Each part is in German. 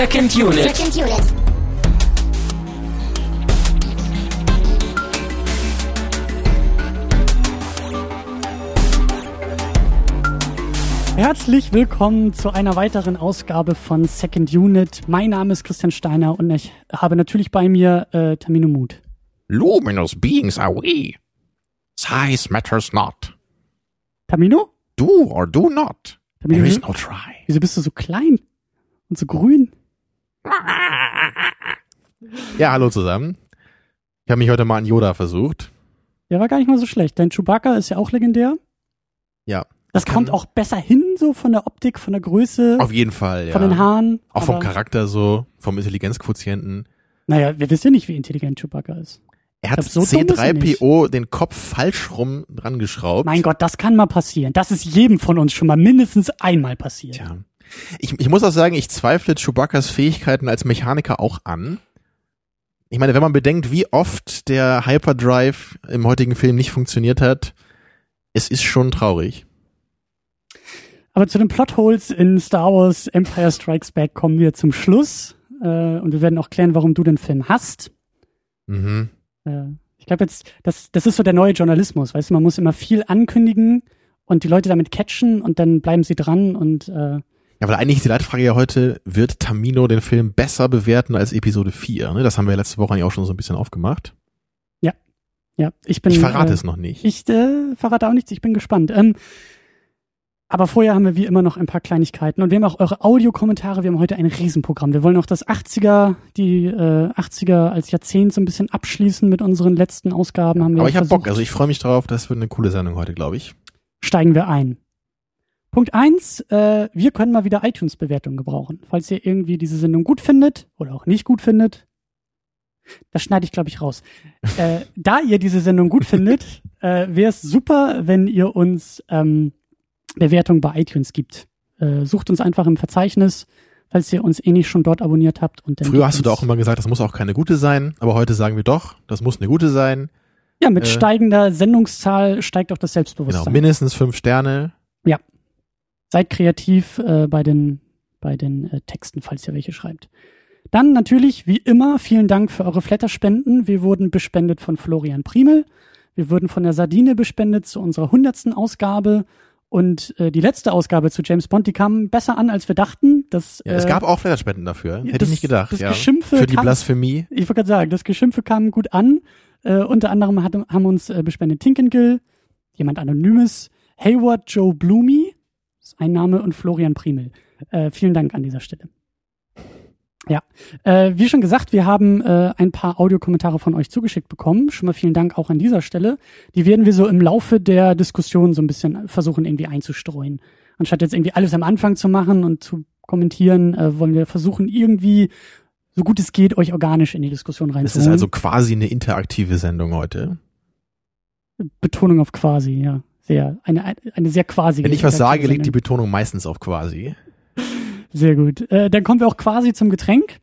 Second Unit. Second Unit. Herzlich willkommen zu einer weiteren Ausgabe von Second Unit. Mein Name ist Christian Steiner und ich habe natürlich bei mir äh, Tamino Mut. Luminous beings are we. Size matters not. Tamino? Do or do not. Tamino, There is wieso, no try. wieso bist du so klein und so grün? Ja, hallo zusammen. Ich habe mich heute mal an Yoda versucht. Der war gar nicht mal so schlecht. Dein Chewbacca ist ja auch legendär. Ja. Das kommt auch besser hin, so von der Optik, von der Größe, Auf jeden Fall, ja. von den Haaren. Auch vom Charakter so, vom Intelligenzquotienten. Naja, wir wissen ja nicht, wie intelligent Chewbacca ist. Er hat so dumm ist er C3PO den Kopf falsch rum dran geschraubt. Mein Gott, das kann mal passieren. Das ist jedem von uns schon mal mindestens einmal passiert. Tja. Ich, ich muss auch sagen, ich zweifle Chewbaccas Fähigkeiten als Mechaniker auch an. Ich meine, wenn man bedenkt, wie oft der Hyperdrive im heutigen Film nicht funktioniert hat, es ist schon traurig. Aber zu den Plotholes in Star Wars Empire Strikes Back kommen wir zum Schluss. Äh, und wir werden auch klären, warum du den Film hast. Mhm. Äh, ich glaube jetzt, das, das ist so der neue Journalismus. Weißt du, man muss immer viel ankündigen und die Leute damit catchen und dann bleiben sie dran und äh, Ja, weil eigentlich ist die Leitfrage ja heute, wird Tamino den Film besser bewerten als Episode 4? Ne? Das haben wir ja letzte Woche eigentlich auch schon so ein bisschen aufgemacht. ja, ich bin. Ich verrate äh, es noch nicht. Ich äh, verrate auch nichts, ich bin gespannt. Ähm, aber vorher haben wir wie immer noch ein paar Kleinigkeiten und wir haben auch eure Audiokommentare. Wir haben heute ein Riesenprogramm. Wir wollen auch das 80er, die äh, 80er als Jahrzehnt so ein bisschen abschließen mit unseren letzten Ausgaben. Haben wir Aber ich habe. Bock, also ich freue mich drauf, das wird eine coole Sendung heute, glaube ich. Steigen wir ein. Punkt eins: äh, wir können mal wieder iTunes-Bewertungen gebrauchen. Falls ihr irgendwie diese Sendung gut findet oder auch nicht gut findet, das schneide ich, glaube ich, raus. äh, da ihr diese Sendung gut findet, äh, wäre es super, wenn ihr uns ähm, Bewertungen bei iTunes gibt. Äh, sucht uns einfach im Verzeichnis, falls ihr uns eh nicht schon dort abonniert habt. Und dann Früher hast du da auch immer gesagt, das muss auch keine gute sein, aber heute sagen wir doch, das muss eine gute sein. Ja, mit äh, steigender Sendungszahl steigt auch das Genau, Selbstbewusstsein. mindestens fünf Sterne. Seid kreativ äh, bei den, bei den äh, Texten, falls ihr welche schreibt. Dann natürlich, wie immer, vielen Dank für eure Flatterspenden. Wir wurden bespendet von Florian Primel. Wir wurden von der Sardine bespendet zu unserer hundertsten Ausgabe. Und äh, die letzte Ausgabe zu James Bond, die kam besser an, als wir dachten. Das, Ja, es äh, gab auch Flatterspenden dafür. Hätte das- ich nicht gedacht. das ja. Geschimpfe Für die kam- Blasphemie. ich wollte gerade sagen, das Geschimpfe kam gut an. Äh, unter anderem hat, haben uns äh, bespendet Tinkengill, jemand Anonymes, Hayward Joe Bloomy, ist ein Name, und Florian Primel. Äh, vielen Dank an dieser Stelle. Ja, äh, wie schon gesagt, wir haben äh, ein paar Audiokommentare von euch zugeschickt bekommen. Schon mal vielen Dank auch an dieser Stelle. Die werden wir so im Laufe der Diskussion so ein bisschen versuchen irgendwie einzustreuen. Anstatt jetzt irgendwie alles am Anfang zu machen und zu kommentieren, äh, wollen wir versuchen irgendwie so gut es geht, euch organisch in die Diskussion Es reinzuholen. ist also quasi eine interaktive Sendung heute. Betonung auf quasi, ja. Sehr, eine, eine sehr quasi. Wenn ich was sage, liegt die Betonung meistens auf quasi. Sehr gut. Äh, dann kommen wir auch quasi zum Getränk.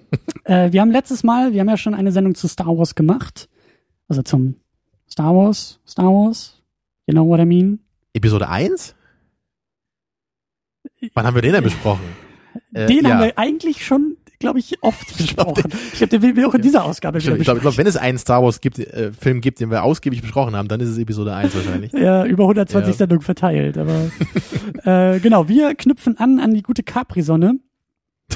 äh, wir haben letztes Mal, wir haben ja schon eine Sendung zu Star Wars gemacht. Also zum Star Wars, Star Wars. You know what I mean? Episode 1? Wann haben wir den denn besprochen? Äh, Den ja. haben wir eigentlich schon, glaube ich, oft besprochen. Ich glaube, den will wir auch in dieser Ausgabe wieder Ich glaube, glaub, wenn es einen Star Wars gibt, äh, Film gibt, den wir ausgiebig besprochen haben, dann ist es Episode 1 wahrscheinlich. Ja, über 120 Ja. Sendungen verteilt. Aber äh, genau, wir knüpfen an an die gute Capri-Sonne.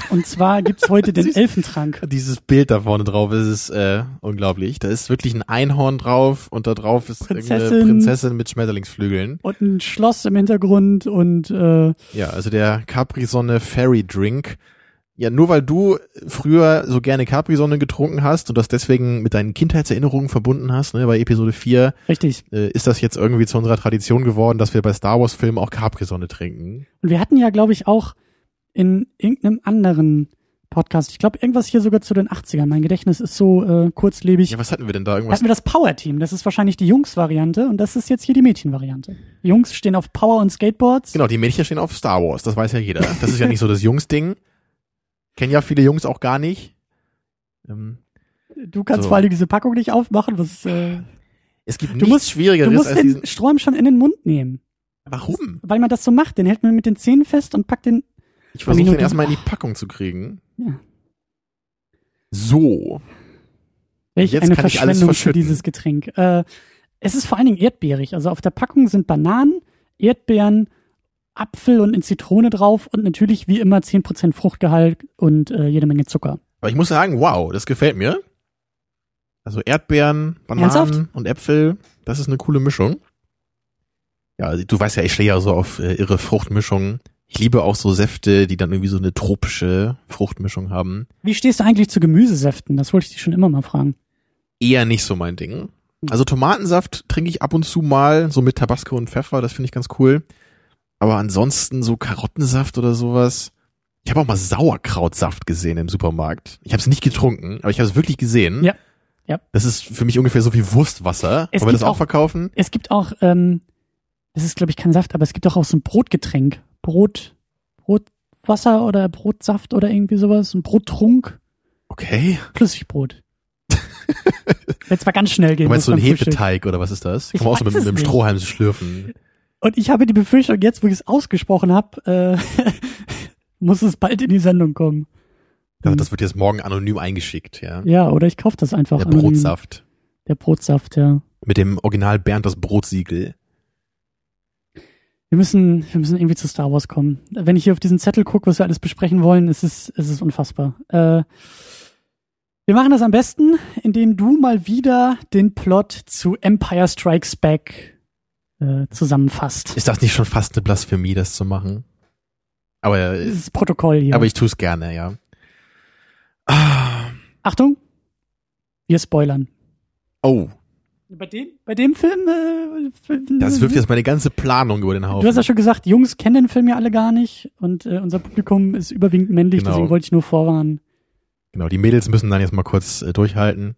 Und zwar gibt's heute den. Elfentrank. Dieses Bild da vorne drauf, es ist äh, unglaublich. Da ist wirklich ein Einhorn drauf und da drauf ist Prinzessin. irgendeine Prinzessin mit Schmetterlingsflügeln. Und ein Schloss im Hintergrund und äh, Ja, also der Capri-Sonne Fairy Drink. Ja, nur weil du früher so gerne Capri-Sonne getrunken hast und das deswegen mit deinen Kindheitserinnerungen verbunden hast, ne, bei Episode 4, richtig. äh, ist das jetzt irgendwie zu unserer Tradition geworden, dass wir bei Star Wars-Filmen auch Capri-Sonne trinken. Und wir hatten ja, glaube ich, auch in irgendeinem anderen Podcast, ich glaube, irgendwas hier sogar zu den 80ern. Mein Gedächtnis ist so äh, kurzlebig. Ja, was hatten wir denn da? Da Irgendwas? hatten wir das Power-Team. Das ist wahrscheinlich die Jungs-Variante und das ist jetzt hier die Mädchen-Variante. Jungs stehen auf Power und Skateboards. Genau, die Mädchen stehen auf Star Wars, das weiß ja jeder. Das ist ja nicht so das Jungs-Ding. Kennen ja viele Jungs auch gar nicht. Ähm, Du kannst So. vor allem diese Packung nicht aufmachen. Was, äh, es gibt Du nichts musst- Schwierigeres du musst als diesen. den Strom schon in den Mund nehmen. Warum? Weil man das so macht. Den hält man mit den Zähnen fest und packt den. Ich versuche den erstmal in die Packung zu kriegen. Ja. So. Welch Jetzt eine kann ich alles Verschwendung für dieses Getränk. Äh, es ist vor allen Dingen erdbeerig. Also auf der Packung sind Bananen, Erdbeeren, Apfel und eine Zitrone drauf und natürlich wie immer 10% Fruchtgehalt und äh, jede Menge Zucker. Aber ich muss sagen, wow, das gefällt mir. Also Erdbeeren, Bananen Ernsthaft? und Äpfel, das ist eine coole Mischung. Ja, du weißt ja, ich stehe ja so auf äh, irre Fruchtmischungen. Ich liebe auch so Säfte, die dann irgendwie so eine tropische Fruchtmischung haben. Wie stehst du eigentlich zu Gemüsesäften? Das wollte ich dich schon immer mal fragen. Eher nicht so mein Ding. Also Tomatensaft trinke ich ab und zu mal, so mit Tabasco und Pfeffer, das finde ich ganz cool. Aber ansonsten so Karottensaft oder sowas. Ich habe auch mal Sauerkrautsaft gesehen im Supermarkt. Ich habe es nicht getrunken, aber ich habe es wirklich gesehen. Ja. Ja. Das ist für mich ungefähr so wie Wurstwasser. Es Wollen wir das auch auch- verkaufen? Es gibt auch, ähm, das ist glaube ich kein Saft, aber es gibt auch, auch so ein Brotgetränk. Brot, Brotwasser oder Brotsaft oder irgendwie sowas. Ein Brottrunk, Okay. Flüssigbrot. Jetzt war ganz schnell gehen. Du meinst so ein. Hefeteig oder was ist das? Ich Kann man auch so mit, es mit dem. Strohhalm schlürfen. Und ich habe die Befürchtung, jetzt, wo ich es ausgesprochen habe, äh, muss es bald in die Sendung kommen. Also das wird jetzt morgen anonym eingeschickt, ja. Ja, oder ich kaufe das einfach. Der anonym. Brotsaft. Der Brotsaft, ja. Mit dem Original Bernd das Brotsiegel. Wir müssen, wir müssen irgendwie zu Star Wars kommen. Wenn ich hier auf diesen Zettel gucke, was wir alles besprechen wollen, ist es, ist es unfassbar. Äh, wir machen das am besten, indem du mal wieder den Plot zu Empire Strikes Back äh, zusammenfasst. Ist das nicht schon fast eine Blasphemie, das zu machen? Aber, Das äh, ist Protokoll hier. aber ich tue es gerne, ja. Ah, Achtung, wir spoilern. oh, Bei dem, bei dem Film, äh, das wirft jetzt meine ganze Planung über den Haufen. Du hast ja schon gesagt, Jungs kennen den Film ja alle gar nicht und äh, unser Publikum ist überwiegend männlich, Genau. deswegen wollte ich nur vorwarnen. Genau, die Mädels müssen dann jetzt mal kurz äh, durchhalten.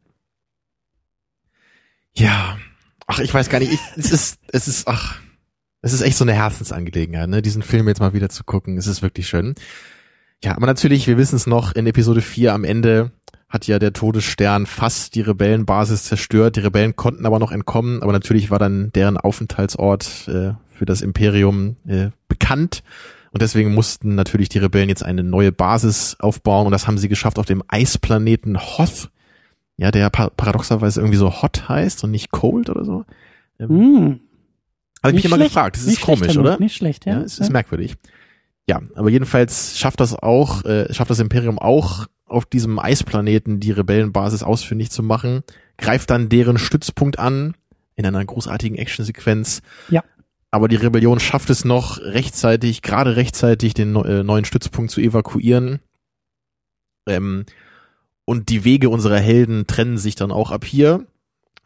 Ja, ach, ich weiß gar nicht, ich, es ist, es ist, ach, es ist echt so eine Herzensangelegenheit, ne, diesen Film jetzt mal wieder zu gucken. Es ist wirklich schön. Ja, aber natürlich, wir wissen es noch, in Episode 4 am Ende hat ja der Todesstern fast die Rebellenbasis zerstört. Die Rebellen konnten aber noch entkommen, aber natürlich war dann deren Aufenthaltsort äh, für das Imperium äh, bekannt. Und deswegen mussten natürlich die Rebellen jetzt eine neue Basis aufbauen und das haben sie geschafft auf dem Eisplaneten Hoth. Ja, der pa paradoxerweise irgendwie so Hot heißt und nicht Cold oder so. Ähm, Hm, Habe ich mich immer gefragt. Das ist komisch, oder? Nicht schlecht, ja. Ja, es ist merkwürdig. Ja, aber jedenfalls schafft das auch, äh, schafft das Imperium auch auf diesem Eisplaneten die Rebellenbasis ausfindig zu machen, greift dann deren Stützpunkt an in einer großartigen Actionsequenz. Ja. Aber die Rebellion schafft es noch rechtzeitig, gerade rechtzeitig den äh, neuen Stützpunkt zu evakuieren. Ähm, und die Wege unserer Helden trennen sich dann auch ab hier.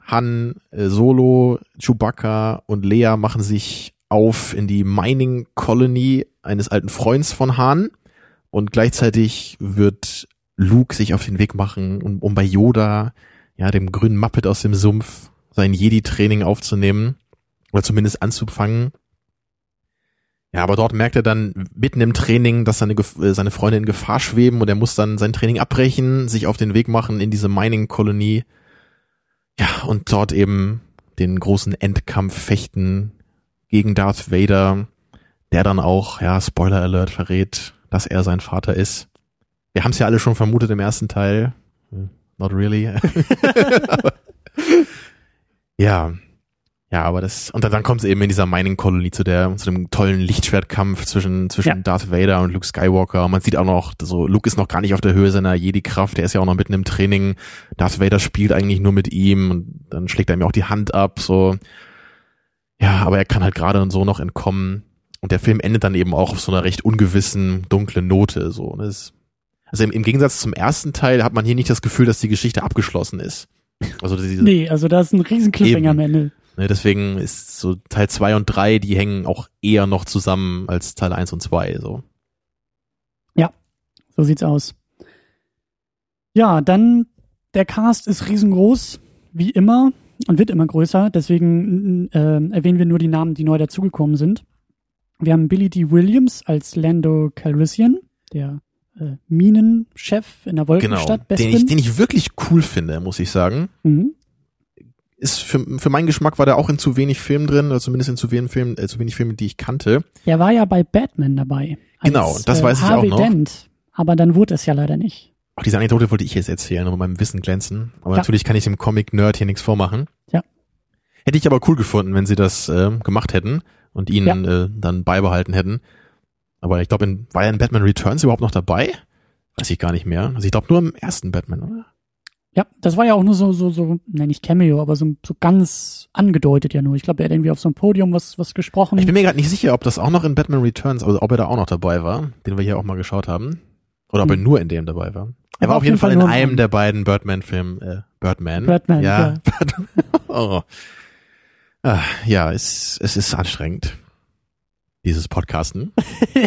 Han, äh, Solo, Chewbacca und Leia machen sich auf in die Mining Colony eines alten Freunds von Han und gleichzeitig wird Luke sich auf den Weg machen, um, um bei Yoda, ja, dem grünen Muppet aus dem Sumpf, sein Jedi-Training aufzunehmen oder zumindest anzufangen. Ja, aber dort merkt er dann mitten im Training, dass seine, äh, seine Freunde in Gefahr schweben und er muss dann sein Training abbrechen, sich auf den Weg machen in diese Mining-Kolonie. Ja, und dort eben den großen Endkampf fechten gegen Darth Vader, der dann auch, ja, Spoiler Alert verrät, dass er sein Vater ist. Wir haben es ja alle schon vermutet im ersten Teil. Hm, Not really. Ja. Ja, aber das, und dann, dann kommt es eben in dieser Mining-Kolonie zu der, zu dem tollen Lichtschwertkampf zwischen, zwischen Ja. Darth Vader und Luke Skywalker. Und man sieht auch noch, so, Luke ist noch gar nicht auf der Höhe seiner Jedi-Kraft, der ist ja auch noch mitten im Training. Darth Vader spielt eigentlich nur mit ihm und dann schlägt er ihm auch die Hand ab, so. Ja, aber er kann halt gerade und so noch entkommen. Und der Film endet dann eben auch auf so einer recht ungewissen, dunklen Note, so. Und Das, also im, im Gegensatz zum ersten Teil hat man hier nicht das Gefühl, dass die Geschichte abgeschlossen ist. Also diese, Nee, also da ist ein riesen Cliffhanger am Ende. Ne, deswegen ist so Teil 2 und 3, die hängen auch eher noch zusammen als Teil 1 und 2. So. So sieht's aus. Ja, dann der Cast ist riesengroß, wie immer, und wird immer größer. Deswegen äh, erwähnen wir nur die Namen, die neu dazugekommen sind. Wir haben Billy D. Williams als Lando Calrissian, der äh, Minenchef in der Genau. Wolkenstadt. Den ich, den ich wirklich cool finde, muss ich sagen. mhm. Ist für, für meinen Geschmack war der auch in zu wenig Filmen drin, oder zumindest in zu wenig Filmen, äh, zu wenig Filmen, die ich kannte. Der war ja bei Batman dabei. Als, Genau, das äh, weiß ich auch Harvey noch. Dent. aber dann wurde es ja leider nicht. Auch diese Anekdote wollte ich jetzt erzählen und mit meinem Wissen glänzen. Aber Ja. natürlich kann ich dem Comic-Nerd hier nichts vormachen. Ja. Hätte ich aber cool gefunden, wenn sie das äh, gemacht hätten und ihn äh, dann beibehalten hätten. Aber ich glaube, war er in Batman Returns überhaupt noch dabei? Weiß ich gar nicht mehr. Also ich glaube nur im ersten Batman, oder? Ja, das war ja auch nur so, so, so, nein, nicht Cameo, aber so, so ganz angedeutet ja nur. Ich glaube, er hat irgendwie auf so einem Podium was, was gesprochen. Ich bin mir gerade nicht sicher, ob das auch noch in Batman Returns, also ob er da auch noch dabei war, den wir hier auch mal geschaut haben. Oder ob er Hm. nur in dem dabei war. Er war auf jeden Fall in nur einem der beiden Birdman-Filmen, äh, Birdman. Birdman, ja. oh. ah, ja, es, es ist anstrengend. Dieses Podcasten.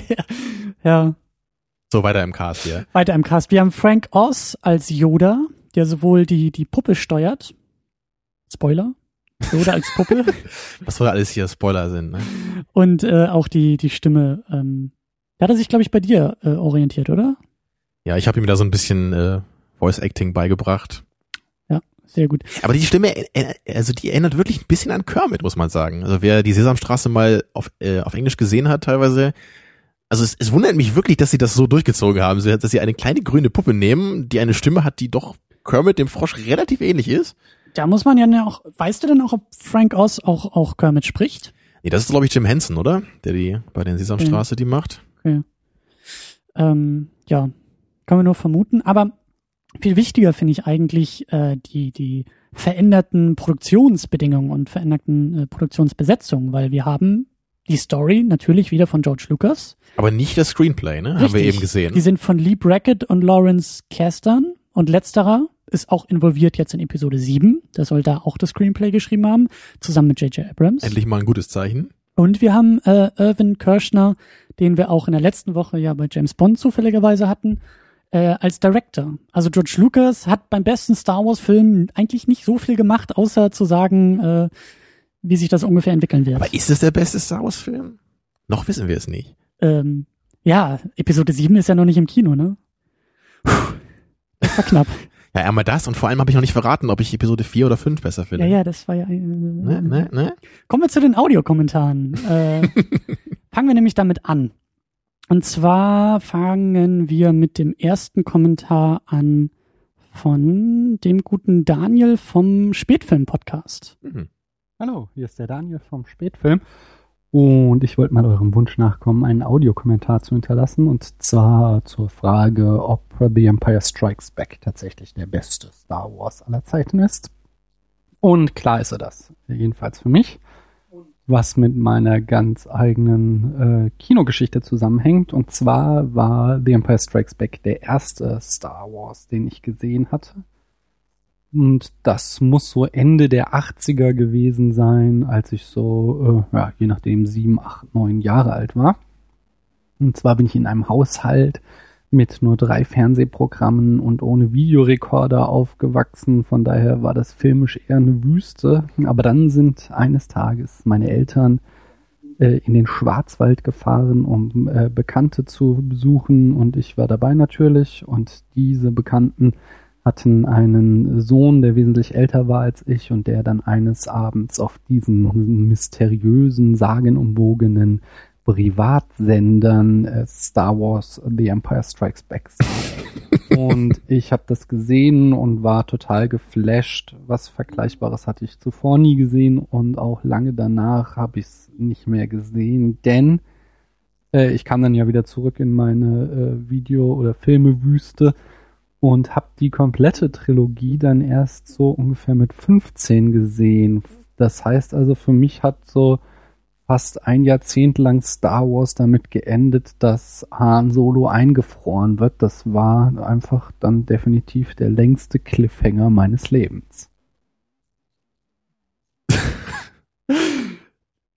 ja, So weiter im Cast hier. weiter im Cast. Wir haben Frank Oz als Yoda, der sowohl die, die Puppe steuert. Spoiler. Yoda als Puppe. Was soll alles hier Spoiler sind, ne? und äh, auch die, die Stimme. Ähm, da hat er sich, glaube ich, bei dir äh, orientiert, oder? Ja, ich habe ihm da so ein bisschen äh, Voice Acting beigebracht. Sehr gut. Aber die Stimme, äh, also die erinnert wirklich ein bisschen an Kermit, muss man sagen. Also wer die Sesamstraße mal auf, äh, auf Englisch gesehen hat, teilweise, also es, es wundert mich wirklich, dass sie das so durchgezogen haben, dass sie eine kleine grüne Puppe nehmen, die eine Stimme hat, die doch Kermit dem Frosch relativ ähnlich ist. Da muss man ja auch, weißt du denn auch, ob Frank Oz auch, auch Kermit spricht? Nee, das ist glaube ich Jim Henson, oder? Der die bei den Sesamstraße die macht. Ähm, ja, kann man nur vermuten. Aber viel wichtiger finde ich eigentlich äh, die, die veränderten Produktionsbedingungen und veränderten äh, Produktionsbesetzungen, weil wir haben die Story natürlich wieder von George Lucas. Aber nicht das Screenplay, ne? Haben wir Richtig. eben gesehen. Die sind von Lee Brackett und Lawrence Kasdan und letzterer ist auch involviert jetzt in Episode 7. Der soll da auch das Screenplay geschrieben haben, zusammen mit J.J. Abrams. Endlich mal ein gutes Zeichen. Und wir haben äh, Irvin Kirschner, den wir auch in der letzten Woche ja bei James Bond zufälligerweise hatten, äh, als Director. Also George Lucas hat beim besten Star Wars Film eigentlich nicht so viel gemacht, außer zu sagen, äh, wie sich das ungefähr entwickeln wird. Aber ist es der beste Star Wars Film? Noch wissen wir es nicht. ähm, ja, Episode 7 ist ja noch nicht im Kino, ne? Puh, das war knapp. Ja, einmal das und vor allem habe ich noch nicht verraten, ob ich Episode 4 oder 5 besser finde. ja, ja, das war ja. Äh, Ne, ne, ne? Kommen wir zu den Audiokommentaren. Äh, fangen wir nämlich damit an. Und zwar fangen wir mit dem ersten Kommentar an von dem guten Daniel vom Spätfilm-Podcast. Mhm. Hallo, hier ist der Daniel vom Spätfilm. Und ich wollte mal eurem Wunsch nachkommen, einen Audiokommentar zu hinterlassen. Und zwar zur Frage, ob The Empire Strikes Back tatsächlich der beste Star Wars aller Zeiten ist. Und klar ist er das. Jedenfalls für mich. Was mit meiner ganz eigenen äh, Kinogeschichte zusammenhängt. Und zwar war The Empire Strikes Back der erste Star Wars, den ich gesehen hatte. Und das muss so Ende der 80er gewesen sein, als ich so, äh, ja, je nachdem, sieben, acht, neun Jahre alt war. Und zwar bin ich in einem Haushalt mit nur drei Fernsehprogrammen und ohne Videorekorder aufgewachsen. Von daher war das filmisch eher eine Wüste. Aber dann sind eines Tages meine Eltern äh, in den Schwarzwald gefahren, um äh, Bekannte zu besuchen. Und ich war dabei natürlich. Und diese Bekannten hatten einen Sohn, der wesentlich älter war als ich und der dann eines Abends auf diesen mysteriösen, sagenumwogenen Privatsendern äh, Star Wars The Empire Strikes Back sah. und ich habe das gesehen und war total geflasht. Was Vergleichbares hatte ich zuvor nie gesehen und auch lange danach habe ich es nicht mehr gesehen, denn äh, ich kam dann ja wieder zurück in meine äh, Video- oder Filmewüste und habe die komplette Trilogie dann erst so ungefähr mit 15 gesehen. Das heißt also, für mich hat so fast ein Jahrzehnt lang Star Wars damit geendet, dass Han Solo eingefroren wird. Das war einfach dann definitiv der längste Cliffhanger meines Lebens.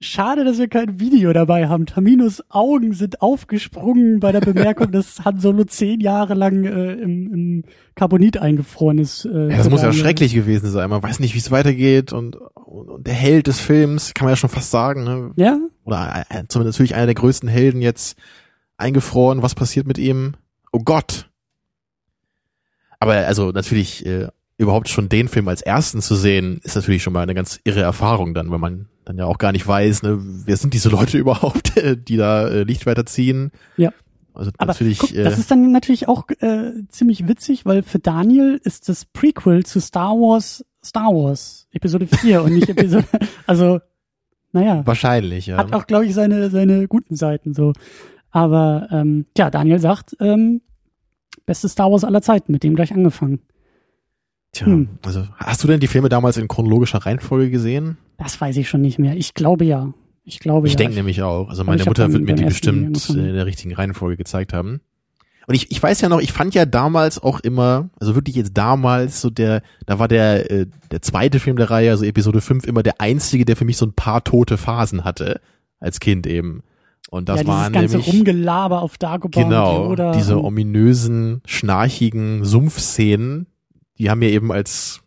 Schade, dass wir kein Video dabei haben. Taminos Augen sind aufgesprungen bei der Bemerkung, dass Han Solo zehn Jahre lang äh, im, im Carbonit eingefroren ist. Äh, Ja, das muss ja schrecklich gewesen sein. Man weiß nicht, wie es weitergeht und, und, und der Held des Films, kann man ja schon fast sagen, ne? Ja, oder äh, zumindest natürlich einer der größten Helden jetzt eingefroren. Was passiert mit ihm? Oh Gott. Aber also natürlich äh, überhaupt schon den Film als ersten zu sehen, ist natürlich schon mal eine ganz irre Erfahrung dann, weil man dann ja auch gar nicht weiß, ne, wer sind diese Leute überhaupt, die da äh, Licht weiterziehen. Ja. Also Aber natürlich, guck, äh, das ist dann natürlich auch äh, ziemlich witzig, weil für Daniel ist das Prequel zu Star Wars Star Wars Episode 4 und nicht Episode, also naja, wahrscheinlich, ja. hat auch, glaube ich, seine, seine guten Seiten so. Aber ähm, ja, Daniel sagt, ähm, beste Star Wars aller Zeiten, mit dem gleich angefangen. Tja, hm. also hast du denn die Filme damals in chronologischer Reihenfolge gesehen? Das weiß ich schon nicht mehr. Ich glaube ja. Ich glaube Ich ja. denke nämlich auch. Also meine ich Mutter wird mir die bestimmt angefangen. in der richtigen Reihenfolge gezeigt haben. Und ich, ich weiß ja noch, ich fand ja damals auch immer, also wirklich jetzt damals so der, da war der, äh, der zweite Film der Reihe, also Episode 5, immer der einzige, der für mich so ein paar tote Phasen hatte, als Kind eben. Und das ja, waren ganze nämlich, Rumgelaber auf Dagobah genau, diese ominösen, schnarchigen Sumpfszenen, die haben mir eben als,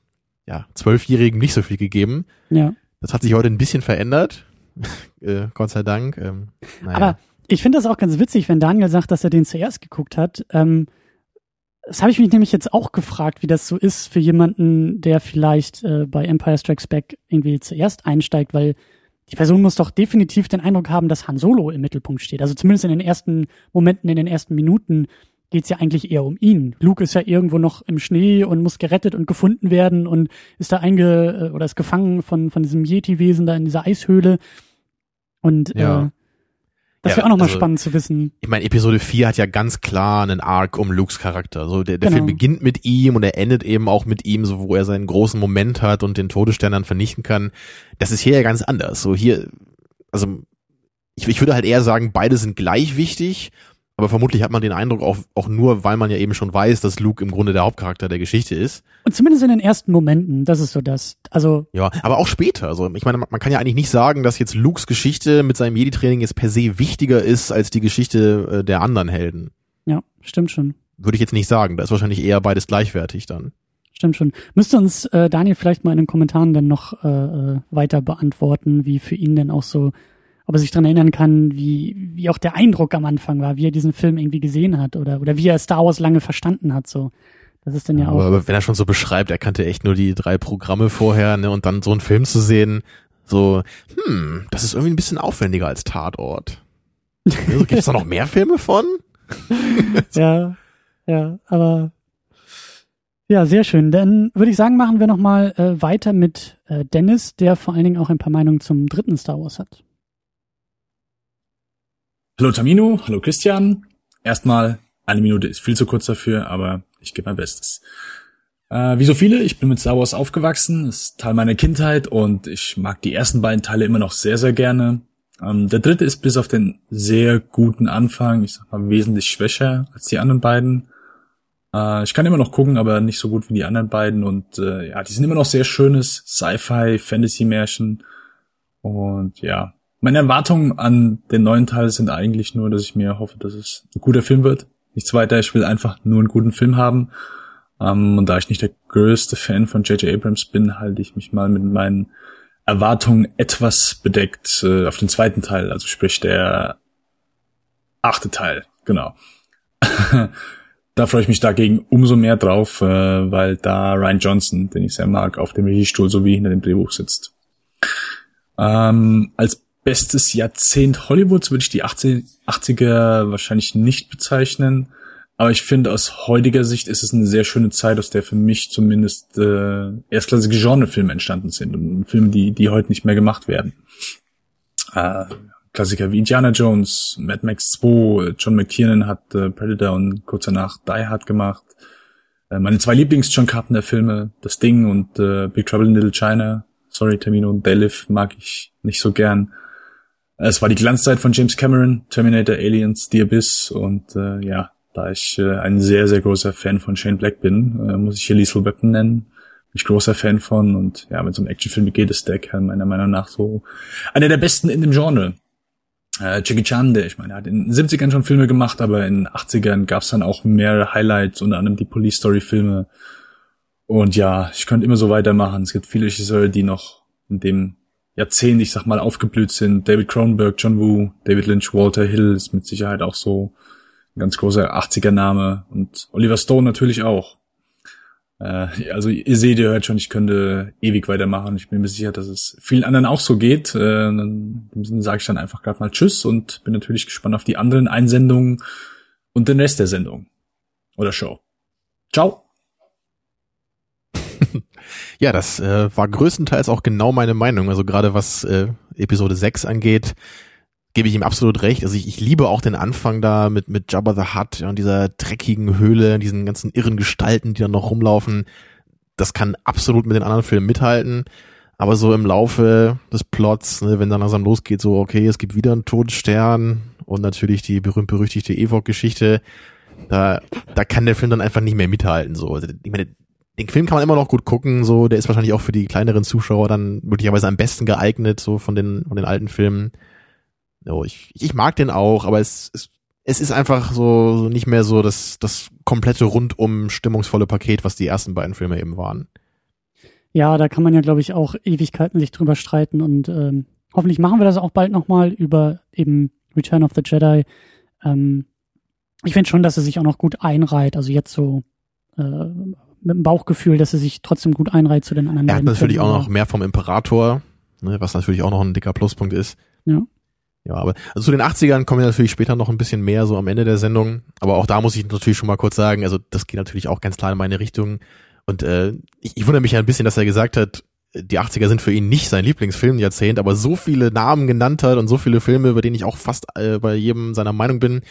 ja, Zwölfjährigen nicht so viel gegeben. Ja. Das hat sich heute ein bisschen verändert. äh, Gott sei Dank. Ähm, naja. Aber ich finde das auch ganz witzig, wenn Daniel sagt, dass er den zuerst geguckt hat. Ähm, das habe ich mich nämlich jetzt auch gefragt, wie das so ist für jemanden, der vielleicht äh, bei Empire Strikes Back irgendwie zuerst einsteigt, weil die Person muss doch definitiv den Eindruck haben, dass Han Solo im Mittelpunkt steht. Also zumindest in den ersten Momenten, in den ersten Minuten geht's ja eigentlich eher um ihn. Luke ist ja irgendwo noch im Schnee und muss gerettet und gefunden werden und ist da einge äh, oder ist gefangen von von diesem Yeti-Wesen da in dieser Eishöhle. Und Ja. äh, das Ja, wäre auch nochmal also- spannend zu wissen. ich meine, Episode 4 hat ja ganz klar einen Arc um Lukes Charakter. So, der, der Genau. Film beginnt mit ihm und er endet eben auch mit ihm, so wo er seinen großen Moment hat und den Todesstern dann vernichten kann. Das ist hier ja ganz anders. So hier, also ich, ich würde halt eher sagen, beide sind gleich wichtig, aber vermutlich hat man den Eindruck auch, auch nur, weil man ja eben schon weiß, dass Luke im Grunde der Hauptcharakter der Geschichte ist. Und zumindest in den ersten Momenten, das ist so das. Also, Ja, aber auch später. Also ich meine, man, kann ja eigentlich nicht sagen, dass jetzt Lukes Geschichte mit seinem Jedi-Training jetzt per se wichtiger ist als die Geschichte äh, der anderen Helden. ja, stimmt schon. Würde ich jetzt nicht sagen. Da ist wahrscheinlich eher beides gleichwertig dann. Stimmt schon. Müsste uns äh, Daniel vielleicht mal in den Kommentaren dann noch äh, äh, weiter beantworten, wie für ihn denn auch so, ob er sich dran erinnern kann, wie, wie auch der Eindruck am Anfang war, wie er diesen Film irgendwie gesehen hat oder, oder wie er Star Wars lange verstanden hat. So, Das ist dann ja aber, auch. aber wenn er schon so beschreibt, er kannte echt nur die drei Programme vorher, ne, und dann so einen Film zu sehen, so, hm, das ist irgendwie ein bisschen aufwendiger als Tatort. Also, Gibt es da noch mehr Filme von? Ja, ja, aber ja, sehr schön. Dann würde ich sagen, machen wir noch mal äh, weiter mit äh, Dennis, der vor allen Dingen auch ein paar Meinungen zum dritten Star Wars hat. Hallo Tamino, hallo Christian. Erstmal, eine Minute ist viel zu kurz dafür, aber ich gebe mein Bestes. Äh, wie so viele, ich bin mit Star Wars aufgewachsen, ist Teil meiner Kindheit und ich mag die ersten beiden Teile immer noch sehr, sehr gerne. Ähm, der dritte ist bis auf den sehr guten Anfang, ich sag mal, wesentlich schwächer als die anderen beiden. Äh, ich kann immer noch gucken, aber nicht so gut wie die anderen beiden und äh, ja, die sind immer noch sehr schönes Sci-Fi, Fantasy-Märchen und ja, meine Erwartungen an den neuen Teil sind eigentlich nur, dass ich mir hoffe, dass es ein guter Film wird. Nichts weiter, ich will einfach nur einen guten Film haben. Ähm, und da ich nicht der größte Fan von J.J. Abrams bin, halte ich mich mal mit meinen Erwartungen etwas bedeckt äh, auf den zweiten Teil, also sprich der achte Teil, genau. da freue ich mich dagegen umso mehr drauf, äh, weil da Ryan Johnson, den ich sehr mag, auf dem Regiestuhl sowie hinter dem Drehbuch sitzt. Ähm, als bestes Jahrzehnt Hollywoods würde ich die 80, 80er wahrscheinlich nicht bezeichnen. Aber ich finde, aus heutiger Sicht ist es eine sehr schöne Zeit, aus der für mich zumindest äh, erstklassige Genrefilme entstanden sind und Filme, die, die heute nicht mehr gemacht werden. Äh, Klassiker wie Indiana Jones, Mad Max 2, John McTiernan hat äh, Predator und kurz danach Die Hard gemacht. Äh, meine zwei Lieblings-John Carpenter-Filme, Das Ding und äh, Big Trouble in Little China. Sorry, Termino und Live mag ich nicht so gern. Es war die Glanzzeit von James Cameron, Terminator, Aliens, The Abyss und äh, ja, da ich äh, ein sehr, sehr großer Fan von Shane Black bin, äh, muss ich hier Lethal Weapon nennen. Bin ich großer Fan von und ja, mit so einem Actionfilm geht es der Kerl meiner Meinung nach so einer der besten in dem Genre. Äh, Jackie Chan, der, ich meine, er hat in den 70ern schon Filme gemacht, aber in den 80ern gab es dann auch mehr Highlights, unter anderem die Police Story Filme. Und ja, ich könnte immer so weitermachen. Es gibt viele Regisseure, die noch in dem Jahrzehnt, ich sag mal, aufgeblüht sind. David Cronenberg, John Woo, David Lynch, Walter Hill ist mit Sicherheit auch so ein ganz großer 80er-Name. Und Oliver Stone natürlich auch. Äh, also ihr seht, ihr hört schon, ich könnte ewig weitermachen. Ich bin mir sicher, dass es vielen anderen auch so geht. Äh, in dem Sinne sage ich dann einfach gerade mal Tschüss und bin natürlich gespannt auf die anderen Einsendungen. und den Rest der Sendung oder Show. Ciao. ja, das äh, war größtenteils auch genau meine Meinung. Also gerade was äh, Episode 6 angeht, gebe ich ihm absolut recht. Also ich, ich liebe auch den Anfang da mit, mit Jabba the Hutt und dieser dreckigen Höhle, diesen ganzen irren Gestalten, die dann noch rumlaufen. Das kann absolut mit den anderen Filmen mithalten. Aber so im Laufe des Plots, ne, wenn dann langsam losgeht, so, okay, es gibt wieder einen Todesstern und natürlich die berühmt-berüchtigte Evok-Geschichte, da, da kann der Film dann einfach nicht mehr mithalten. So. Also, ich meine, den Film kann man immer noch gut gucken, so, der ist wahrscheinlich auch für die kleineren Zuschauer dann möglicherweise am besten geeignet, so von den, von den alten Filmen. So, ich, ich mag den auch, aber es, es, es ist einfach so, so nicht mehr so das, das komplette rundum stimmungsvolle Paket, was die ersten beiden Filme eben waren. Ja, da kann man ja, glaube ich, auch Ewigkeiten sich drüber streiten und ähm, hoffentlich machen wir das auch bald nochmal über eben Return of the Jedi. Ähm, ich finde schon, dass er sich auch noch gut einreiht. Also jetzt so äh, mit dem Bauchgefühl, dass er sich trotzdem gut einreiht zu den anderen. Er hat natürlich auch noch mehr vom Imperator, ne, was natürlich auch noch ein dicker Pluspunkt ist. Ja. Ja, aber also zu den 80ern kommen wir natürlich später noch ein bisschen mehr, so am Ende der Sendung. Aber auch da muss ich natürlich schon mal kurz sagen, also das geht natürlich auch ganz klar in meine Richtung. Und äh, ich, ich wundere mich ja ein bisschen, dass er gesagt hat, die 80er sind für ihn nicht sein Lieblingsfilmjahrzehnt, aber so viele Namen genannt hat und so viele Filme, über denen ich auch fast äh, bei jedem seiner Meinung bin,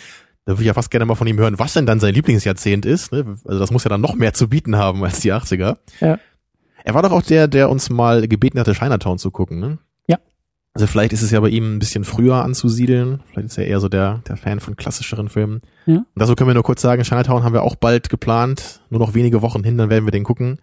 da würde ich ja fast gerne mal von ihm hören, was denn dann sein Lieblingsjahrzehnt ist. Ne? Also das muss ja dann noch mehr zu bieten haben als die 80er. Ja. Er war doch auch der, der uns mal gebeten hatte, Chinatown zu gucken, ne? Also vielleicht ist es ja bei ihm ein bisschen früher anzusiedeln. Vielleicht ist er eher so der, der Fan von klassischeren Filmen. Ja. Und dazu können wir nur kurz sagen, Chinatown haben wir auch bald geplant. Nur noch wenige Wochen hin, dann werden wir den gucken.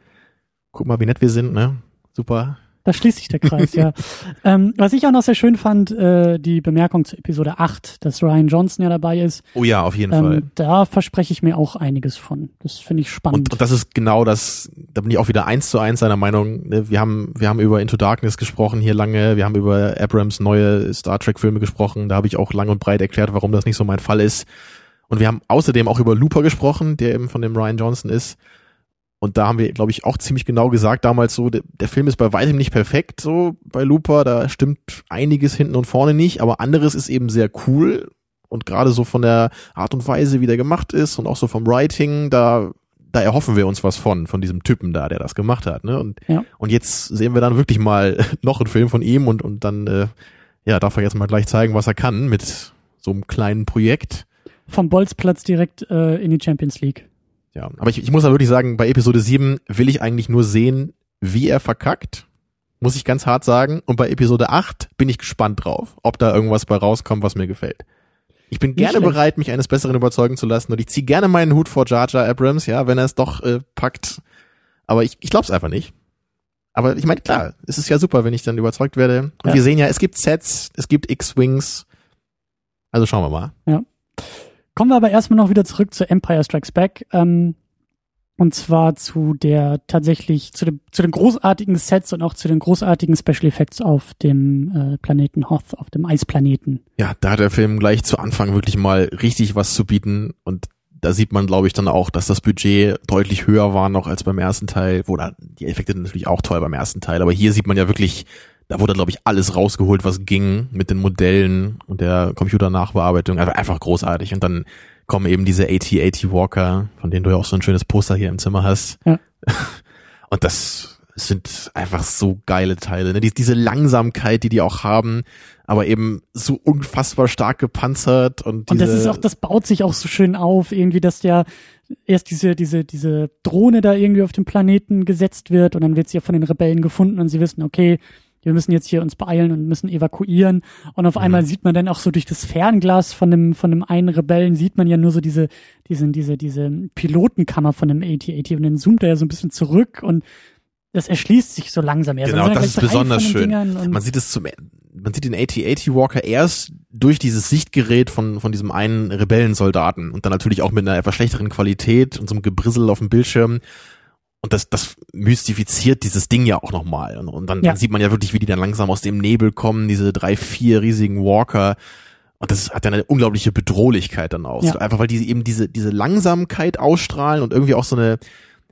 Guck mal, wie nett wir sind, ne? Super. Da schließt sich der Kreis, ja. ähm, was ich auch noch sehr schön fand, äh, die Bemerkung zu Episode 8, dass Ryan Johnson ja dabei ist. Oh ja, auf jeden ähm, Fall. Da verspreche ich mir auch einiges von. Das finde ich spannend. Und, und das ist genau das, da bin ich auch wieder eins zu eins seiner Meinung. Ne? Wir haben, wir haben über Into Darkness gesprochen hier lange, wir haben über Abrams neue Star Trek Filme gesprochen, da habe ich auch lang und breit erklärt, warum das nicht so mein Fall ist. Und wir haben außerdem auch über Looper gesprochen, der eben von dem Ryan Johnson ist. Und da haben wir, glaube ich, auch ziemlich genau gesagt damals so, der, der, Film ist bei weitem nicht perfekt so bei Looper, da stimmt einiges hinten und vorne nicht, aber anderes ist eben sehr cool und gerade so von der Art und Weise, wie der gemacht ist und auch so vom Writing, da da erhoffen wir uns was von, von diesem Typen da, der das gemacht hat. Ne? Und, ja. und jetzt sehen wir dann wirklich mal noch einen Film von ihm und, und dann äh, ja, darf er jetzt mal gleich zeigen, was er kann mit so einem kleinen Projekt. Vom Bolzplatz direkt äh, in die Champions League. Ja, aber ich, ich muss ja wirklich sagen, bei Episode 7 will ich eigentlich nur sehen, wie er verkackt. Muss ich ganz hart sagen. Und bei Episode 8 bin ich gespannt drauf, ob da irgendwas bei rauskommt, was mir gefällt. Ich bin gerne bereit, mich eines Besseren überzeugen zu lassen und ich ziehe gerne meinen Hut vor Jar Jar Abrams, ja, wenn er es doch äh, packt. Aber ich, ich glaube es einfach nicht. Aber ich meine, klar, es ist ja super, wenn ich dann überzeugt werde. Und ja. wir sehen ja, es gibt Sets, es gibt X-Wings. Also schauen wir mal. Ja. Kommen wir aber erstmal noch wieder zurück zu Empire Strikes Back. Ähm, und zwar zu der tatsächlich, zu, dem, zu den großartigen Sets und auch zu den großartigen Special Effects auf dem äh, Planeten Hoth, auf dem Eisplaneten. Ja, da hat der Film gleich zu Anfang wirklich mal richtig was zu bieten. Und da sieht man, glaube ich, dann auch, dass das Budget deutlich höher war noch als beim ersten Teil. Wo da, die Effekte natürlich auch toll beim ersten Teil, aber hier sieht man ja wirklich, da wurde, glaube ich, alles rausgeholt, was ging mit den Modellen und der Computernachbearbeitung. Also einfach großartig. Und dann kommen eben diese AT-AT Walker, von denen du ja auch so ein schönes Poster hier im Zimmer hast. Ja. Und das sind einfach so geile Teile. Ne? Die, diese Langsamkeit, die die auch haben, aber eben so unfassbar stark gepanzert und und das ist auch, das baut sich auch so schön auf, irgendwie, dass der erst diese diese diese Drohne da irgendwie auf dem Planeten gesetzt wird und dann wird sie ja von den Rebellen gefunden und sie wissen, okay, wir müssen jetzt hier uns beeilen und müssen evakuieren. Und auf mhm. einmal sieht man dann auch so durch das Fernglas von dem, von dem einen Rebellen sieht man ja nur so diese, diese, diese, diese Pilotenkammer von dem AT-AT und dann zoomt er ja so ein bisschen zurück und das erschließt sich so langsam. Ja, genau, das ist besonders schön. Man sieht es zum, man sieht den AT-AT Walker erst durch dieses Sichtgerät von, von diesem einen Rebellensoldaten und dann natürlich auch mit einer etwas schlechteren Qualität und so einem Gebrissel auf dem Bildschirm und das, das mystifiziert dieses Ding ja auch nochmal. Und, und dann, ja. dann sieht man ja wirklich, wie die dann langsam aus dem Nebel kommen, diese drei, vier riesigen Walker. Und das hat dann eine unglaubliche Bedrohlichkeit dann aus. Ja. Einfach weil die eben diese, diese Langsamkeit ausstrahlen und irgendwie auch so eine,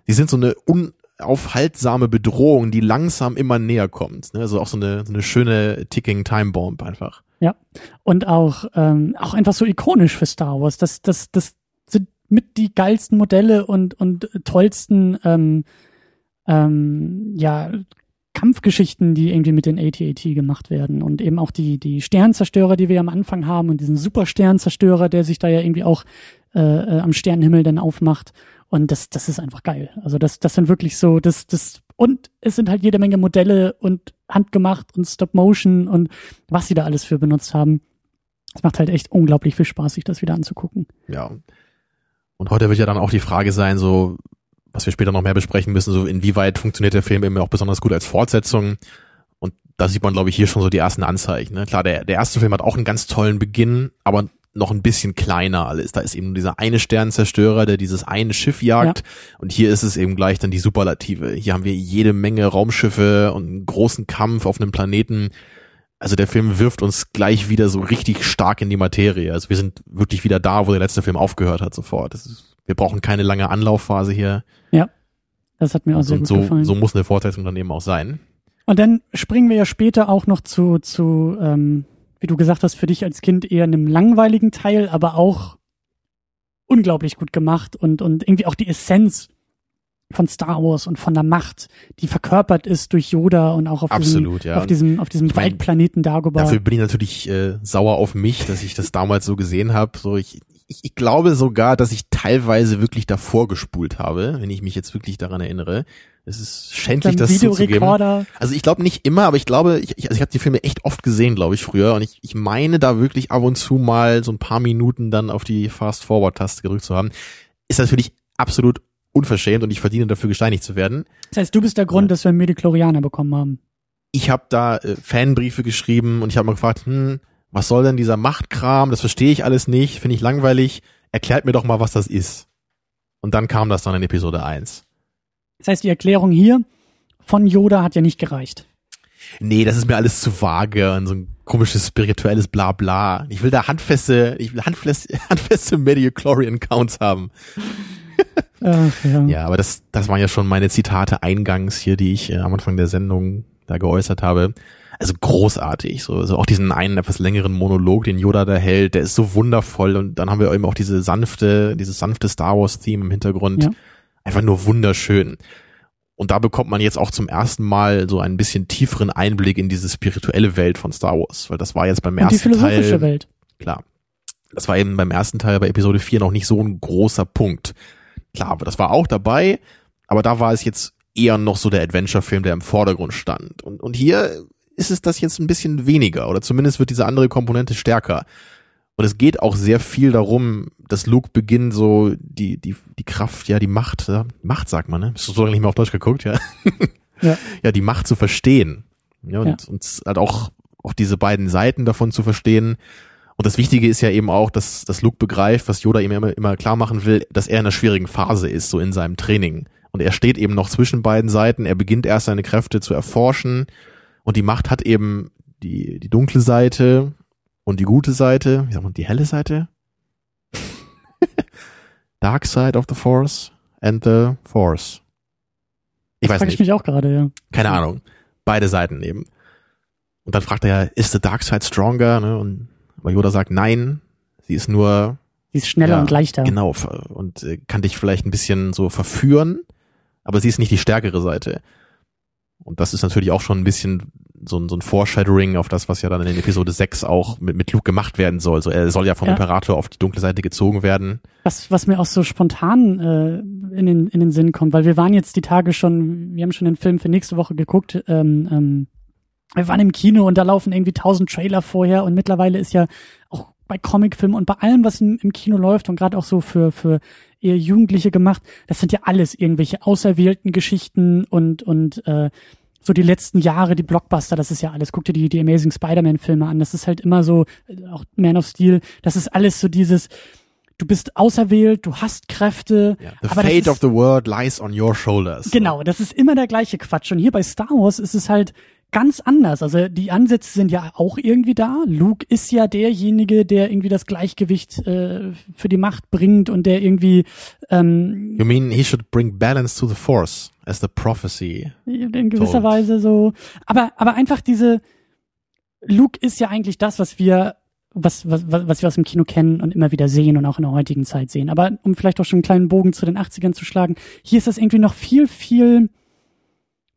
die sind so eine unaufhaltsame Bedrohung, die langsam immer näher kommt. Ne? Also auch so eine, so eine schöne ticking Time Bomb einfach. Ja. Und auch, ähm, auch einfach so ikonisch für Star Wars. Das, das, das mit die geilsten Modelle und, und tollsten ähm, ähm, ja, Kampfgeschichten, die irgendwie mit den AT-AT gemacht werden und eben auch die, die Sternzerstörer, die wir am Anfang haben und diesen Supersternzerstörer, der sich da ja irgendwie auch äh, äh, am Sternenhimmel dann aufmacht. Und das, das ist einfach geil. Also das, das sind wirklich so, das, das, und es sind halt jede Menge Modelle und handgemacht und Stop Motion und was sie da alles für benutzt haben. Es macht halt echt unglaublich viel Spaß, sich das wieder anzugucken. Ja. Und heute wird ja dann auch die Frage sein, so, was wir später noch mehr besprechen müssen, so inwieweit funktioniert der Film eben auch besonders gut als Fortsetzung. Und da sieht man, glaube ich, hier schon so die ersten Anzeichen. Ne? Klar, der, der erste Film hat auch einen ganz tollen Beginn, aber noch ein bisschen kleiner alles. Da ist eben dieser eine Sternzerstörer, der dieses eine Schiff jagt. Ja. Und hier ist es eben gleich dann die Superlative. Hier haben wir jede Menge Raumschiffe und einen großen Kampf auf einem Planeten. Also der Film wirft uns gleich wieder so richtig stark in die Materie. Also wir sind wirklich wieder da, wo der letzte Film aufgehört hat sofort. Ist, wir brauchen keine lange Anlaufphase hier. Ja, das hat mir auch sehr und gut so, gefallen. So muss eine Fortsetzung dann eben auch sein. Und dann springen wir ja später auch noch zu, zu ähm, wie du gesagt hast, für dich als Kind eher einem langweiligen Teil, aber auch unglaublich gut gemacht und, und irgendwie auch die Essenz von Star Wars und von der Macht, die verkörpert ist durch Yoda und auch auf Absolut, diesem, ja. auf diesem, auf diesem Ich mein, Waldplaneten Dagobah. Dafür bin ich natürlich äh, sauer auf mich, dass ich das damals so gesehen habe. So ich, ich, ich glaube sogar, dass ich teilweise wirklich davor gespult habe, wenn ich mich jetzt wirklich daran erinnere. Es ist schändlich, das zuzugeben. Also ich glaube nicht immer, aber ich glaube, ich, ich, also ich habe die Filme echt oft gesehen, glaube ich, früher. Und ich, ich meine da wirklich ab und zu mal so ein paar Minuten dann auf die Fast-Forward-Taste gedrückt zu haben. Ist natürlich absolut unverschämt und ich verdiene dafür gesteinigt zu werden. Das heißt, du bist der Grund, dass wir Mediklorianer bekommen haben. Ich habe da äh, Fanbriefe geschrieben und ich habe mal gefragt, hm, was soll denn dieser Machtkram? Das verstehe ich alles nicht, finde ich langweilig. Erklärt mir doch mal, was das ist. Und dann kam das dann in Episode 1. Das heißt, die Erklärung hier von Yoda hat ja nicht gereicht. Nee, das ist mir alles zu vage und so ein komisches spirituelles Blabla. Ich will da handfeste, ich will handfeste, handfeste Mediochlorian Counts haben. Ach, ja. Ja, aber das, das waren ja schon meine Zitate eingangs hier, die ich äh, am Anfang der Sendung da geäußert habe. Also großartig, so, so auch diesen einen etwas längeren Monolog, den Yoda da hält, der ist so wundervoll und dann haben wir eben auch diese sanfte, dieses sanfte Star Wars Theme im Hintergrund. Ja. Einfach nur wunderschön. Und da bekommt man jetzt auch zum ersten Mal so ein bisschen tieferen Einblick in diese spirituelle Welt von Star Wars, weil das war jetzt beim Und die ersten philosophische Teil Welt. klar. Das war eben beim ersten Teil bei Episode 4 noch nicht so ein großer Punkt. Klar, aber das war auch dabei, aber da war es jetzt eher noch so der Adventure-Film, der im Vordergrund stand. Und, und hier ist es das jetzt ein bisschen weniger oder zumindest wird diese andere Komponente stärker. Und es geht auch sehr viel darum, dass Luke beginnt so die, die, die Kraft, ja, die Macht, ja, Macht sagt man, ne? Bist du so lange nicht mehr auf Deutsch geguckt, ja? Ja. ja, die Macht zu verstehen. Ja, und, Ja. und halt auch, auch diese beiden Seiten davon zu verstehen. Und das Wichtige ist ja eben auch, dass, dass Luke begreift, was Yoda ihm immer, immer klar machen will, dass er in einer schwierigen Phase ist, so in seinem Training. Und er steht eben noch zwischen beiden Seiten. Er beginnt erst seine Kräfte zu erforschen. Und die Macht hat eben die, die dunkle Seite und die gute Seite. Wie sagt man, die helle Seite? Dark side of the Force and the Force. Ich weiß Frag nicht. ich mich auch gerade, ja. Keine Ahnung. Beide Seiten eben. Und dann fragt er ja, ist the dark side stronger? Ne? Und aber Yoda sagt, nein, sie ist nur Die ist schneller ja, und leichter. Genau und äh, kann dich vielleicht ein bisschen so verführen, aber sie ist nicht die stärkere Seite. Und das ist natürlich auch schon ein bisschen so ein, so ein Foreshadowing auf das, was ja dann in Episode 6 auch mit, mit Luke gemacht werden soll. So, er soll ja vom Ja. Imperator auf die dunkle Seite gezogen werden. Was, was mir auch so spontan äh, in, den, in den Sinn kommt, weil wir waren jetzt die Tage schon, wir haben schon den Film für nächste Woche geguckt, ähm, ähm, wir waren im Kino und da laufen irgendwie tausend Trailer vorher und mittlerweile ist ja auch bei Comicfilmen und bei allem, was im, im Kino läuft und gerade auch so für, für eher Jugendliche gemacht, das sind ja alles irgendwelche auserwählten Geschichten und, und äh, so die letzten Jahre, die Blockbuster, das ist ja alles. Guck dir die, die Amazing Spider-Man-Filme an. Das ist halt immer so, äh, auch Man of Steel, das ist alles so dieses, du bist auserwählt, du hast Kräfte. Ja. The fate ist, of the world lies on your shoulders. Genau, das ist immer der gleiche Quatsch. Und hier bei Star Wars ist es halt ganz anders. Also die Ansätze sind ja auch irgendwie da. Luke ist ja derjenige, der irgendwie das Gleichgewicht äh, für die Macht bringt und der irgendwie ähm, You mean he should bring balance to the force as the prophecy? in gewisser So. Weise so. Aber, aber einfach diese, Luke ist ja eigentlich das, was wir was, was, was wir aus dem Kino kennen und immer wieder sehen und auch in der heutigen Zeit sehen. Aber um vielleicht auch schon einen kleinen Bogen zu den 80ern zu schlagen, hier ist das irgendwie noch viel, viel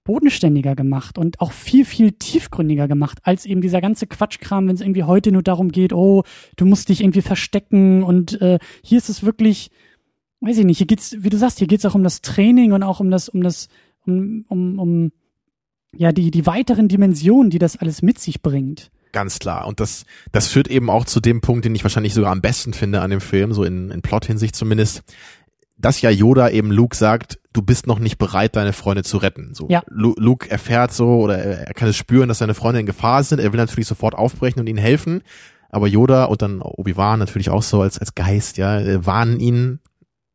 bodenständiger gemacht und auch viel, viel tiefgründiger gemacht, als eben dieser ganze Quatschkram, wenn es irgendwie heute nur darum geht, oh, du musst dich irgendwie verstecken und äh, hier ist es wirklich, weiß ich nicht, hier geht's, wie du sagst, hier geht's auch um das Training und auch um das, um das, um, um, um ja, die, die weiteren Dimensionen, die das alles mit sich bringt. Ganz klar. Und das, das führt eben auch zu dem Punkt, den ich wahrscheinlich sogar am besten finde an dem Film, so in, in Plot-Hinsicht zumindest, dass ja Yoda eben Luke sagt, du bist noch nicht bereit, deine Freunde zu retten. So, Ja. Lu- Luke erfährt so oder er kann es spüren, dass seine Freunde in Gefahr sind. Er will natürlich sofort aufbrechen und ihnen helfen. Aber Yoda und dann Obi-Wan natürlich auch so als, als Geist, ja, äh, warnen ihn,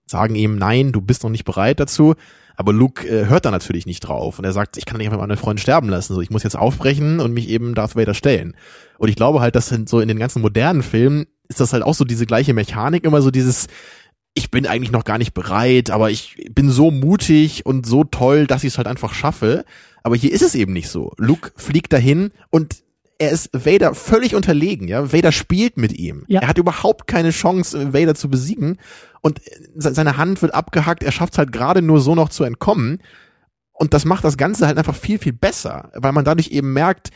sagen ihm, nein, du bist noch nicht bereit dazu. Aber Luke äh, hört da natürlich nicht drauf und er sagt, ich kann nicht einfach meine Freunde sterben lassen. So, ich muss jetzt aufbrechen und mich eben Darth Vader stellen. Und ich glaube halt, dass so in den ganzen modernen Filmen ist das halt auch so diese gleiche Mechanik, immer so dieses, ich bin eigentlich noch gar nicht bereit, aber ich bin so mutig und so toll, dass ich es halt einfach schaffe. Aber hier ist es eben nicht so. Luke fliegt dahin und er ist Vader völlig unterlegen, ja. Vader spielt mit ihm. Ja. Er hat überhaupt keine Chance, Vader zu besiegen. Und se- seine Hand wird abgehackt, er schafft es halt gerade nur so noch zu entkommen. Und das macht das Ganze halt einfach viel, viel besser, weil man dadurch eben merkt,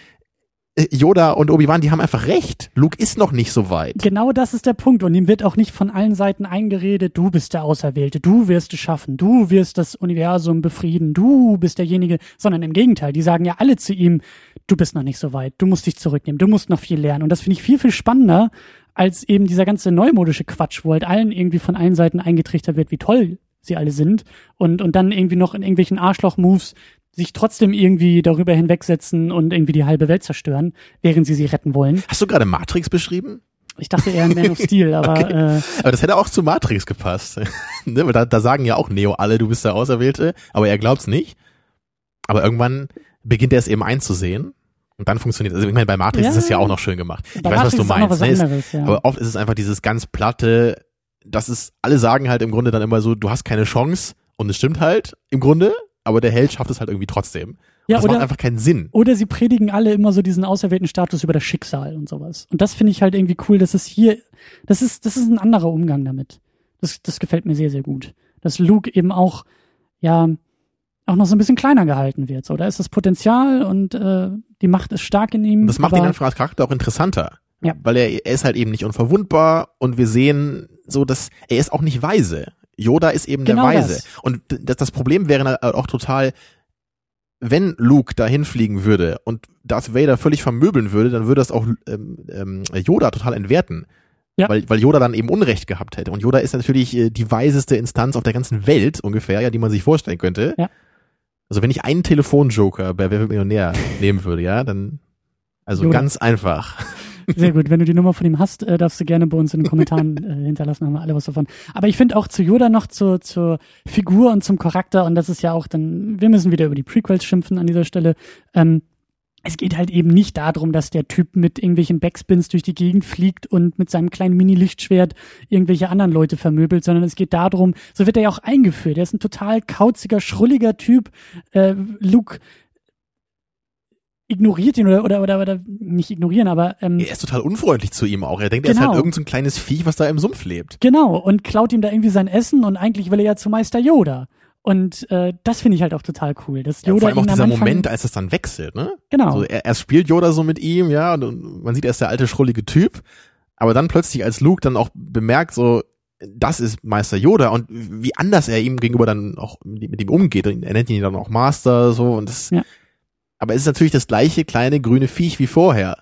Yoda und Obi-Wan, die haben einfach recht. Luke ist noch nicht so weit. Genau das ist der Punkt. Und ihm wird auch nicht von allen Seiten eingeredet, du bist der Auserwählte, du wirst es schaffen, du wirst das Universum befrieden, du bist derjenige, sondern im Gegenteil, die sagen ja alle zu ihm, du bist noch nicht so weit, du musst dich zurücknehmen, du musst noch viel lernen. Und das finde ich viel, viel spannender als eben dieser ganze neumodische Quatsch, wo halt allen irgendwie von allen Seiten eingetrichtert wird, wie toll sie alle sind und, und dann irgendwie noch in irgendwelchen Arschloch-Moves sich trotzdem irgendwie darüber hinwegsetzen und irgendwie die halbe Welt zerstören, während sie sie retten wollen. Hast du gerade Matrix beschrieben? Ich dachte eher an Man of Steel, aber äh, Aber das hätte auch zu Matrix gepasst. ne? Weil da, da sagen ja auch Neo alle, du bist der Auserwählte, aber er glaubt's nicht. Aber irgendwann beginnt er es eben einzusehen. Und dann funktioniert Also ich meine, bei Matrix Ja. ist es ja auch noch schön gemacht. Ich weiß, was du meinst. was ne? Es- anderes, ja. Aber oft ist es einfach dieses ganz platte, das ist, alle sagen halt im Grunde dann immer so, du hast keine Chance. Und es stimmt halt im Grunde, aber der Held schafft es halt irgendwie trotzdem. Ja, das oder- macht einfach keinen Sinn. Oder sie predigen alle immer so diesen auserwählten Status über das Schicksal und sowas. Und das finde ich halt irgendwie cool, dass es hier, das ist, das ist ein anderer Umgang damit. Das, das gefällt mir sehr, sehr gut. Dass Luke eben auch, ja, auch noch so ein bisschen kleiner gehalten wird. So, da ist das Potenzial und äh, die Macht ist stark in ihm. Das macht ihn einfach als Charakter auch interessanter. Ja. Weil er, er ist halt eben nicht unverwundbar und wir sehen so, dass er ist auch nicht weise. Yoda ist eben Genau der Weise. das. Und das, das Problem wäre auch total, wenn Luke dahin fliegen würde und Darth Vader völlig vermöbeln würde, dann würde das auch ähm, ähm, Yoda total entwerten. Ja. Weil, weil Yoda dann eben Unrecht gehabt hätte. Und Yoda ist natürlich äh, die weiseste Instanz auf der ganzen Welt ungefähr, ja, die man sich vorstellen könnte. Ja. Also wenn ich einen Telefonjoker bei Wer wird Millionär nehmen würde, ja, dann also Yoda. ganz einfach. Sehr gut. Wenn du die Nummer von ihm hast, äh, darfst du gerne bei uns in den Kommentaren äh, hinterlassen, haben wir alle was davon. Aber ich finde auch zu Yoda noch zur, zur Figur und zum Charakter, und das ist ja auch dann, wir müssen wieder über die Prequels schimpfen an dieser Stelle. Ähm, es geht halt eben nicht darum, dass der Typ mit irgendwelchen Backspins durch die Gegend fliegt und mit seinem kleinen Mini-Lichtschwert irgendwelche anderen Leute vermöbelt, sondern es geht darum, so wird er ja auch eingeführt. Er ist ein total kauziger, schrulliger Typ. Äh, Luke ignoriert ihn oder, oder, oder, oder nicht ignorieren, aber ähm, Er ist total unfreundlich zu ihm auch. Er denkt, er ist Genau. halt irgendein so ein kleines Viech, was da im Sumpf lebt. Genau, und klaut ihm da irgendwie sein Essen und eigentlich will er ja zu Meister Yoda. Und äh, das finde ich halt auch total cool. Dass Ja, Yoda vor allem auch dieser Anfang, Moment, als es dann wechselt, ne? Genau. Also er, er spielt Yoda so mit ihm, ja, und, man sieht, er ist der alte, schrullige Typ. Aber dann plötzlich, als Luke dann auch bemerkt, so, das ist Meister Yoda und wie anders er ihm gegenüber dann auch mit, ihm umgeht. Und er nennt ihn dann auch Master, so, und das, Ja. Aber es ist natürlich das gleiche kleine grüne Viech wie vorher.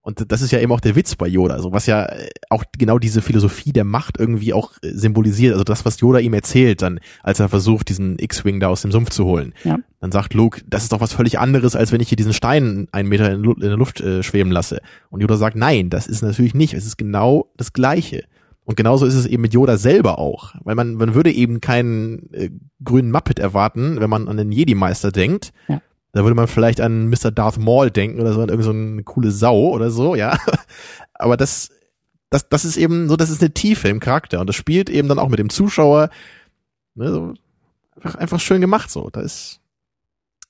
Und das ist ja eben auch der Witz bei Yoda, so was ja äh, auch genau diese Philosophie der Macht irgendwie auch äh, symbolisiert. Also das, was Yoda ihm erzählt, dann, als er versucht, diesen X-Wing da aus dem Sumpf zu holen. Ja. Dann sagt Luke, das ist doch was völlig anderes, als wenn ich hier diesen Stein einen Meter in, in der Luft äh, schweben lasse. Und Yoda sagt, nein, das ist natürlich nicht. Es ist genau das Gleiche. Und genauso ist es eben mit Yoda selber auch. Weil man, man würde eben keinen äh, grünen Muppet erwarten, wenn man an den Jedi-Meister denkt. Ja. Da würde man vielleicht an Mr. Darth Maul denken oder so, an irgendeine so coole Sau oder so, ja. Aber das, das, das ist eben so, das ist eine Tiefe im Charakter und das spielt eben dann auch mit dem Zuschauer, ne, so, einfach, einfach schön gemacht so. Da ist,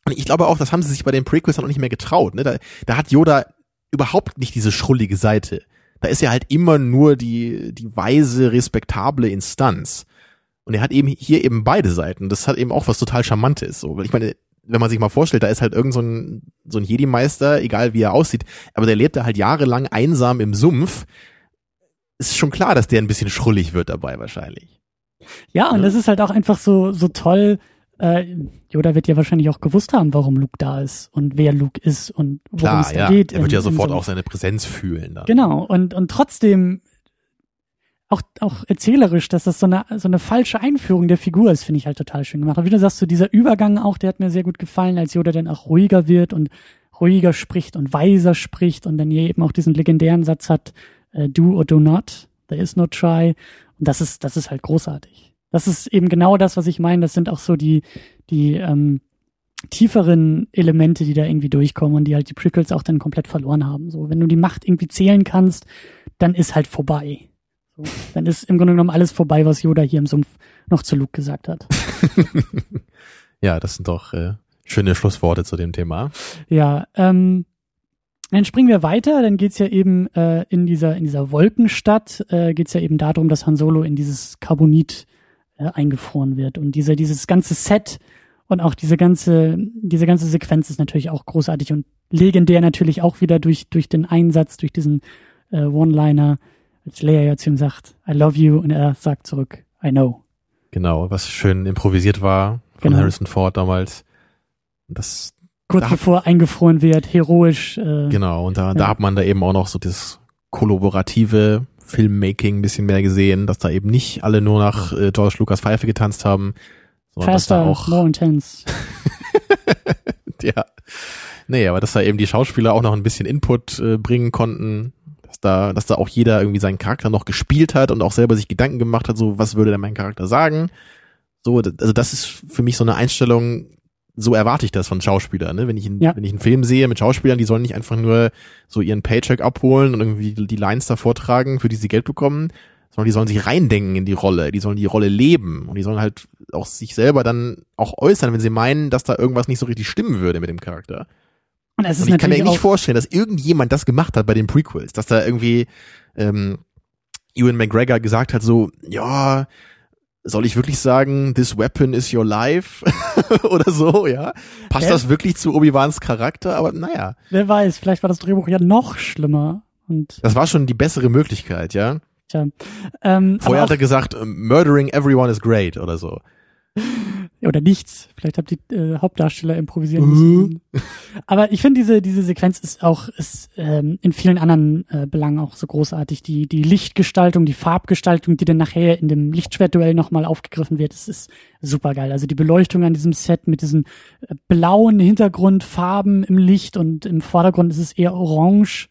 und ich glaube auch, das haben sie sich bei den Prequels dann auch nicht mehr getraut, ne. Da, da hat Yoda überhaupt nicht diese schrullige Seite. Da ist er halt immer nur die, die weise, respektable Instanz. Und er hat eben hier eben beide Seiten. Das hat eben auch was total Charmantes. So, ich meine, wenn man sich mal vorstellt, da ist halt irgend so ein, so ein Jedi-Meister, egal wie er aussieht, aber der lebt da halt jahrelang einsam im Sumpf. Ist schon klar, dass der ein bisschen schrullig wird dabei wahrscheinlich. Ja, und Ja. das ist halt auch einfach so, so toll. Äh, Yoda wird ja wahrscheinlich auch gewusst haben, warum Luke da ist und wer Luke ist und worum Klar, es da ja. geht. Er wird ja sofort Sumpf. auch seine Präsenz fühlen. Dann. Genau, und, und trotzdem auch, auch erzählerisch, dass das so eine, so eine falsche Einführung der Figur ist, finde ich halt total schön gemacht. Und wie du sagst, so dieser Übergang auch, der hat mir sehr gut gefallen, als Yoda dann auch ruhiger wird und ruhiger spricht und weiser spricht und dann hier eben auch diesen legendären Satz hat, äh, do or do not, there is no try. Und das ist, das ist halt großartig. Das ist eben genau das, was ich meine. Das sind auch so die, die, ähm, tieferen Elemente, die da irgendwie durchkommen und die halt die Prequels auch dann komplett verloren haben. So, wenn du die Macht irgendwie zählen kannst, dann ist halt vorbei. So, dann ist im Grunde genommen alles vorbei, was Yoda hier im Sumpf noch zu Luke gesagt hat. ja, das sind doch äh, schöne Schlussworte zu dem Thema. Ja, ähm, dann springen wir weiter, dann geht's ja eben äh, in dieser in dieser Wolkenstadt äh, geht's ja eben darum, dass Han Solo in dieses Carbonit äh, eingefroren wird und dieser dieses ganze Set und auch diese ganze diese ganze Sequenz ist natürlich auch großartig und legendär natürlich auch wieder durch durch den Einsatz durch diesen äh, One-Liner, als Leia ja zu ihm sagt I love you und er sagt zurück I know. Genau, was schön improvisiert war von Genau. Harrison Ford damals. Das Kurz bevor eingefroren wird, heroisch. Äh, Genau, und da, Ja. da hat man da eben auch noch so das kollaborative Filmmaking ein bisschen mehr gesehen, dass da eben nicht alle nur nach äh, George Lucas Pfeife getanzt haben, sondern dass da Faster, auch, more intense. ja, nee, aber dass da eben die Schauspieler auch noch ein bisschen Input äh, bringen konnten, da, dass da auch jeder irgendwie seinen Charakter noch gespielt hat und auch selber sich Gedanken gemacht hat, so, was würde denn mein Charakter sagen? So, also das ist für mich so eine Einstellung, so erwarte ich das von Schauspielern, ne? Wenn ich, einen, Ja. wenn ich einen Film sehe mit Schauspielern, die sollen nicht einfach nur so ihren Paycheck abholen und irgendwie die Lines da vortragen, für die sie Geld bekommen, sondern die sollen sich reindenken in die Rolle, die sollen die Rolle leben und die sollen halt auch sich selber dann auch äußern, wenn sie meinen, dass da irgendwas nicht so richtig stimmen würde mit dem Charakter. Und es ist Und ich kann mir nicht vorstellen, dass irgendjemand das gemacht hat bei den Prequels, dass da irgendwie ähm, Ewan McGregor gesagt hat, so, ja, soll ich wirklich sagen, this weapon is your life? Oder so, ja? Passt Ja. das wirklich zu Obi-Wans Charakter? Aber naja, wer weiß, vielleicht war das Drehbuch ja noch schlimmer. Und das war schon die bessere Möglichkeit, ja? tja, ähm, Vorher hat er gesagt, murdering everyone is great oder so. Oder nichts. Vielleicht haben die äh, Hauptdarsteller improvisieren müssen. Aber ich finde diese diese Sequenz ist auch ist ähm, in vielen anderen äh, Belangen auch so großartig. Die die Lichtgestaltung, die Farbgestaltung, die dann nachher in dem Lichtschwertduell nochmal aufgegriffen wird, das ist super geil. Also die Beleuchtung an diesem Set mit diesen äh, blauen Hintergrundfarben im Licht und im Vordergrund ist es eher orange.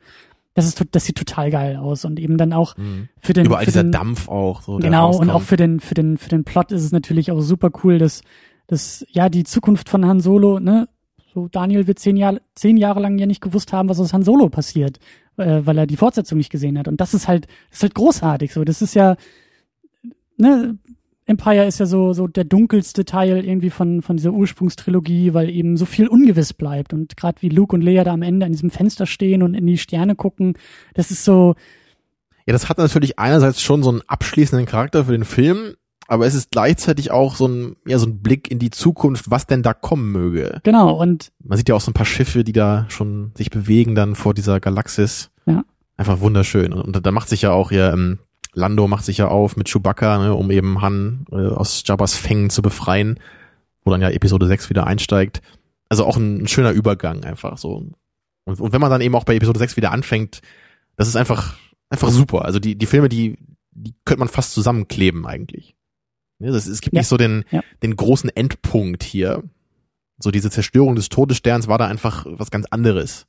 Das ist das sieht total geil aus und eben dann auch für den Überall für dieser den, Dampf auch. So, Genau, und auch für den, für den, für den Plot ist es natürlich auch super cool, dass, dass, ja, die Zukunft von Han Solo, ne, so Daniel wird zehn Jahre, zehn Jahre lang ja nicht gewusst haben, was aus Han Solo passiert, äh, weil er die Fortsetzung nicht gesehen hat. Und das ist halt, das ist halt großartig, so. Das ist ja, ne, Empire ist ja so, so der dunkelste Teil irgendwie von, von dieser Ursprungstrilogie, weil eben so viel ungewiss bleibt. Und gerade wie Luke und Leia da am Ende an diesem Fenster stehen und in die Sterne gucken, das ist so, Ja, das hat natürlich einerseits schon so einen abschließenden Charakter für den Film, aber es ist gleichzeitig auch so ein, ja, so ein Blick in die Zukunft, was denn da kommen möge. genau, und Man sieht ja auch so ein paar Schiffe, die da schon sich bewegen dann vor dieser Galaxis. Ja. Einfach wunderschön. Und, und da macht sich ja auch ja, ähm, Lando macht sich ja auf mit Chewbacca, ne, um eben Han äh, aus Jabba's Fängen zu befreien, wo dann ja Episode 6 wieder einsteigt. Also auch ein, ein schöner Übergang einfach so. Und, und wenn man dann eben auch bei Episode 6 wieder anfängt, das ist einfach, einfach super. Also die, die Filme, die, die könnte man fast zusammenkleben eigentlich. Ja, das, es gibt Ja. nicht so den, Ja. den großen Endpunkt hier. So diese Zerstörung des Todessterns war da einfach was ganz anderes.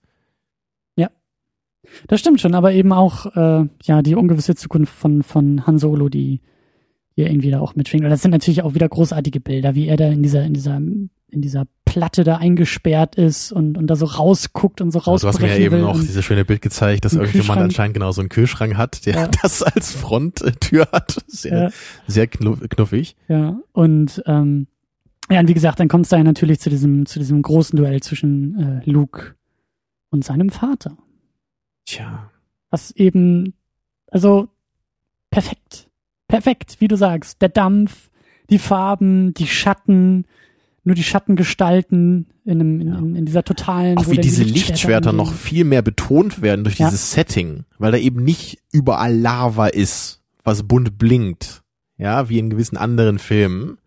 Das stimmt schon, aber eben auch äh, ja die ungewisse Zukunft von von Han Solo, die hier irgendwie da auch mitschwingt. Und das sind natürlich auch wieder großartige Bilder, wie er da in dieser in dieser in dieser Platte da eingesperrt ist und und da so rausguckt und so Also du hast mir ja eben und, dieses schöne Bild gezeigt, dass irgendjemand anscheinend genau so einen Kühlschrank hat, der Ja. das als Fronttür hat. Sehr, Ja. sehr knuff, knuffig. ja und ähm, ja und wie gesagt, dann kommt es da ja natürlich zu diesem zu diesem großen Duell zwischen äh, Luke und seinem Vater. Tja. was eben Also perfekt. Perfekt, wie du sagst. Der Dampf, die Farben, die Schatten, nur die Schattengestalten in, einem, in, Ja. in, dieser totalen. Auch wie diese die Lichtschwerter angehen. noch viel mehr betont werden durch Ja. dieses Setting, weil da eben nicht überall Lava ist, was bunt blinkt, ja, wie in gewissen anderen Filmen,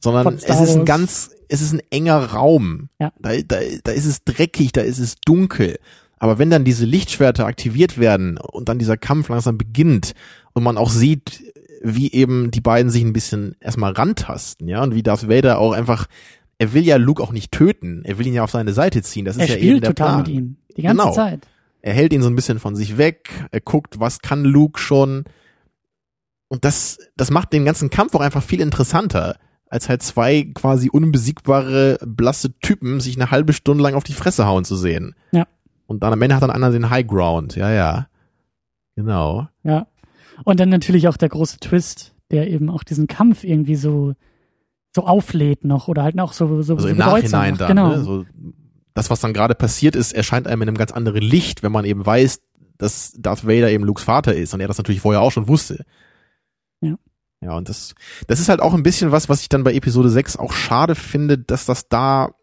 sondern es ist ein ganz, es ist ein enger Raum. Ja. Da, da, da ist es dreckig, da ist es dunkel. Aber wenn dann diese Lichtschwerter aktiviert werden und dann dieser Kampf langsam beginnt und man auch sieht, wie eben die beiden sich ein bisschen erstmal rantasten, ja, und wie Darth Vader auch einfach, er will ja Luke auch nicht töten, er will ihn ja auf seine Seite ziehen, das Er ist ja eben spielt der total Plan. mit ihm. Die ganze Genau. Zeit. Er hält ihn so ein bisschen von sich weg, er guckt, was kann Luke schon. Und das, das macht den ganzen Kampf auch einfach viel interessanter, als halt zwei quasi unbesiegbare, blasse Typen sich eine halbe Stunde lang auf die Fresse hauen zu sehen. Ja. Und dann am Ende hat dann einer den High Ground. Ja, ja. Genau. Ja. Und dann natürlich auch der große Twist, der eben auch diesen Kampf irgendwie so, so auflädt noch oder halt auch so, so, Also so im Nachhinein dann. Genau. Ne? So, das, was dann gerade passiert ist, erscheint einem in einem ganz anderen Licht, wenn man eben weiß, dass Darth Vader eben Lukes Vater ist und er das natürlich vorher auch schon wusste. Ja. Ja, und das, das ist halt auch ein bisschen was, was ich dann bei Episode 6 auch schade finde, dass das da,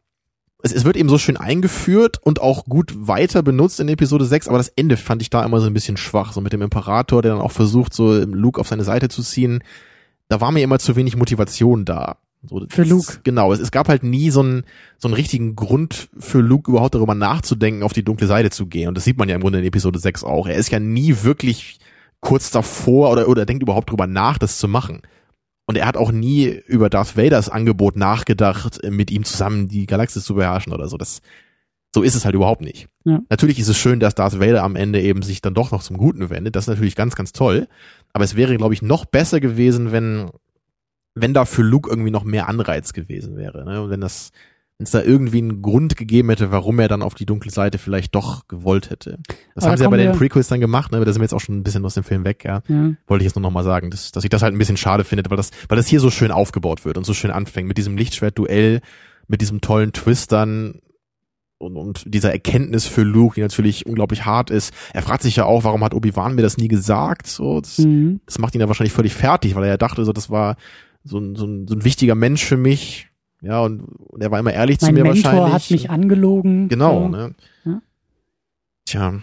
es, es wird eben so schön eingeführt und auch gut weiter benutzt in Episode 6, aber das Ende fand ich da immer so ein bisschen schwach, so mit dem Imperator, der dann auch versucht, so Luke auf seine Seite zu ziehen. Da war mir immer zu wenig Motivation da. So, Für Luke. Genau, es, es gab halt nie so einen, so einen richtigen Grund für Luke überhaupt darüber nachzudenken, auf die dunkle Seite zu gehen. Und das sieht man ja im Grunde in Episode 6 auch. Er ist ja nie wirklich kurz davor oder, oder denkt überhaupt drüber nach, das zu machen. Und er hat auch nie über Darth Vaders Angebot nachgedacht, mit ihm zusammen die Galaxis zu beherrschen oder so. Das, so ist es halt überhaupt nicht. Ja. Natürlich ist es schön, dass Darth Vader am Ende eben sich dann doch noch zum Guten wendet. Das ist natürlich ganz, ganz toll. Aber es wäre, glaube ich, noch besser gewesen, wenn, wenn da für Luke irgendwie noch mehr Anreiz gewesen wäre. Ne? Und wenn das, wenn es da irgendwie einen Grund gegeben hätte, warum er dann auf die dunkle Seite vielleicht doch gewollt hätte. Das Aber haben da sie ja bei den Prequels dann gemacht, ne? aber da sind wir jetzt auch schon ein bisschen aus dem Film weg, ja. Ja. Wollte ich jetzt nur noch mal sagen, dass, dass ich das halt ein bisschen schade finde, weil das, weil das hier so schön aufgebaut wird und so schön anfängt mit diesem Lichtschwert-Duell, mit diesem tollen Twist dann und, und dieser Erkenntnis für Luke, die natürlich unglaublich hart ist. Er fragt sich ja auch, warum hat Obi-Wan mir das nie gesagt? So, das, Mhm. das macht ihn ja wahrscheinlich völlig fertig, weil er ja dachte, so, das war so ein, so ein, so ein wichtiger Mensch für mich. Ja, und, und er war immer ehrlich zu Mein mir Mentor wahrscheinlich. hat mich angelogen. Genau, So. ne? Ja. Tja,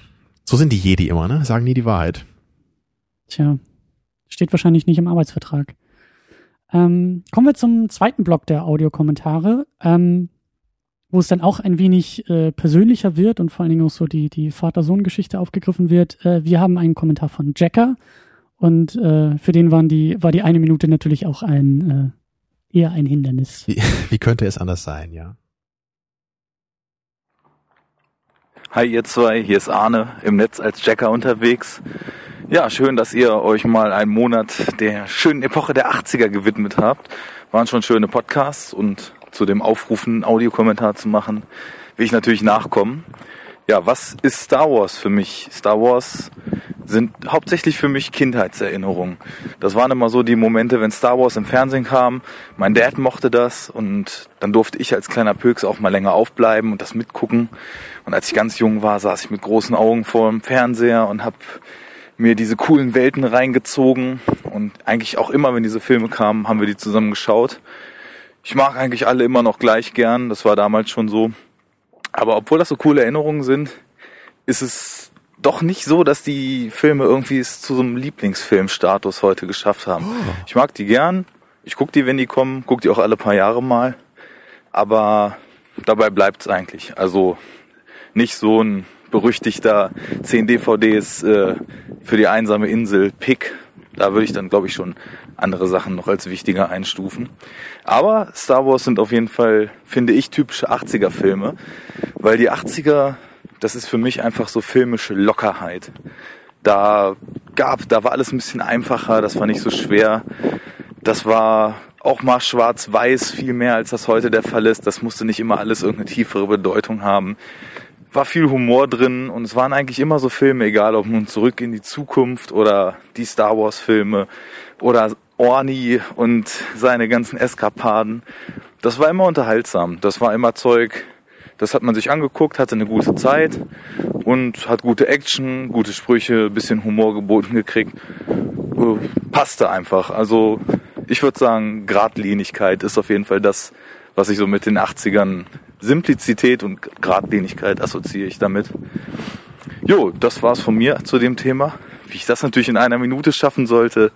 so sind die Jedi immer, ne? Sagen nie die Wahrheit. Tja, steht wahrscheinlich nicht im Arbeitsvertrag. Ähm, kommen wir zum zweiten Block der Audiokommentare, ähm, wo es dann auch ein wenig äh, persönlicher wird und vor allen Dingen auch so die, die Vater-Sohn-Geschichte aufgegriffen wird. Äh, wir haben einen Kommentar von Jacker und äh, für den waren die, war die eine Minute natürlich auch ein äh, eher ein Hindernis. Wie, wie könnte es anders sein, ja? Hi ihr zwei, hier ist Arne im Netz als Jacker unterwegs. Ja, schön, dass ihr euch mal einen Monat der schönen Epoche der 80er gewidmet habt. Waren schon schöne Podcasts und zu dem Aufrufen, einen Audiokommentar zu machen, will ich natürlich nachkommen. Ja, was ist Star Wars für mich? Star Wars sind hauptsächlich für mich Kindheitserinnerungen. Das waren immer so die Momente, wenn Star Wars im Fernsehen kam. Mein Dad mochte das und dann durfte ich als kleiner Pöks auch mal länger aufbleiben und das mitgucken. Und als ich ganz jung war, saß ich mit großen Augen vor dem Fernseher und habe mir diese coolen Welten reingezogen. Und eigentlich auch immer, wenn diese Filme kamen, haben wir die zusammen geschaut. Ich mag eigentlich alle immer noch gleich gern. Das war damals schon so. Aber obwohl das so coole Erinnerungen sind, ist es doch nicht so, dass die Filme irgendwie es zu so einem Lieblingsfilmstatus heute geschafft haben. Ich mag die gern. Ich guck die, wenn die kommen. Guck die auch alle paar Jahre mal. Aber dabei bleibt's eigentlich. Also nicht so ein berüchtigter 10 DVDs äh, für die einsame Insel Pick. Da würde ich dann, glaube ich, schon andere Sachen noch als wichtiger einstufen. Aber Star Wars sind auf jeden Fall, finde ich, typische 80er-Filme, weil die 80er, das ist für mich einfach so filmische Lockerheit. Da gab, da war alles ein bisschen einfacher, das war nicht so schwer. Das war auch mal schwarz-weiß viel mehr, als das heute der Fall ist. Das musste nicht immer alles irgendeine tiefere Bedeutung haben war viel Humor drin und es waren eigentlich immer so Filme, egal ob nun zurück in die Zukunft oder die Star Wars Filme oder Orni und seine ganzen Eskapaden. Das war immer unterhaltsam. Das war immer Zeug, das hat man sich angeguckt, hatte eine gute Zeit und hat gute Action, gute Sprüche, bisschen Humor geboten gekriegt. Äh, passte einfach. Also ich würde sagen, Gradlinigkeit ist auf jeden Fall das, was ich so mit den 80ern Simplizität und Gradlinigkeit assoziiere ich damit. Jo, das war's von mir zu dem Thema. Wie ich das natürlich in einer Minute schaffen sollte,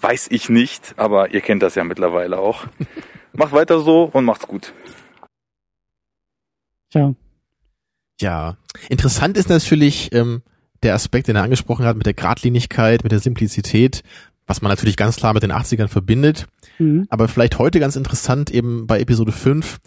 weiß ich nicht, aber ihr kennt das ja mittlerweile auch. Macht weiter so und macht's gut. Tja. Ja, interessant ist natürlich ähm, der Aspekt, den er angesprochen hat, mit der Gradlinigkeit, mit der Simplizität, was man natürlich ganz klar mit den 80ern verbindet. Mhm. Aber vielleicht heute ganz interessant eben bei Episode 5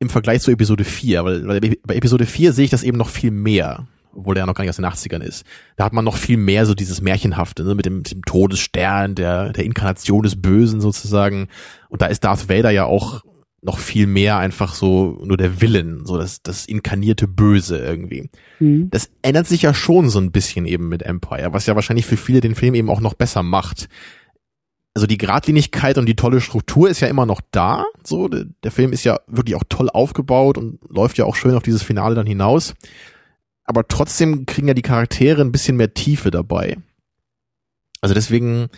im Vergleich zu Episode 4, weil, weil bei Episode 4 sehe ich das eben noch viel mehr, obwohl der ja noch gar nicht aus den 80ern ist. Da hat man noch viel mehr so dieses Märchenhafte, ne, mit dem, dem Todesstern, der, der Inkarnation des Bösen sozusagen. Und da ist Darth Vader ja auch noch viel mehr einfach so nur der Willen, so das, das inkarnierte Böse irgendwie. Mhm. Das ändert sich ja schon so ein bisschen eben mit Empire, was ja wahrscheinlich für viele den Film eben auch noch besser macht. Also die Gradlinigkeit und die tolle Struktur ist ja immer noch da. So, der, der Film ist ja wirklich auch toll aufgebaut und läuft ja auch schön auf dieses Finale dann hinaus. Aber trotzdem kriegen ja die Charaktere ein bisschen mehr Tiefe dabei. Also deswegen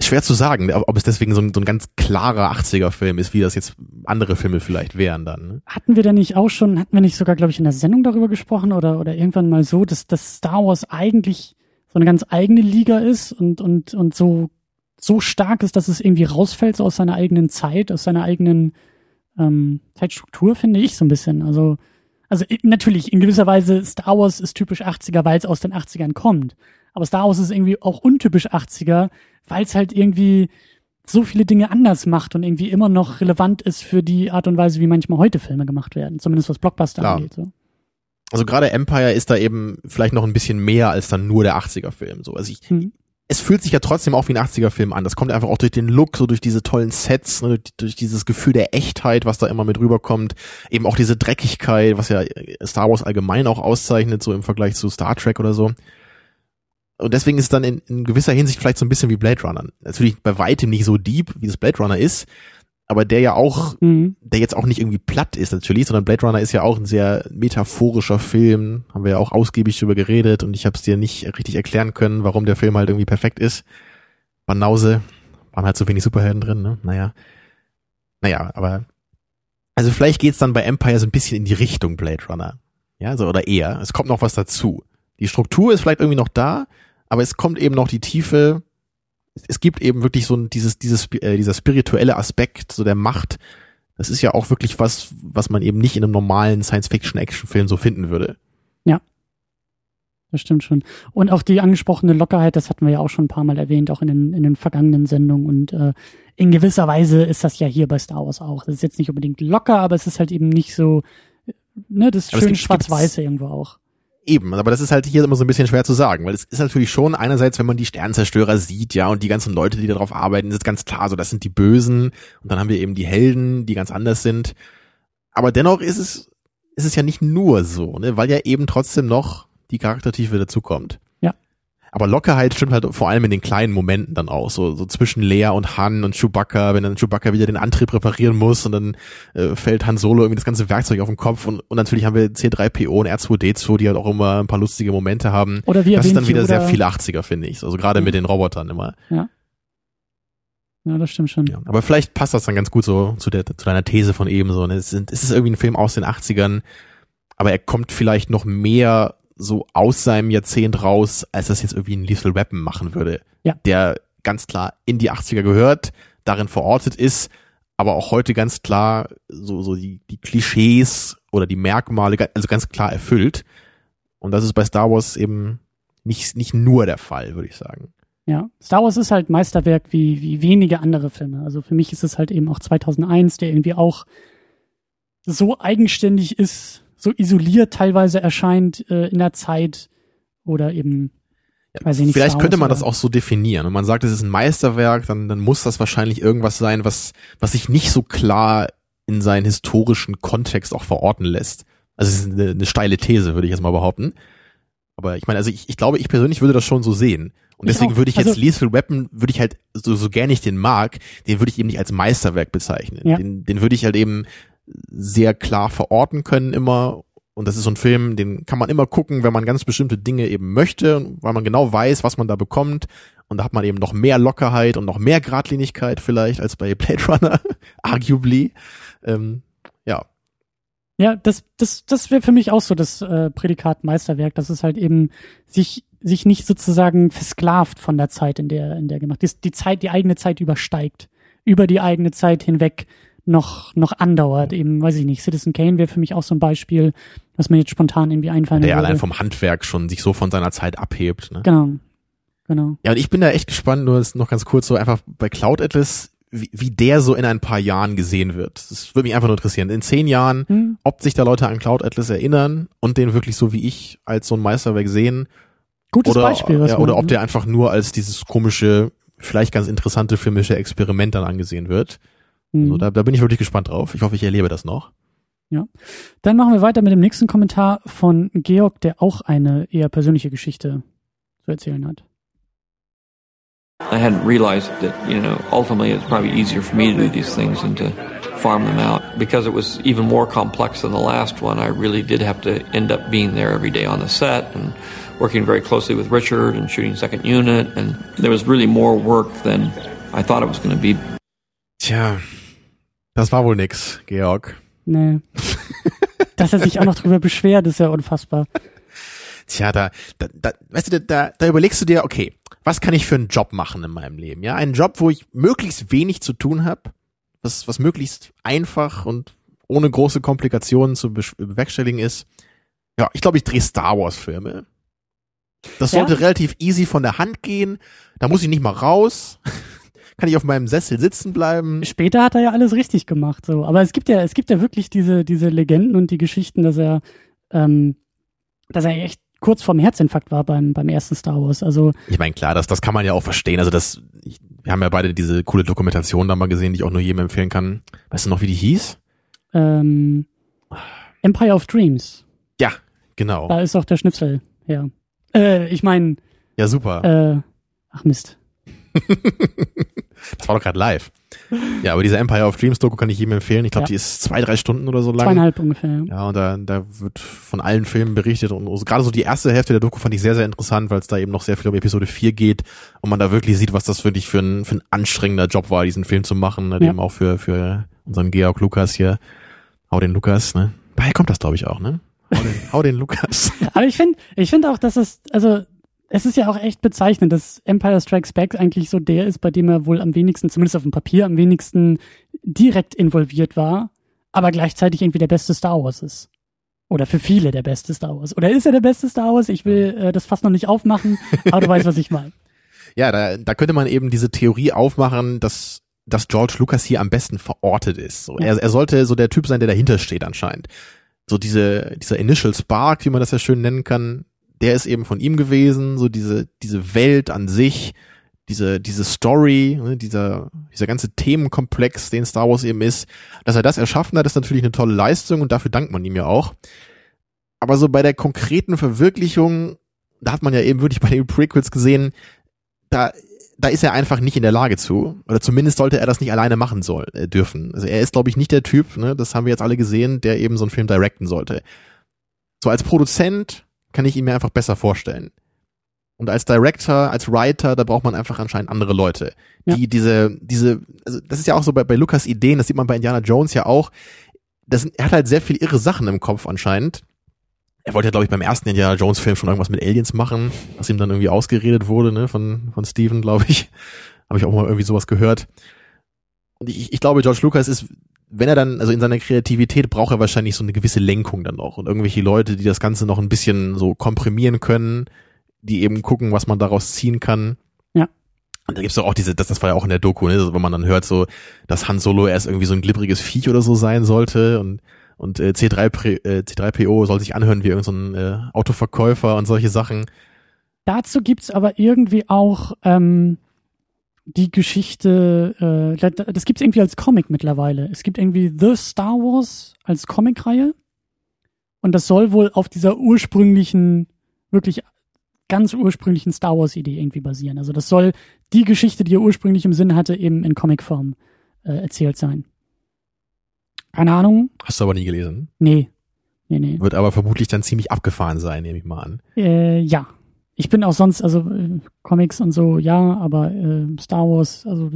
schwer zu sagen, ob es deswegen so ein, so ein ganz klarer 80er-Film ist, wie das jetzt andere Filme vielleicht wären dann. Ne? Hatten wir da nicht auch schon, hatten wir nicht sogar, glaube ich, in der Sendung darüber gesprochen oder, oder irgendwann mal so, dass, dass Star Wars eigentlich so eine ganz eigene Liga ist und, und, und so, so stark ist, dass es irgendwie rausfällt so aus seiner eigenen Zeit, aus seiner eigenen ähm, Zeitstruktur, finde ich so ein bisschen. Also, also natürlich, in gewisser Weise, Star Wars ist typisch 80er, weil es aus den 80ern kommt. Aber Star Wars ist irgendwie auch untypisch 80er, weil es halt irgendwie so viele Dinge anders macht und irgendwie immer noch relevant ist für die Art und Weise, wie manchmal heute Filme gemacht werden. Zumindest was Blockbuster Klar. angeht. So. Also gerade Empire ist da eben vielleicht noch ein bisschen mehr als dann nur der 80er-Film. So, also ich, Mhm. es fühlt sich ja trotzdem auch wie ein 80er-Film an. Das kommt einfach auch durch den Look, so durch diese tollen Sets, ne, durch, durch dieses Gefühl der Echtheit, was da immer mit rüberkommt. Eben auch diese Dreckigkeit, was ja Star Wars allgemein auch auszeichnet, so im Vergleich zu Star Trek oder so. Und deswegen ist es dann in, in gewisser Hinsicht vielleicht so ein bisschen wie Blade Runner. Natürlich bei weitem nicht so deep, wie das Blade Runner ist, aber der ja auch Mhm. der jetzt auch nicht irgendwie platt ist natürlich, sondern Blade Runner ist ja auch ein sehr metaphorischer Film, haben wir ja auch ausgiebig drüber geredet und ich habe es dir nicht richtig erklären können, warum der Film halt irgendwie perfekt ist. Banause, waren halt so wenig Superhelden drin, ne? Naja. Naja, aber also vielleicht geht's dann bei Empire so ein bisschen in die Richtung Blade Runner. Ja, so oder eher. Es kommt noch was dazu. Die Struktur ist vielleicht irgendwie noch da, aber es kommt eben noch die Tiefe. Es- gibt eben wirklich so ein, dieses, dieses, äh, dieser spirituelle Aspekt, so der Macht. Das ist ja auch wirklich was, was man eben nicht in einem normalen Science-Fiction-Action-Film so finden würde. Das stimmt schon. Und auch die angesprochene Lockerheit, das hatten wir ja auch schon ein paar Mal erwähnt, auch in den, in den vergangenen Sendungen. Und äh, in gewisser Weise ist das ja hier bei Star Wars auch. Das ist jetzt nicht unbedingt locker, aber es ist halt eben nicht so, äh, ne, das Aber es schön schwarz-weiße irgendwo auch. Eben, aber das ist halt hier immer so ein bisschen schwer zu sagen, weil es ist natürlich schon einerseits, wenn man die Sternzerstörer sieht, ja, und die ganzen Leute, die darauf arbeiten, ist ganz klar, so das sind die Bösen und dann haben wir eben die Helden, die ganz anders sind. Aber dennoch ist es, ist es ja nicht nur so, ne, weil ja eben trotzdem noch die Charaktertiefe dazukommt. Ja. Aber Lockerheit stimmt halt vor allem in den kleinen Momenten dann auch, so, so zwischen Lea und Han und Chewbacca, wenn dann Chewbacca wieder den Antrieb reparieren muss und dann äh, fällt Han Solo irgendwie das ganze Werkzeug auf den Kopf und, und natürlich haben wir C3PO und R2D2, die halt auch immer ein paar lustige Momente haben. Oder wie Das ist dann wieder sehr viel 80er, finde ich. Also gerade Ja. mit den Robotern immer. Ja, das stimmt schon. Ja. Aber vielleicht passt das dann ganz gut so zu, der, zu deiner These von eben so. Ne? Es, sind, es ist irgendwie ein Film aus den 80ern, aber er kommt vielleicht noch mehr so aus seinem Jahrzehnt raus, als das jetzt irgendwie ein Lethal Weapon machen würde. Ja. Der ganz klar in die 80er gehört, darin verortet ist, aber auch heute ganz klar so, so die, die Klischees oder die Merkmale, also ganz klar erfüllt. Und das ist bei Star Wars eben nicht, nicht nur der Fall, würde ich sagen. Ja, Star Wars ist halt Meisterwerk wie, wie wenige andere Filme. Also für mich ist es halt eben auch 2001, der irgendwie auch so eigenständig ist, so isoliert teilweise erscheint äh, in der Zeit oder eben, weiß ich nicht. Vielleicht könnte man oder- das auch so definieren. Wenn man sagt, es ist ein Meisterwerk, dann, dann muss das wahrscheinlich irgendwas sein, was, was sich nicht so klar in seinen historischen Kontext auch verorten lässt. Also es ist eine, eine steile These, würde ich jetzt mal behaupten. Aber ich meine, also ich, ich glaube, ich persönlich würde das schon so sehen. Und Ich deswegen auch. würde ich jetzt Also- Lethal Weapon, würde ich halt, so, so gerne ich den mag, den würde ich eben nicht als Meisterwerk bezeichnen. Ja. Den, den würde ich halt eben sehr klar verorten können immer Und das ist so ein Film, den kann man immer gucken, wenn man ganz bestimmte Dinge eben möchte, weil man genau weiß, was man da bekommt. Und da hat man eben noch mehr Lockerheit und noch mehr Gradlinigkeit vielleicht als bei Blade Runner, arguably. Ähm, ja. Ja, das, das, das wäre für mich auch so das äh, Prädikat Meisterwerk, dass es halt eben sich, sich nicht sozusagen versklavt von der Zeit, in der, in der gemacht ist, die Zeit, die eigene Zeit übersteigt, über die eigene Zeit hinweg noch, noch andauert. Eben, weiß ich nicht, Citizen Kane wäre für mich auch so ein Beispiel, was mir jetzt spontan irgendwie einfallen Der würde. allein vom Handwerk schon sich so von seiner Zeit abhebt. Ne? Genau. Genau. Ja, und ich bin da echt gespannt, nur ist noch ganz kurz so einfach bei Cloud Atlas, wie, wie der so in ein paar Jahren gesehen wird. Das würde mich einfach nur interessieren. In zehn Jahren, Hm. ob sich da Leute an Cloud Atlas erinnern und den wirklich so wie ich als so ein Meisterwerk sehen. Gutes oder, Beispiel, was ja, man- oder ob der einfach nur als dieses komische, vielleicht ganz interessante filmische Experiment dann angesehen wird. Also da, da bin ich wirklich gespannt drauf. Ich hoffe, ich erlebe das noch. Dann machen wir weiter mit dem nächsten Kommentar von Georg, der auch eine eher persönliche Geschichte zu erzählen hat. I hadn't realized that, you know, ultimately it's probably easier for me to do these things than to farm them out. Because it was even more complex than the last one, I really did have to end up being there every day on the set and working very closely with Richard and shooting second unit. And there was really more work than I thought it was going to be. Tja, das war wohl nix, Georg. Nee. Dass er sich auch noch drüber beschwert, ist ja unfassbar. Tja, da, da, da weißt du, da, da überlegst du dir, okay, was kann ich für einen Job machen in meinem Leben? Ja, einen Job, wo ich möglichst wenig zu tun habe, was, was möglichst einfach und ohne große Komplikationen zu bewerkstelligen ist. Ja, ich glaube, ich drehe Star Wars Filme. Das Ja? sollte relativ easy von der Hand gehen. Da muss ich nicht mal raus. Kann ich auf meinem Sessel sitzen bleiben. Später hat er ja alles richtig gemacht, so. Aber es gibt ja, es gibt ja wirklich diese, diese Legenden und die Geschichten, dass er, ähm, dass er echt kurz vorm Herzinfarkt war beim, beim ersten Star Wars. Also, Ich meine, klar, das, das kann man ja auch verstehen. Also das, ich, wir haben ja beide diese coole Dokumentation da mal gesehen, die ich auch nur jedem empfehlen kann. Weißt du noch, wie die hieß? ähm, Empire of Dreams. Ja, genau. Da ist auch der Schnipsel, ja. Äh, ich meine, Ja, super. äh, ach Mist. Das war doch gerade live. Ja, aber diese Empire of Dreams Doku kann ich jedem empfehlen. Ich glaube, Ja. die ist zwei, drei Stunden oder so lang. Zweieinhalb ungefähr. Ja. Ja, und da, da wird von allen Filmen berichtet und gerade so die erste Hälfte der Doku fand ich sehr, sehr interessant, weil es da eben noch sehr viel um Episode 4 geht und man da wirklich sieht, was das wirklich für ein, für ein anstrengender Job war, diesen Film zu machen, ne, Ja. eben auch für, für unseren Georg Lukas hier. Hau den Lukas, ne? Daher kommt das, glaube ich, auch, ne? Hau den, hau den Lukas. Aber ich finde, ich finde auch, dass es, also, es ist ja auch echt bezeichnend, dass Empire Strikes Back eigentlich so der ist, bei dem er wohl am wenigsten, zumindest auf dem Papier, am wenigsten direkt involviert war, aber gleichzeitig irgendwie der beste Star Wars ist. Oder für viele der beste Star Wars. Oder ist er der beste Star Wars? Ich will äh, das fast noch nicht aufmachen, aber du weißt, was ich meine. Ja, da, da könnte man eben diese Theorie aufmachen, dass, dass George Lucas hier am besten verortet ist. So, Ja. er, er sollte so der Typ sein, der dahinter steht anscheinend. So diese, dieser Initial Spark, wie man das ja schön nennen kann, der ist eben von ihm gewesen, so diese, diese Welt an sich, diese, diese Story, ne, dieser, dieser ganze Themenkomplex, den Star Wars eben ist, dass er das erschaffen hat, ist natürlich eine tolle Leistung und dafür dankt man ihm ja auch. Aber so bei der konkreten Verwirklichung, da hat man ja eben wirklich bei den Prequels gesehen, da, da ist er einfach nicht in der Lage zu. Oder zumindest sollte er das nicht alleine machen soll, äh, dürfen. Also er ist, glaube ich, nicht der Typ, ne, das haben wir jetzt alle gesehen, der eben so einen Film directen sollte. So als Produzent kann ich ihn mir einfach besser vorstellen. Und als Director, als Writer, da braucht man einfach anscheinend andere Leute, die diese, diese, also das ist ja auch so bei, bei Lukas Ideen, das sieht man bei Indiana Jones ja auch. Das, er hat halt sehr viel irre Sachen im Kopf anscheinend. Er wollte ja, glaube ich, beim ersten Indiana Jones Film schon irgendwas mit Aliens machen, was ihm dann irgendwie ausgeredet wurde, ne, von, von Steven, glaube ich. Habe ich auch mal irgendwie sowas gehört. Und ich, ich glaube, George Lucas ist, wenn er dann, also in seiner Kreativität braucht er wahrscheinlich so eine gewisse Lenkung dann noch und irgendwelche Leute, die das Ganze noch ein bisschen so komprimieren können, die eben gucken, was man daraus ziehen kann. Ja. Und da gibt's doch auch diese, das, das war ja auch in der Doku, ne, also wenn man dann hört so, dass Han Solo erst irgendwie so ein glibbriges Viech oder so sein sollte und und äh, C3, äh, C3PO soll sich anhören wie irgendein so ein, äh, Autoverkäufer und solche Sachen. Dazu gibt's aber irgendwie auch ähm, die Geschichte, äh, das gibt's irgendwie als Comic mittlerweile. Es gibt irgendwie The Star Wars als Comicreihe und das soll wohl auf dieser ursprünglichen, wirklich ganz ursprünglichen Star Wars Idee irgendwie basieren. Also das soll die Geschichte, die er ursprünglich im Sinn hatte, eben in Comicform äh, erzählt sein. Keine Ahnung, Hast du aber nie gelesen. nee. Nee, nee. Wird aber vermutlich dann ziemlich abgefahren sein, nehme ich mal an. Äh, ja. Ich bin auch sonst, also äh, Comics und so, ja, aber äh, Star Wars, also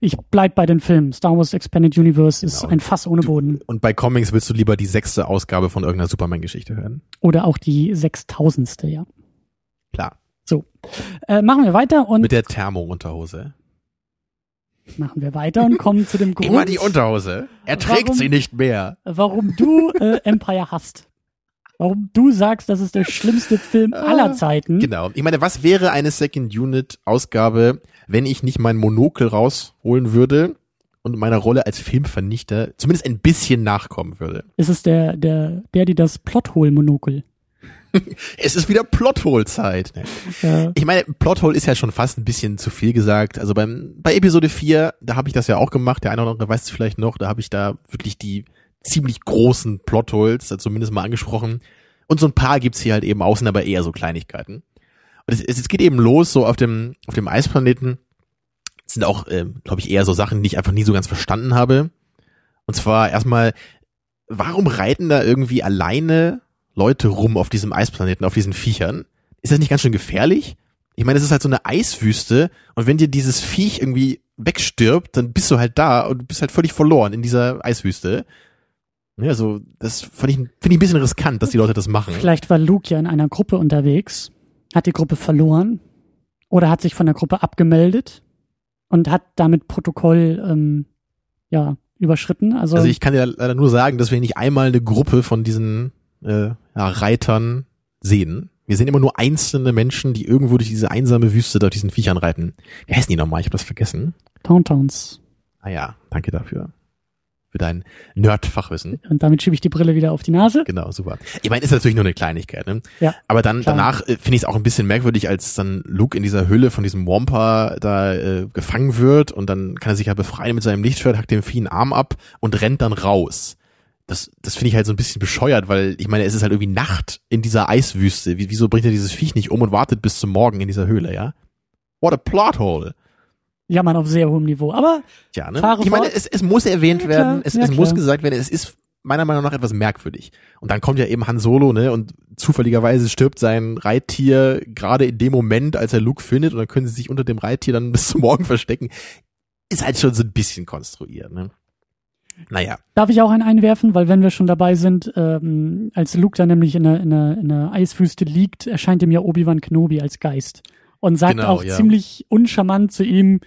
ich bleib bei den Filmen. Star Wars Expanded Universe ist Genau. ein Fass ohne Boden. Und bei Comics willst du lieber die sechste Ausgabe von irgendeiner Superman-Geschichte hören. Oder auch die sechstausendste, ja. Klar. Äh, machen wir weiter und Mit der Thermo-Unterhose. machen wir weiter und kommen zu dem Grund, Immer die Unterhose. Er trägt Warum- sie nicht mehr. warum du äh, Empire hast. Warum du sagst, das ist der schlimmste Film aller Zeiten. Genau. Ich meine, was wäre eine Second Unit Ausgabe, wenn ich nicht mein Monokel rausholen würde und meiner Rolle als Filmvernichter zumindest ein bisschen nachkommen würde? Es ist der, der, der, die das Plothole-Monokel. Es ist wieder Plothole-Zeit. Äh, Ich meine, Plothole ist ja schon fast ein bisschen zu viel gesagt. Also beim, bei Episode 4, da habe ich das ja auch gemacht. Der eine oder andere weiß es vielleicht noch. Da habe ich da wirklich die ziemlich großen Plotholes, also zumindest mal angesprochen. Und so ein paar gibt's hier halt eben außen, aber eher so Kleinigkeiten. Und es, es, geht eben los, so auf dem, auf dem Eisplaneten. Sind auch, ähm, glaube ich, eher so Sachen, die ich einfach nie so ganz verstanden habe. Und zwar erstmal, warum reiten da irgendwie alleine Leute rum auf diesem Eisplaneten, auf diesen Viechern? Ist das nicht ganz schön gefährlich? Ich meine, es ist halt so eine Eiswüste und wenn dir dieses Viech irgendwie wegstirbt, dann bist du halt da und bist halt völlig verloren in dieser Eiswüste. Ja, also das finde ich, finde ich ein bisschen riskant, dass die Leute das machen. vielleicht war Luke ja in einer Gruppe unterwegs, hat die Gruppe verloren oder hat sich von der Gruppe abgemeldet und hat damit Protokoll ähm, ja überschritten. Also, Also ich kann dir leider nur sagen, dass wir nicht einmal eine Gruppe von diesen äh, ja, Reitern sehen. Wir sehen immer nur einzelne Menschen, die irgendwo durch diese einsame Wüste da auf diesen Viechern reiten. Wie heißen die nochmal? Ich habe das vergessen. Tauntowns. Ah ja, danke dafür. Für dein Nerd-Fachwissen. Und damit schiebe ich die Brille wieder auf die Nase. Genau, super. Ich meine, ist natürlich nur eine Kleinigkeit, ne? Ja, Aber dann klar. danach äh, finde ich es auch ein bisschen merkwürdig, als dann Luke in dieser Hülle von diesem Wampa da äh, gefangen wird und dann kann er sich ja befreien mit seinem Lichtschwert, hackt dem Vieh einen Arm ab und rennt dann raus. Das, das finde ich halt so ein bisschen bescheuert, weil ich meine, es ist halt irgendwie Nacht in dieser Eiswüste. Wie, wieso bringt er dieses Viech nicht um und wartet bis zum Morgen in dieser Höhle, ja? What a plot hole. Ja, man auf sehr hohem Niveau. Aber Tja, ne? Ich meine, fort. es, es muss erwähnt Ja, werden, es, Ja, es muss gesagt werden, es ist meiner Meinung nach etwas merkwürdig. Und dann kommt ja eben Han Solo, ne, und zufälligerweise stirbt sein Reittier gerade in dem Moment, als er Luke findet, und dann können sie sich unter dem Reittier dann bis zum Morgen verstecken. Ist halt schon so ein bisschen konstruiert, ne? Naja, darf ich auch einen einwerfen, weil wenn wir schon dabei sind, ähm, als Luke dann nämlich in der, in, der, in der Eiswüste liegt, erscheint ihm ja Obi-Wan Kenobi als Geist. Und sagt Genau, auch ja. ziemlich uncharmant zu ihm,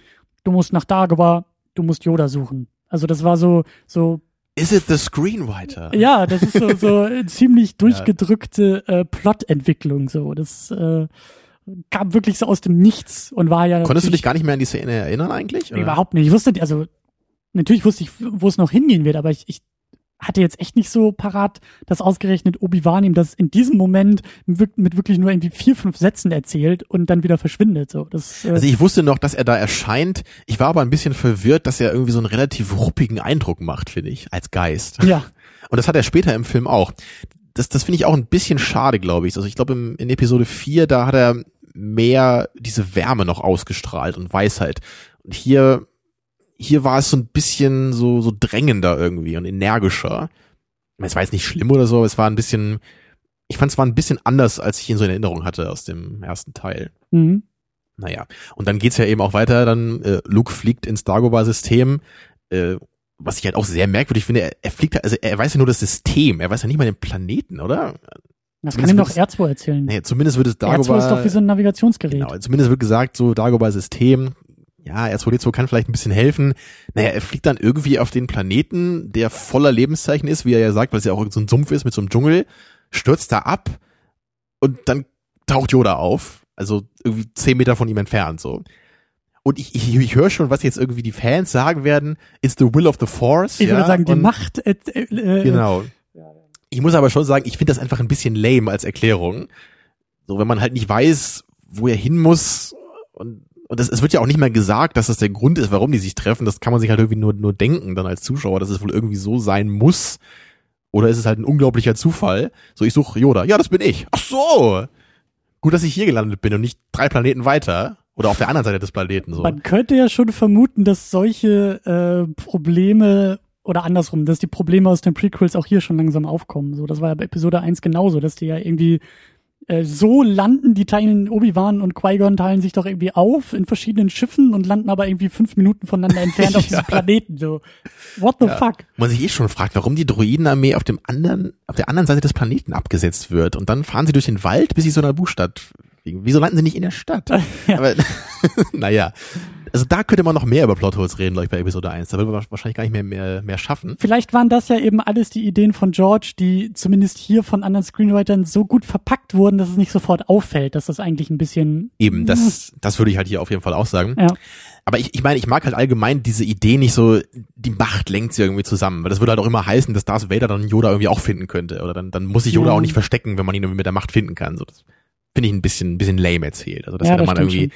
du musst nach Dagobah, du musst Yoda suchen. Also das war so, so is it the screenwriter? Ja, das ist so, so eine ziemlich durchgedrückte äh, Plotentwicklung. So, das äh, kam wirklich so aus dem Nichts und war ja Konntest du dich gar nicht mehr an die Szene erinnern eigentlich? oder? überhaupt nicht. Ich wusste, also natürlich wusste ich, wo es noch hingehen wird, aber ich, ich hatte jetzt echt nicht so parat, dass ausgerechnet Obi-Wan ihm das in diesem Moment mit, wirklich nur irgendwie vier, fünf Sätzen erzählt und dann wieder verschwindet. So, das, äh, Also ich wusste noch, dass er da erscheint. Ich war aber ein bisschen verwirrt, dass er irgendwie so einen relativ ruppigen Eindruck macht, finde ich, als Geist. ja, Und das hat er später im Film auch. Das, das finde ich auch ein bisschen schade, glaube ich. Also ich glaube, in Episode 4, da hat er mehr diese Wärme noch ausgestrahlt und Weisheit. Und hier, hier war es so ein bisschen so, so drängender irgendwie und energischer. Es war jetzt nicht schlimm oder so, aber es war ein bisschen, ich fand es war ein bisschen anders, als ich ihn so in Erinnerung hatte aus dem ersten Teil. mhm. Naja, und dann geht's ja eben auch weiter, dann äh, Luke fliegt ins Dagobah-System, äh, was ich halt auch sehr merkwürdig finde, er, er fliegt, also er weiß ja nur das System, er weiß ja nicht mal den Planeten, oder? das Zumindest kann ihm doch R2 erzählen. Nee, zumindest wird es R2 Dagobah, ist doch wie so ein Navigationsgerät. genau, zumindest wird gesagt, so Dagobah-System, ja, R2D2 kann vielleicht ein bisschen helfen. Naja, er fliegt dann irgendwie auf den Planeten, der voller Lebenszeichen ist, wie er ja sagt, weil es ja auch so ein Sumpf ist mit so einem Dschungel, stürzt da ab und dann taucht Yoda auf, also irgendwie zehn Meter von ihm entfernt, so. Und ich, ich, ich höre schon, was jetzt irgendwie die Fans sagen werden, it's the will of the Force. ich ja? würde sagen, die und, Macht. Äh, äh, Genau. Ich muss aber schon sagen, ich finde das einfach ein bisschen lame als Erklärung. So, wenn man halt nicht weiß, wo er hin muss und und es, es wird ja auch nicht mehr gesagt, dass das der Grund ist, warum die sich treffen. Das kann man sich halt irgendwie nur, nur denken dann als Zuschauer, dass es wohl irgendwie so sein muss. Oder ist es halt ein unglaublicher Zufall? So, ich suche Yoda. Ja, das bin ich. Ach so. Gut, dass ich hier gelandet bin und nicht drei Planeten weiter. Oder auf der anderen Seite des Planeten so. Man könnte ja schon vermuten, dass solche äh, Probleme oder andersrum, dass die Probleme aus den Prequels auch hier schon langsam aufkommen. So, das war ja bei Episode 1 genauso, dass die ja irgendwie äh, so landen, die teilen Obi-Wan und Qui-Gon teilen sich doch irgendwie auf in verschiedenen Schiffen und landen aber irgendwie fünf Minuten voneinander entfernt auf Ja. diesem Planeten. So, what the Ja. fuck? Man sich eh schon fragt, warum die Droidenarmee auf dem anderen, auf der anderen Seite des Planeten abgesetzt wird. Und dann fahren sie durch den Wald, bis sie so einer Buchstadt fliegen. Wieso landen sie nicht in der Stadt? Ja. Aber, naja. Also da könnte man noch mehr über Plotholes reden, glaube ich, bei Episode 1. Da würde man wahrscheinlich gar nicht mehr, mehr, mehr schaffen. Vielleicht waren das ja eben alles die Ideen von George, die zumindest hier von anderen Screenwritern so gut verpackt wurden, dass es nicht sofort auffällt, dass das eigentlich ein bisschen Eben, das, das würde ich halt hier auf jeden Fall auch sagen. ja. Aber ich, ich meine, ich mag halt allgemein diese Idee nicht so, die Macht lenkt sie irgendwie zusammen. Weil das würde halt auch immer heißen, dass Darth Vader dann Yoda irgendwie auch finden könnte. Oder dann, dann muss sich Yoda Ja. auch nicht verstecken, wenn man ihn irgendwie mit der Macht finden kann. So, das finde ich ein bisschen, ein bisschen lame erzählt. Also das Ja, hätte das man irgendwie,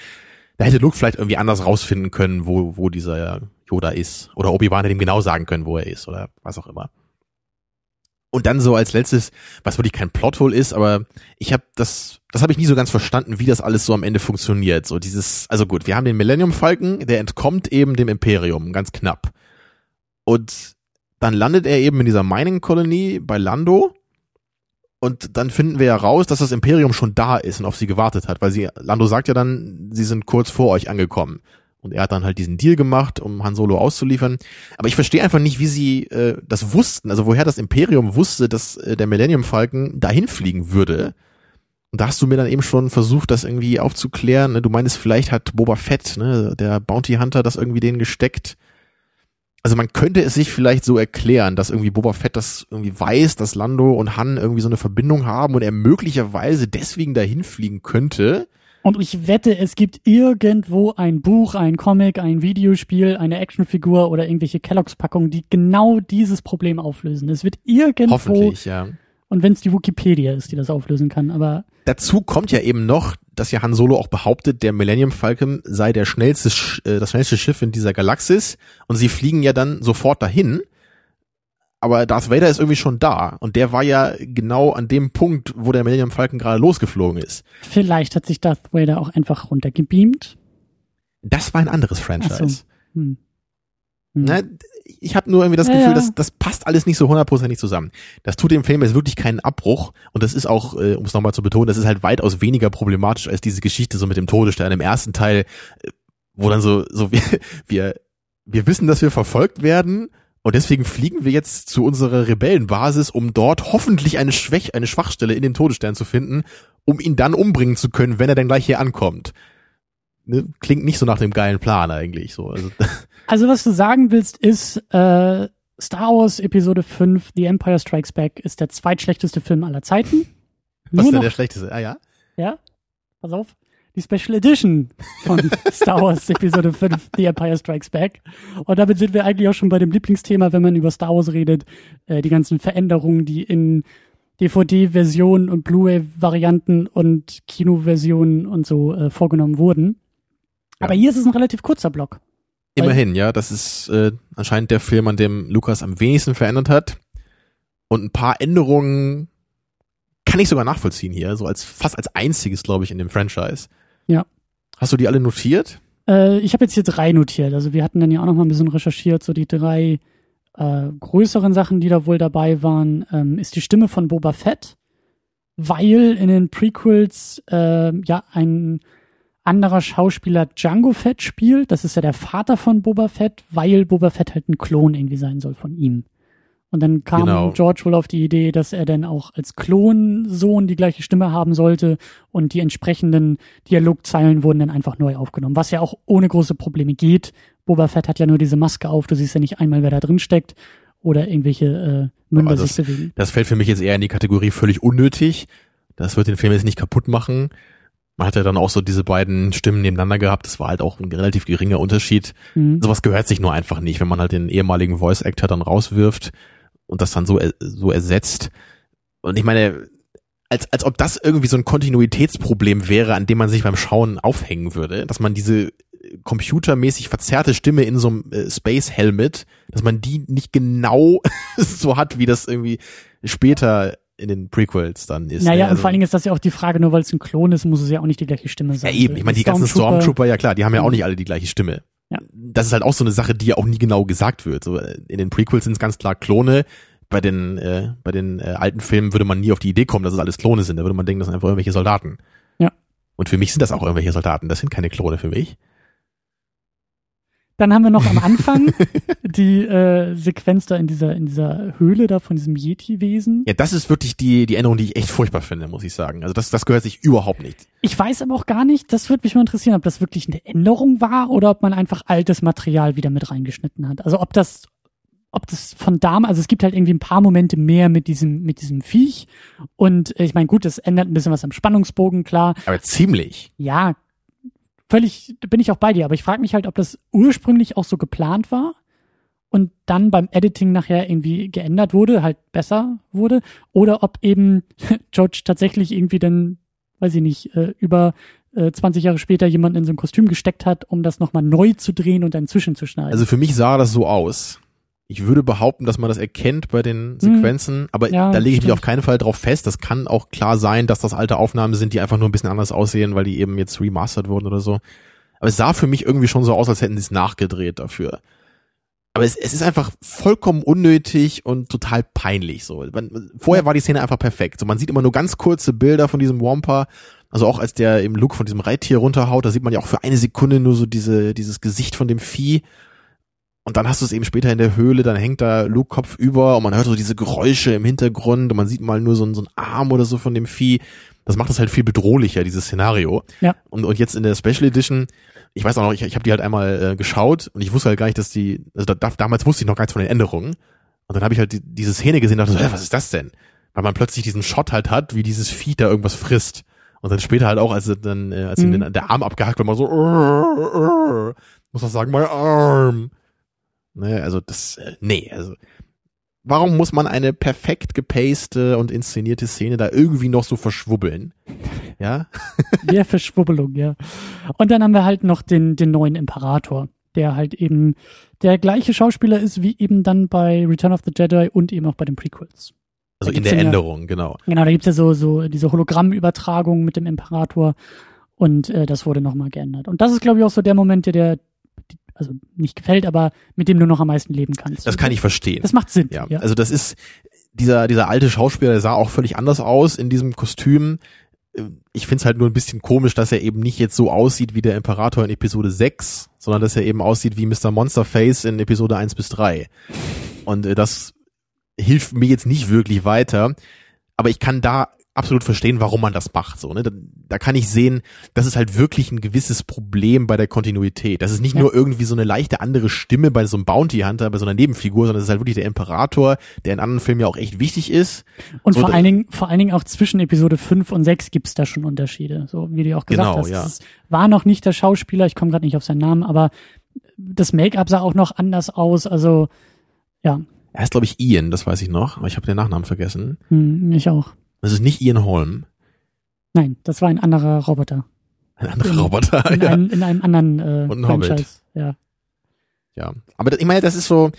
da hätte Luke vielleicht irgendwie anders rausfinden können, wo, wo dieser Yoda ist. Oder Obi-Wan hätte ihm genau sagen können, wo er ist. Oder was auch immer. Und dann so als letztes, was wirklich kein Plothole ist, aber ich habe das, das habe ich nie so ganz verstanden, wie das alles so am Ende funktioniert. So dieses, also gut, wir haben den Millennium Falcon, der entkommt eben dem Imperium, ganz knapp. Und dann landet er eben in dieser Mining-Kolonie bei Lando. Und dann finden wir ja raus, dass das Imperium schon da ist und auf sie gewartet hat, weil sie, Lando sagt ja dann, sie sind kurz vor euch angekommen. Und er hat dann halt diesen Deal gemacht, um Han Solo auszuliefern. Aber ich verstehe einfach nicht, wie sie äh, das wussten, also woher das Imperium wusste, dass äh, der Millennium Falcon dahin fliegen würde. Und da hast du mir dann eben schon versucht, das irgendwie aufzuklären. Ne? Du meinst, vielleicht hat Boba Fett, ne, der Bounty Hunter, das irgendwie denen gesteckt. Also man könnte es sich vielleicht so erklären, dass irgendwie Boba Fett das irgendwie weiß, dass Lando und Han irgendwie so eine Verbindung haben und er möglicherweise deswegen dahin fliegen könnte. Und ich wette, es gibt irgendwo ein Buch, ein Comic, ein Videospiel, eine Actionfigur oder irgendwelche Kelloggs-Packungen, die genau dieses Problem auflösen. Es wird irgendwo, Hoffentlich, ja. und wenn es die Wikipedia ist, die das auflösen kann, aber Dazu kommt ja eben noch, dass ja Han Solo auch behauptet, der Millennium Falcon sei der schnellste, Sch- äh, das schnellste Schiff in dieser Galaxis und sie fliegen ja dann sofort dahin. Aber Darth Vader ist irgendwie schon da und der war ja genau an dem Punkt, wo der Millennium Falcon gerade losgeflogen ist. vielleicht hat sich Darth Vader auch einfach runtergebeamt. Das war ein anderes Ach Franchise. so. Hm. Hm. Ne, ich habe nur irgendwie das Ja, Gefühl, ja. dass das passt alles nicht so hundertprozentig zusammen. Das tut dem Film jetzt wirklich keinen Abbruch und das ist auch, äh, um es nochmal zu betonen, das ist halt weitaus weniger problematisch als diese Geschichte so mit dem Todesstern im ersten Teil, äh, wo dann so so wir wir wir wissen, dass wir verfolgt werden und deswegen fliegen wir jetzt zu unserer Rebellenbasis, um dort hoffentlich eine Schwäch eine Schwachstelle in dem Todesstern zu finden, um ihn dann umbringen zu können, wenn er dann gleich hier ankommt. Ne? Klingt nicht so nach dem geilen Plan eigentlich so. Also, Also was du sagen willst, ist, äh, Star Wars Episode 5, The Empire Strikes Back, ist der zweitschlechteste Film aller Zeiten. was ist denn der schlechteste? Ah ja. ja, pass auf, die Special Edition von Star Wars Episode 5, The Empire Strikes Back. Und damit sind wir eigentlich auch schon bei dem Lieblingsthema, wenn man über Star Wars redet, äh, die ganzen Veränderungen, die in DVD-Versionen und Blu-ray-Varianten und Kino-Versionen und so äh, vorgenommen wurden. Aber hier ist es ein relativ kurzer Block. Immerhin, ja. Das ist äh, anscheinend der Film, an dem Lukas am wenigsten verändert hat. Und ein paar Änderungen kann ich sogar nachvollziehen hier, so als fast als einziges, glaube ich, in dem Franchise. Ja. Hast du die alle notiert? Äh, ich habe jetzt hier drei notiert. Also wir hatten dann ja auch noch mal ein bisschen recherchiert, so die drei äh, größeren Sachen, die da wohl dabei waren, ähm, ist die Stimme von Boba Fett, weil in den Prequels äh, ja ein anderer Schauspieler Django Fett spielt. Das ist ja der Vater von Boba Fett, weil Boba Fett halt ein Klon irgendwie sein soll von ihm. Und dann kam Genau. George wohl auf die Idee, dass er dann auch als Klonsohn die gleiche Stimme haben sollte und die entsprechenden Dialogzeilen wurden dann einfach neu aufgenommen, was ja auch ohne große Probleme geht. Boba Fett hat ja nur diese Maske auf, du siehst ja nicht einmal, wer da drin steckt oder irgendwelche äh, Münder sich bewegen. Das fällt für mich jetzt eher in die Kategorie völlig unnötig. Das wird den Film jetzt nicht kaputt machen. Man hat ja dann auch so diese beiden Stimmen nebeneinander gehabt. Das war halt auch ein relativ geringer Unterschied. Mhm. sowas gehört sich nur einfach nicht, wenn man halt den ehemaligen Voice Actor dann rauswirft und das dann so er- so ersetzt. Und ich meine, als als ob das irgendwie so ein Kontinuitätsproblem wäre, an dem man sich beim Schauen aufhängen würde, dass man diese computermäßig verzerrte Stimme in so einem äh, Space Helmet, dass man die nicht genau so hat, wie das irgendwie später in den Prequels dann ist. Naja, ne? und vor allen Dingen ist das ja auch die Frage, nur weil es ein Klon ist, muss es ja auch nicht die gleiche Stimme ja sein. eben, ich meine, die ganzen Stormtrooper, ja klar, die haben ja auch nicht alle die gleiche Stimme. Ja. Das ist halt auch so eine Sache, die ja auch nie genau gesagt wird. So, in den Prequels sind es ganz klar Klone. Bei den, äh, bei den äh, alten Filmen würde man nie auf die Idee kommen, dass es alles Klone sind. Da würde man denken, das sind einfach irgendwelche Soldaten. Ja. Und für mich sind das auch irgendwelche Soldaten. Das sind keine Klone für mich. Dann haben wir noch am Anfang die äh, Sequenz da in dieser, in dieser Höhle da von diesem Yeti-Wesen. Ja, das ist wirklich die, die Änderung, die ich echt furchtbar finde, muss ich sagen. Also das, das gehört sich überhaupt nicht. Ich weiß aber auch gar nicht, das würde mich mal interessieren, ob das wirklich eine Änderung war oder ob man einfach altes Material wieder mit reingeschnitten hat. Also ob das, ob das von damals, also es gibt halt irgendwie ein paar Momente mehr mit diesem, mit diesem Viech. Und äh, ich meine, gut, das ändert ein bisschen was am Spannungsbogen, klar. Aber ziemlich. Ja, völlig, bin ich auch bei dir, aber ich frage mich halt, ob das ursprünglich auch so geplant war und dann beim Editing nachher irgendwie geändert wurde, halt besser wurde, oder ob eben George tatsächlich irgendwie dann, weiß ich nicht, äh, über äh, 20 Jahre später jemanden in so ein Kostüm gesteckt hat, um das nochmal neu zu drehen und dann zwischenzuschneiden. Also für mich sah das so aus. Ich würde behaupten, dass man das erkennt bei den Sequenzen, aber. Ja, da lege ich mich stimmt. auf keinen Fall drauf fest. Das kann auch klar sein, dass das alte Aufnahmen sind, die einfach nur ein bisschen anders aussehen, weil die eben jetzt remastered wurden oder so. Aber es sah für mich irgendwie schon so aus, als hätten sie es nachgedreht dafür. Aber es, es ist einfach vollkommen unnötig und total peinlich so. Man, vorher war die Szene einfach perfekt. So, man sieht immer nur ganz kurze Bilder von diesem Wampa. Also auch als der im Look von diesem Reittier runterhaut, da sieht man ja auch für eine Sekunde nur so diese, dieses Gesicht von dem Vieh. Und dann hast du es eben später in der Höhle, dann hängt da Luke Kopf über und man hört so diese Geräusche im Hintergrund und man sieht mal nur so, einen- so einen Arm oder so von dem Vieh. Das macht das halt viel bedrohlicher, dieses Szenario. Ja. Und, und jetzt in der Special Edition, ich weiß auch noch, ich, ich habe die halt einmal äh, geschaut und ich wusste halt gar nicht, dass die, also da, da, damals wusste ich noch gar nichts von den Änderungen. Und dann habe ich halt die, diese Szene gesehen und dachte so, hä, was ist das denn? Weil man plötzlich diesen Shot halt hat, wie dieses Vieh da irgendwas frisst. Und dann später halt auch, als dann, äh, als ihm Mhm. den, der Arm abgehackt wird, man so, "Arr, arr." muss man sagen, my arm. Ne, also das, äh, nee, also warum muss man eine perfekt gepaste und inszenierte Szene da irgendwie noch so verschwubbeln? Ja? Der Verschwubbelung, ja. Und dann haben wir halt noch den, den neuen Imperator, der halt eben der gleiche Schauspieler ist wie eben dann bei Return of the Jedi und eben auch bei den Prequels. Also in der ja- Änderung, genau. Genau, da gibt's ja so, so diese Hologrammübertragung mit dem Imperator und äh, das wurde nochmal geändert. Und das ist, glaube ich, auch so der Moment, der dir, also nicht gefällt, aber mit dem du noch am meisten leben kannst. Das kann ich verstehen. Das macht Sinn. Ja, ja. also das ist, dieser, dieser alte Schauspieler, der sah auch völlig anders aus in diesem Kostüm. Ich find's halt nur ein bisschen komisch, dass er eben nicht jetzt so aussieht wie der Imperator in Episode 6, sondern dass er eben aussieht wie Mr. Monsterface in Episode 1 bis 3. Und äh, das hilft mir jetzt nicht wirklich weiter, aber ich kann da absolut verstehen, warum man das macht. So, ne? da, da kann ich sehen, das ist halt wirklich ein gewisses Problem bei der Kontinuität. Das ist nicht Ja. nur irgendwie so eine leichte andere Stimme bei so einem Bounty Hunter, bei so einer Nebenfigur, sondern es ist halt wirklich der Imperator, der in anderen Filmen ja auch echt wichtig ist. Und so vor da- allen Dingen, vor allen Dingen auch zwischen Episode 5 und 6 gibt's da schon Unterschiede. So wie du auch gesagt Genau, hast. ja. Es war noch nicht der Schauspieler, ich komme gerade nicht auf seinen Namen, aber das Make-up sah auch noch anders aus. Also, ja, Er heißt, glaube ich, Ian, das weiß ich noch, aber ich habe den Nachnamen vergessen. hm, ich auch. Das ist nicht Ian Holm. Nein, das war ein anderer Roboter. Ein anderer In- Roboter. In, ja. einem, in einem anderen äh, Und ein Hobbit. Franchise. Ja. Ja, aber das, ich meine, das ist so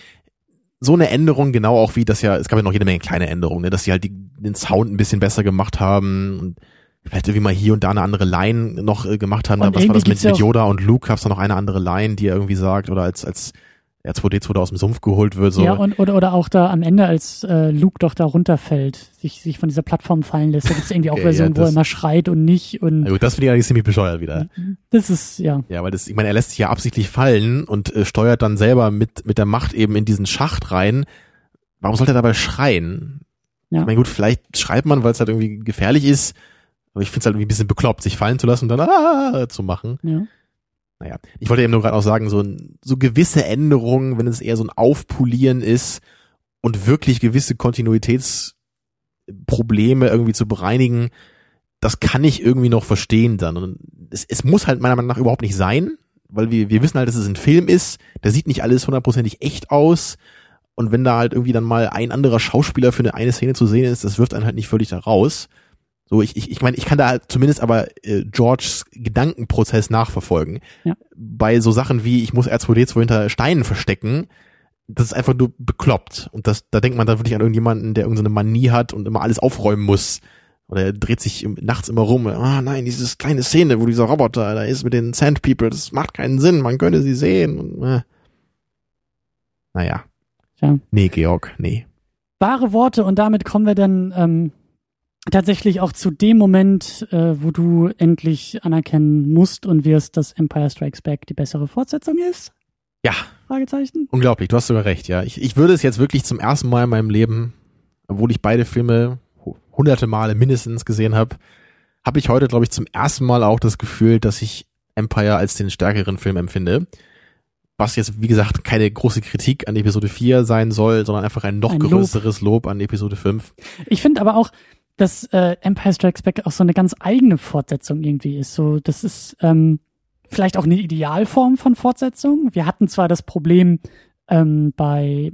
so eine Änderung, genau auch wie das ja, es gab ja noch jede Menge kleine Änderungen, ne, dass sie halt die, den Sound ein bisschen besser gemacht haben und vielleicht irgendwie mal hier und da eine andere Line noch äh, gemacht haben. Und Was war das mit, mit Yoda und Luke? Gab's da noch eine andere Line, die er irgendwie sagt oder als als R2D2 da aus dem Sumpf geholt wird? So. Ja, und, oder, oder auch da am Ende, als äh, Luke doch da runterfällt, sich, sich von dieser Plattform fallen lässt, da gibt's irgendwie auch Okay, Versionen, ja, wo er immer schreit und nicht. Und Na gut, das finde ich eigentlich ziemlich bescheuert wieder. das ist, ja. Ja, weil das, ich meine, er lässt sich ja absichtlich fallen und äh, steuert dann selber mit, mit der Macht eben in diesen Schacht rein. Warum sollte er dabei schreien? Ja. Ich meine, gut, vielleicht schreit man, weil es halt irgendwie gefährlich ist, aber ich finde es halt irgendwie ein bisschen bekloppt, sich fallen zu lassen und dann ah, zu machen. ja. Naja, ich wollte eben nur gerade auch sagen, so, so gewisse Änderungen, wenn es eher so ein Aufpolieren ist und wirklich gewisse Kontinuitätsprobleme irgendwie zu bereinigen, das kann ich irgendwie noch verstehen dann. Und es, es muss halt meiner Meinung nach überhaupt nicht sein, weil wir, wir wissen halt, dass es ein Film ist, da sieht nicht alles hundertprozentig echt aus. Und wenn da halt irgendwie dann mal ein anderer Schauspieler für eine, eine Szene zu sehen ist, das wirft einen halt nicht völlig da raus. So, ich, ich, ich meine, ich kann da zumindest aber äh, Georges Gedankenprozess nachverfolgen. Ja. Bei so Sachen wie, ich muss R2D2 hinter Steinen verstecken, das ist einfach nur bekloppt. Und das, da denkt man dann wirklich an irgendjemanden, der irgendeine Manie hat und immer alles aufräumen muss. Oder er dreht sich nachts immer rum. Ah nein, diese kleine Szene, wo dieser Roboter da ist mit den Sand People, das macht keinen Sinn, man könnte sie sehen. Und, äh. Naja. Tja. Nee, Georg, nee. Wahre Worte und damit kommen wir dann ähm, tatsächlich auch zu dem Moment, äh, wo du endlich anerkennen musst und wirst, dass Empire Strikes Back die bessere Fortsetzung ist? Ja, Fragezeichen. unglaublich, du hast sogar recht, ja. Ich, ich würde es jetzt wirklich zum ersten Mal in meinem Leben, obwohl ich beide Filme hu- hunderte Male mindestens gesehen habe, habe ich heute, glaube ich, zum ersten Mal auch das Gefühl, dass ich Empire als den stärkeren Film empfinde. Was jetzt, wie gesagt, keine große Kritik an Episode 4 sein soll, sondern einfach ein noch Ein Lob. größeres Lob an Episode 5. Ich finde aber auch, dass äh, Empire Strikes Back auch so eine ganz eigene Fortsetzung irgendwie ist. So, das ist ähm, vielleicht auch eine Idealform von Fortsetzung. Wir hatten zwar das Problem ähm, bei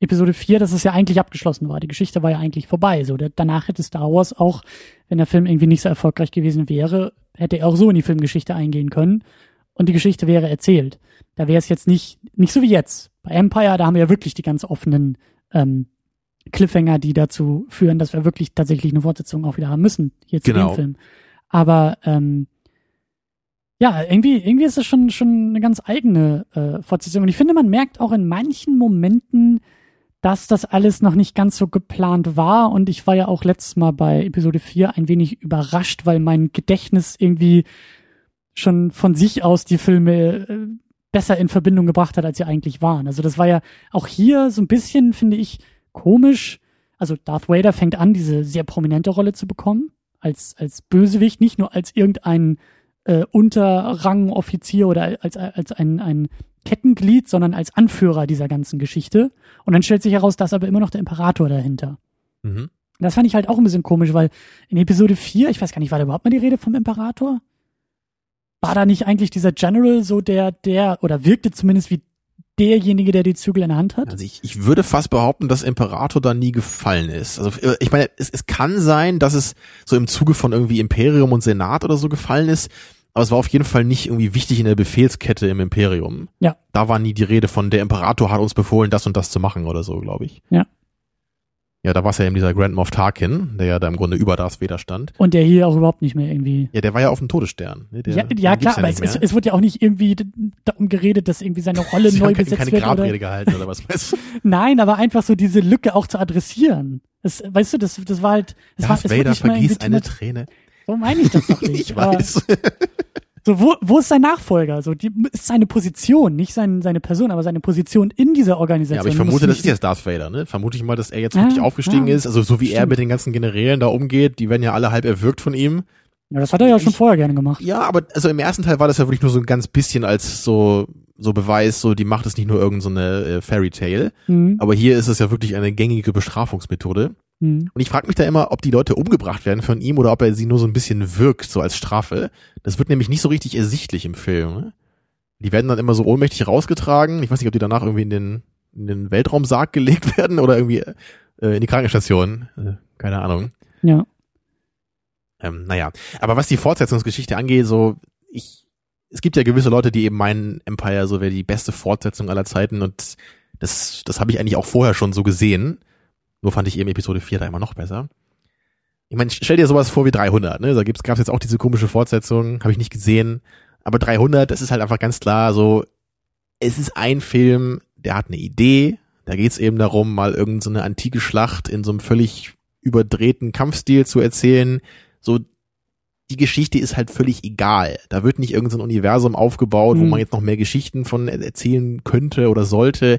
Episode 4, dass es ja eigentlich abgeschlossen war. Die Geschichte war ja eigentlich vorbei. So, der, danach hätte Star Wars auch, wenn der Film irgendwie nicht so erfolgreich gewesen wäre, hätte er auch so in die Filmgeschichte eingehen können und die Geschichte wäre erzählt. Da wäre es jetzt nicht, nicht so wie jetzt. Bei Empire, da haben wir ja wirklich die ganz offenen ähm, Cliffhanger, die dazu führen, dass wir wirklich tatsächlich eine Fortsetzung auch wieder haben müssen, hier zu Genau. dem Film. Aber ähm, ja, irgendwie, irgendwie ist es schon, schon eine ganz eigene äh, Fortsetzung. Und ich finde, man merkt auch in manchen Momenten, dass das alles noch nicht ganz so geplant war. Und ich war ja auch letztes Mal bei Episode 4 ein wenig überrascht, weil mein Gedächtnis irgendwie schon von sich aus die Filme äh, besser in Verbindung gebracht hat, als sie eigentlich waren. Also das war ja auch hier so ein bisschen, finde ich, komisch. Also Darth Vader fängt an, diese sehr prominente Rolle zu bekommen, als, als Bösewicht, nicht nur als irgendein äh, Unterrangoffizier oder als, als ein, ein Kettenglied, sondern als Anführer dieser ganzen Geschichte. Und dann stellt sich heraus, dass aber immer noch der Imperator dahinter. Mhm. Das fand ich halt auch ein bisschen komisch, weil in Episode 4, ich weiß gar nicht, war da überhaupt mal die Rede vom Imperator? War da nicht eigentlich dieser General so der, der, oder wirkte zumindest wie derjenige, der die Zügel in der Hand hat? Also ich, ich würde fast behaupten, dass Imperator da nie gefallen ist. Also äh, ich meine, es, es kann sein, dass es so im Zuge von irgendwie Imperium und Senat oder so gefallen ist, aber es war auf jeden Fall nicht irgendwie wichtig in der Befehlskette im Imperium. Ja. Da war nie die Rede von, der Imperator hat uns befohlen, das und das zu machen oder so, glaube ich. Ja. Ja, da war es ja eben dieser Grand Moff Tarkin, der ja da im Grunde über Darth Vader stand. Und der hier auch überhaupt nicht mehr irgendwie. Ja, der war ja auf dem Todesstern. Ne? Der, ja, ja klar, aber es, nicht es, mehr. es wurde ja auch nicht irgendwie darum geredet, dass irgendwie seine Rolle neu haben keine, besetzt keine wird. Grabrede Oder, gehalten oder was weißt du? nein, aber einfach so diese Lücke auch zu adressieren. Das, weißt du, das, das war halt, es war, Darth es wurde Vader vergießt eine Träne. So meine ich das doch nicht. Ich weiß. So, wo, wo ist sein Nachfolger? So, die ist seine Position, nicht sein, seine Person, aber seine Position in dieser Organisation. Ja, aber ich vermute, das ist jetzt Darth Vader, ne? Vermute ich mal, dass er jetzt Ja, wirklich aufgestiegen ja, ist. Also so wie er stimmt. mit den ganzen Generälen da umgeht, die werden ja alle halb erwürgt von ihm. Ja, das hat er ja schon vorher gerne gemacht. Ja, aber also im ersten Teil war das ja wirklich nur so ein ganz bisschen als so so Beweis, so die Macht ist nicht nur irgendeine so eine, äh, Fairy Tale. Mhm. Aber hier ist es ja wirklich eine gängige Bestrafungsmethode. Mhm. Und ich frage mich da immer, ob die Leute umgebracht werden von ihm oder ob er sie nur so ein bisschen wirkt, so als Strafe. Das wird nämlich nicht so richtig ersichtlich im Film. Ne? Die werden dann immer so ohnmächtig rausgetragen. Ich weiß nicht, ob die danach irgendwie in den, in den Weltraumsarg gelegt werden oder irgendwie äh, in die Krankenstation. Äh, keine Ahnung. Ja. Ähm, naja, aber was die Fortsetzungsgeschichte angeht, so ich, es gibt ja gewisse Leute, die eben meinen, Empire so wäre die beste Fortsetzung aller Zeiten und das, das habe ich eigentlich auch vorher schon so gesehen. Nur fand ich eben Episode 4 da immer noch besser. Ich meine, stell dir sowas vor wie 300, ne? Da gibt's gab's jetzt auch diese komische Fortsetzung, habe ich nicht gesehen. Aber 300, das ist halt einfach ganz klar so, es ist ein Film, der hat eine Idee. Da geht's eben darum, mal irgendeine so antike Schlacht in so einem völlig überdrehten Kampfstil zu erzählen. So, die Geschichte ist halt völlig egal. Da wird nicht irgendein so Universum aufgebaut, wo Mhm. man jetzt noch mehr Geschichten von er- erzählen könnte oder sollte.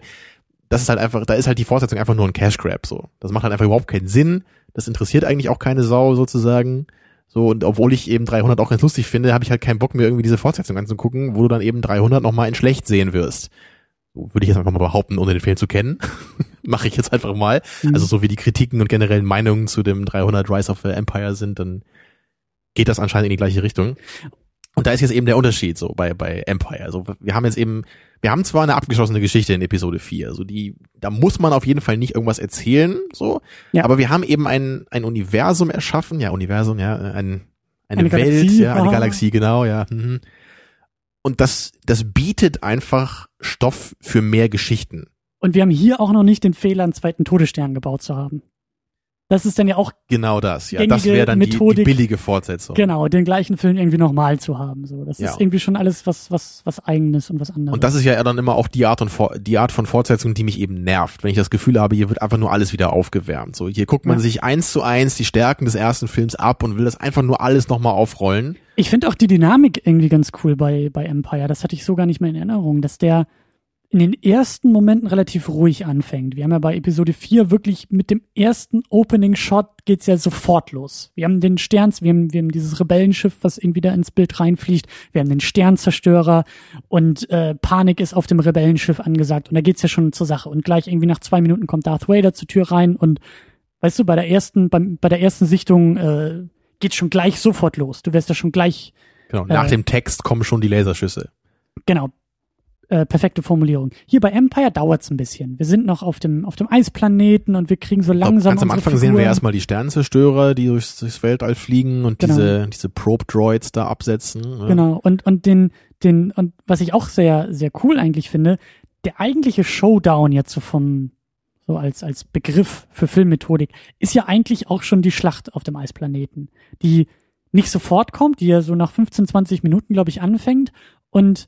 Das ist halt einfach, da ist halt die Fortsetzung einfach nur ein Cash Grab, so. Das macht halt einfach überhaupt keinen Sinn. Das interessiert eigentlich auch keine Sau, sozusagen. So, und obwohl ich eben 300 auch ganz lustig finde, habe ich halt keinen Bock mir irgendwie diese Fortsetzung anzugucken, wo du dann eben 300 nochmal in schlecht sehen wirst. So würde ich jetzt einfach mal behaupten, ohne den Film zu kennen. Mache ich jetzt einfach mal. Mhm. Also so wie die Kritiken und generellen Meinungen zu dem 300 Rise of the Empire sind, dann geht das anscheinend in die gleiche Richtung. Und da ist jetzt eben der Unterschied so bei, bei Empire. Also wir haben jetzt eben, wir haben zwar eine abgeschlossene Geschichte in Episode 4, also die, da muss man auf jeden Fall nicht irgendwas erzählen, so, Ja. aber wir haben eben ein, ein Universum erschaffen, ja, Universum, ja, ein, eine, Eine Welt, Galaxie, ja, eine ah. Galaxie, genau, ja. Mhm. Und das, das bietet einfach Stoff für mehr Geschichten. Und wir haben hier auch noch nicht den Fehler, einen zweiten Todesstern gebaut zu haben. Das ist dann ja auch Genau das, ja. Das wäre dann die, die billige Fortsetzung. genau den gleichen Film irgendwie nochmal zu haben. So, das Ja. ist irgendwie schon alles was was was eigenes und was anderes. Und das ist ja dann immer auch die Art, und die Art von Fortsetzung, die mich eben nervt. Wenn ich das Gefühl habe, hier wird einfach nur alles wieder aufgewärmt. So, hier guckt man Ja. sich eins zu eins die Stärken des ersten Films ab und will das einfach nur alles nochmal aufrollen. Ich finde auch die Dynamik irgendwie ganz cool bei, bei Empire. Das hatte ich so gar nicht mehr in Erinnerung, dass der in den ersten Momenten relativ ruhig anfängt. Wir haben ja bei Episode 4 wirklich mit dem ersten Opening Shot geht's ja sofort los. Wir haben den Sterns, wir haben, wir haben dieses Rebellenschiff, was irgendwie da ins Bild reinfliegt. Wir haben den Sternzerstörer und äh, Panik ist auf dem Rebellenschiff angesagt. Und da geht's ja schon zur Sache. Und gleich irgendwie nach zwei Minuten kommt Darth Vader zur Tür rein und weißt du, bei der ersten, beim, bei der ersten Sichtung äh, geht's schon gleich sofort los. Du wirst ja schon gleich Genau. Nach Äh. dem Text kommen schon die Laserschüsse. Genau. Äh, perfekte Formulierung. Hier bei Empire dauert's ein bisschen. Wir sind noch auf dem, auf dem Eisplaneten und wir kriegen so langsam. Ganz am Anfang sehen wir Figuren. erstmal die Sternenzerstörer, die durchs, durchs Weltall fliegen und Genau. diese, diese Probe-Droids da absetzen. ne? Genau. Und, und den, den, und was ich auch sehr, sehr cool eigentlich finde, der eigentliche Showdown jetzt so vom, so als, als Begriff für Filmmethodik, ist ja eigentlich auch schon die Schlacht auf dem Eisplaneten, die nicht sofort kommt, die ja so nach 15, 20 Minuten, glaube ich, anfängt und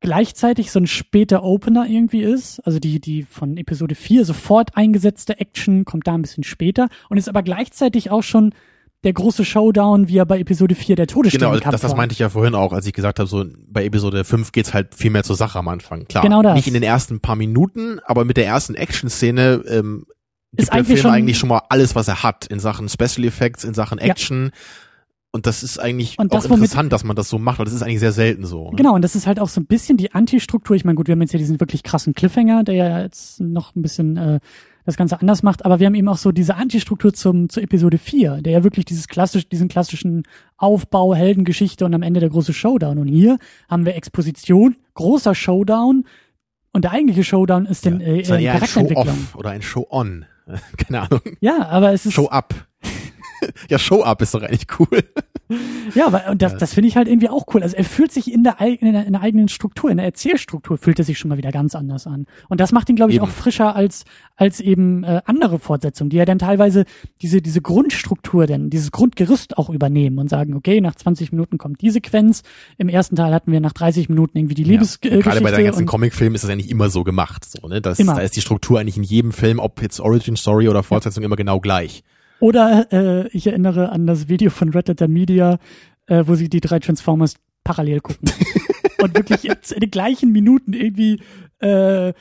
gleichzeitig so ein später Opener irgendwie ist, also die, die von Episode 4 sofort eingesetzte Action kommt da ein bisschen später und ist aber gleichzeitig auch schon der große Showdown, wie er bei Episode 4 der Genau, Todessternenkampf das, das meinte ich ja vorhin auch, als ich gesagt habe, so bei Episode 5 geht's halt viel mehr zur Sache am Anfang. Klar, Genau das. nicht in den ersten paar Minuten, aber mit der ersten Action-Szene ähm, gibt Ist der eigentlich Film schon- eigentlich schon mal alles, was er hat in Sachen Special Effects, in Sachen Ja. Und das ist eigentlich Und auch das, womit- interessant, dass man das so macht, weil das ist eigentlich sehr selten so. Ne? Genau, und das ist halt auch so ein bisschen die Antistruktur. Ich meine, gut, wir haben jetzt ja diesen wirklich krassen Cliffhanger, der ja jetzt noch ein bisschen äh, das Ganze anders macht, aber wir haben eben auch so diese Antistruktur zum, zur Episode 4, der ja wirklich dieses klassisch, diesen klassischen Aufbau, Heldengeschichte und am Ende der große Showdown. Und hier haben wir Exposition, großer Showdown und der eigentliche Showdown ist äh, Das ist äh, eher ein Charakterentwicklung. Show-Off oder ein Show-On. Keine Ahnung. Ja, aber es ist Show-Up. Ja, Show-Up ist doch eigentlich cool. Ja, und das, das finde ich halt irgendwie auch cool. Also er fühlt sich in der, in der, in der eigenen Struktur, in der Erzählstruktur fühlt er sich schon mal wieder ganz anders an. Und das macht ihn, glaube ich, Eben. auch frischer als als eben äh, andere Fortsetzungen, die ja dann teilweise diese diese Grundstruktur, denn dieses Grundgerüst auch übernehmen und sagen, okay, nach 20 Minuten kommt die Sequenz. Im ersten Teil hatten wir nach 30 Minuten irgendwie die Ja. Liebesgeschichte. Und Gerade bei den ganzen Comicfilmen ist das eigentlich immer so gemacht. So, ne? das, Immer. Da ist die Struktur eigentlich in jedem Film, ob jetzt Origin Story oder Fortsetzung, immer genau gleich. Oder äh, ich erinnere an das Video von Red Letter Media, äh, wo sie die drei Transformers parallel gucken. und wirklich jetzt in den gleichen Minuten irgendwie äh,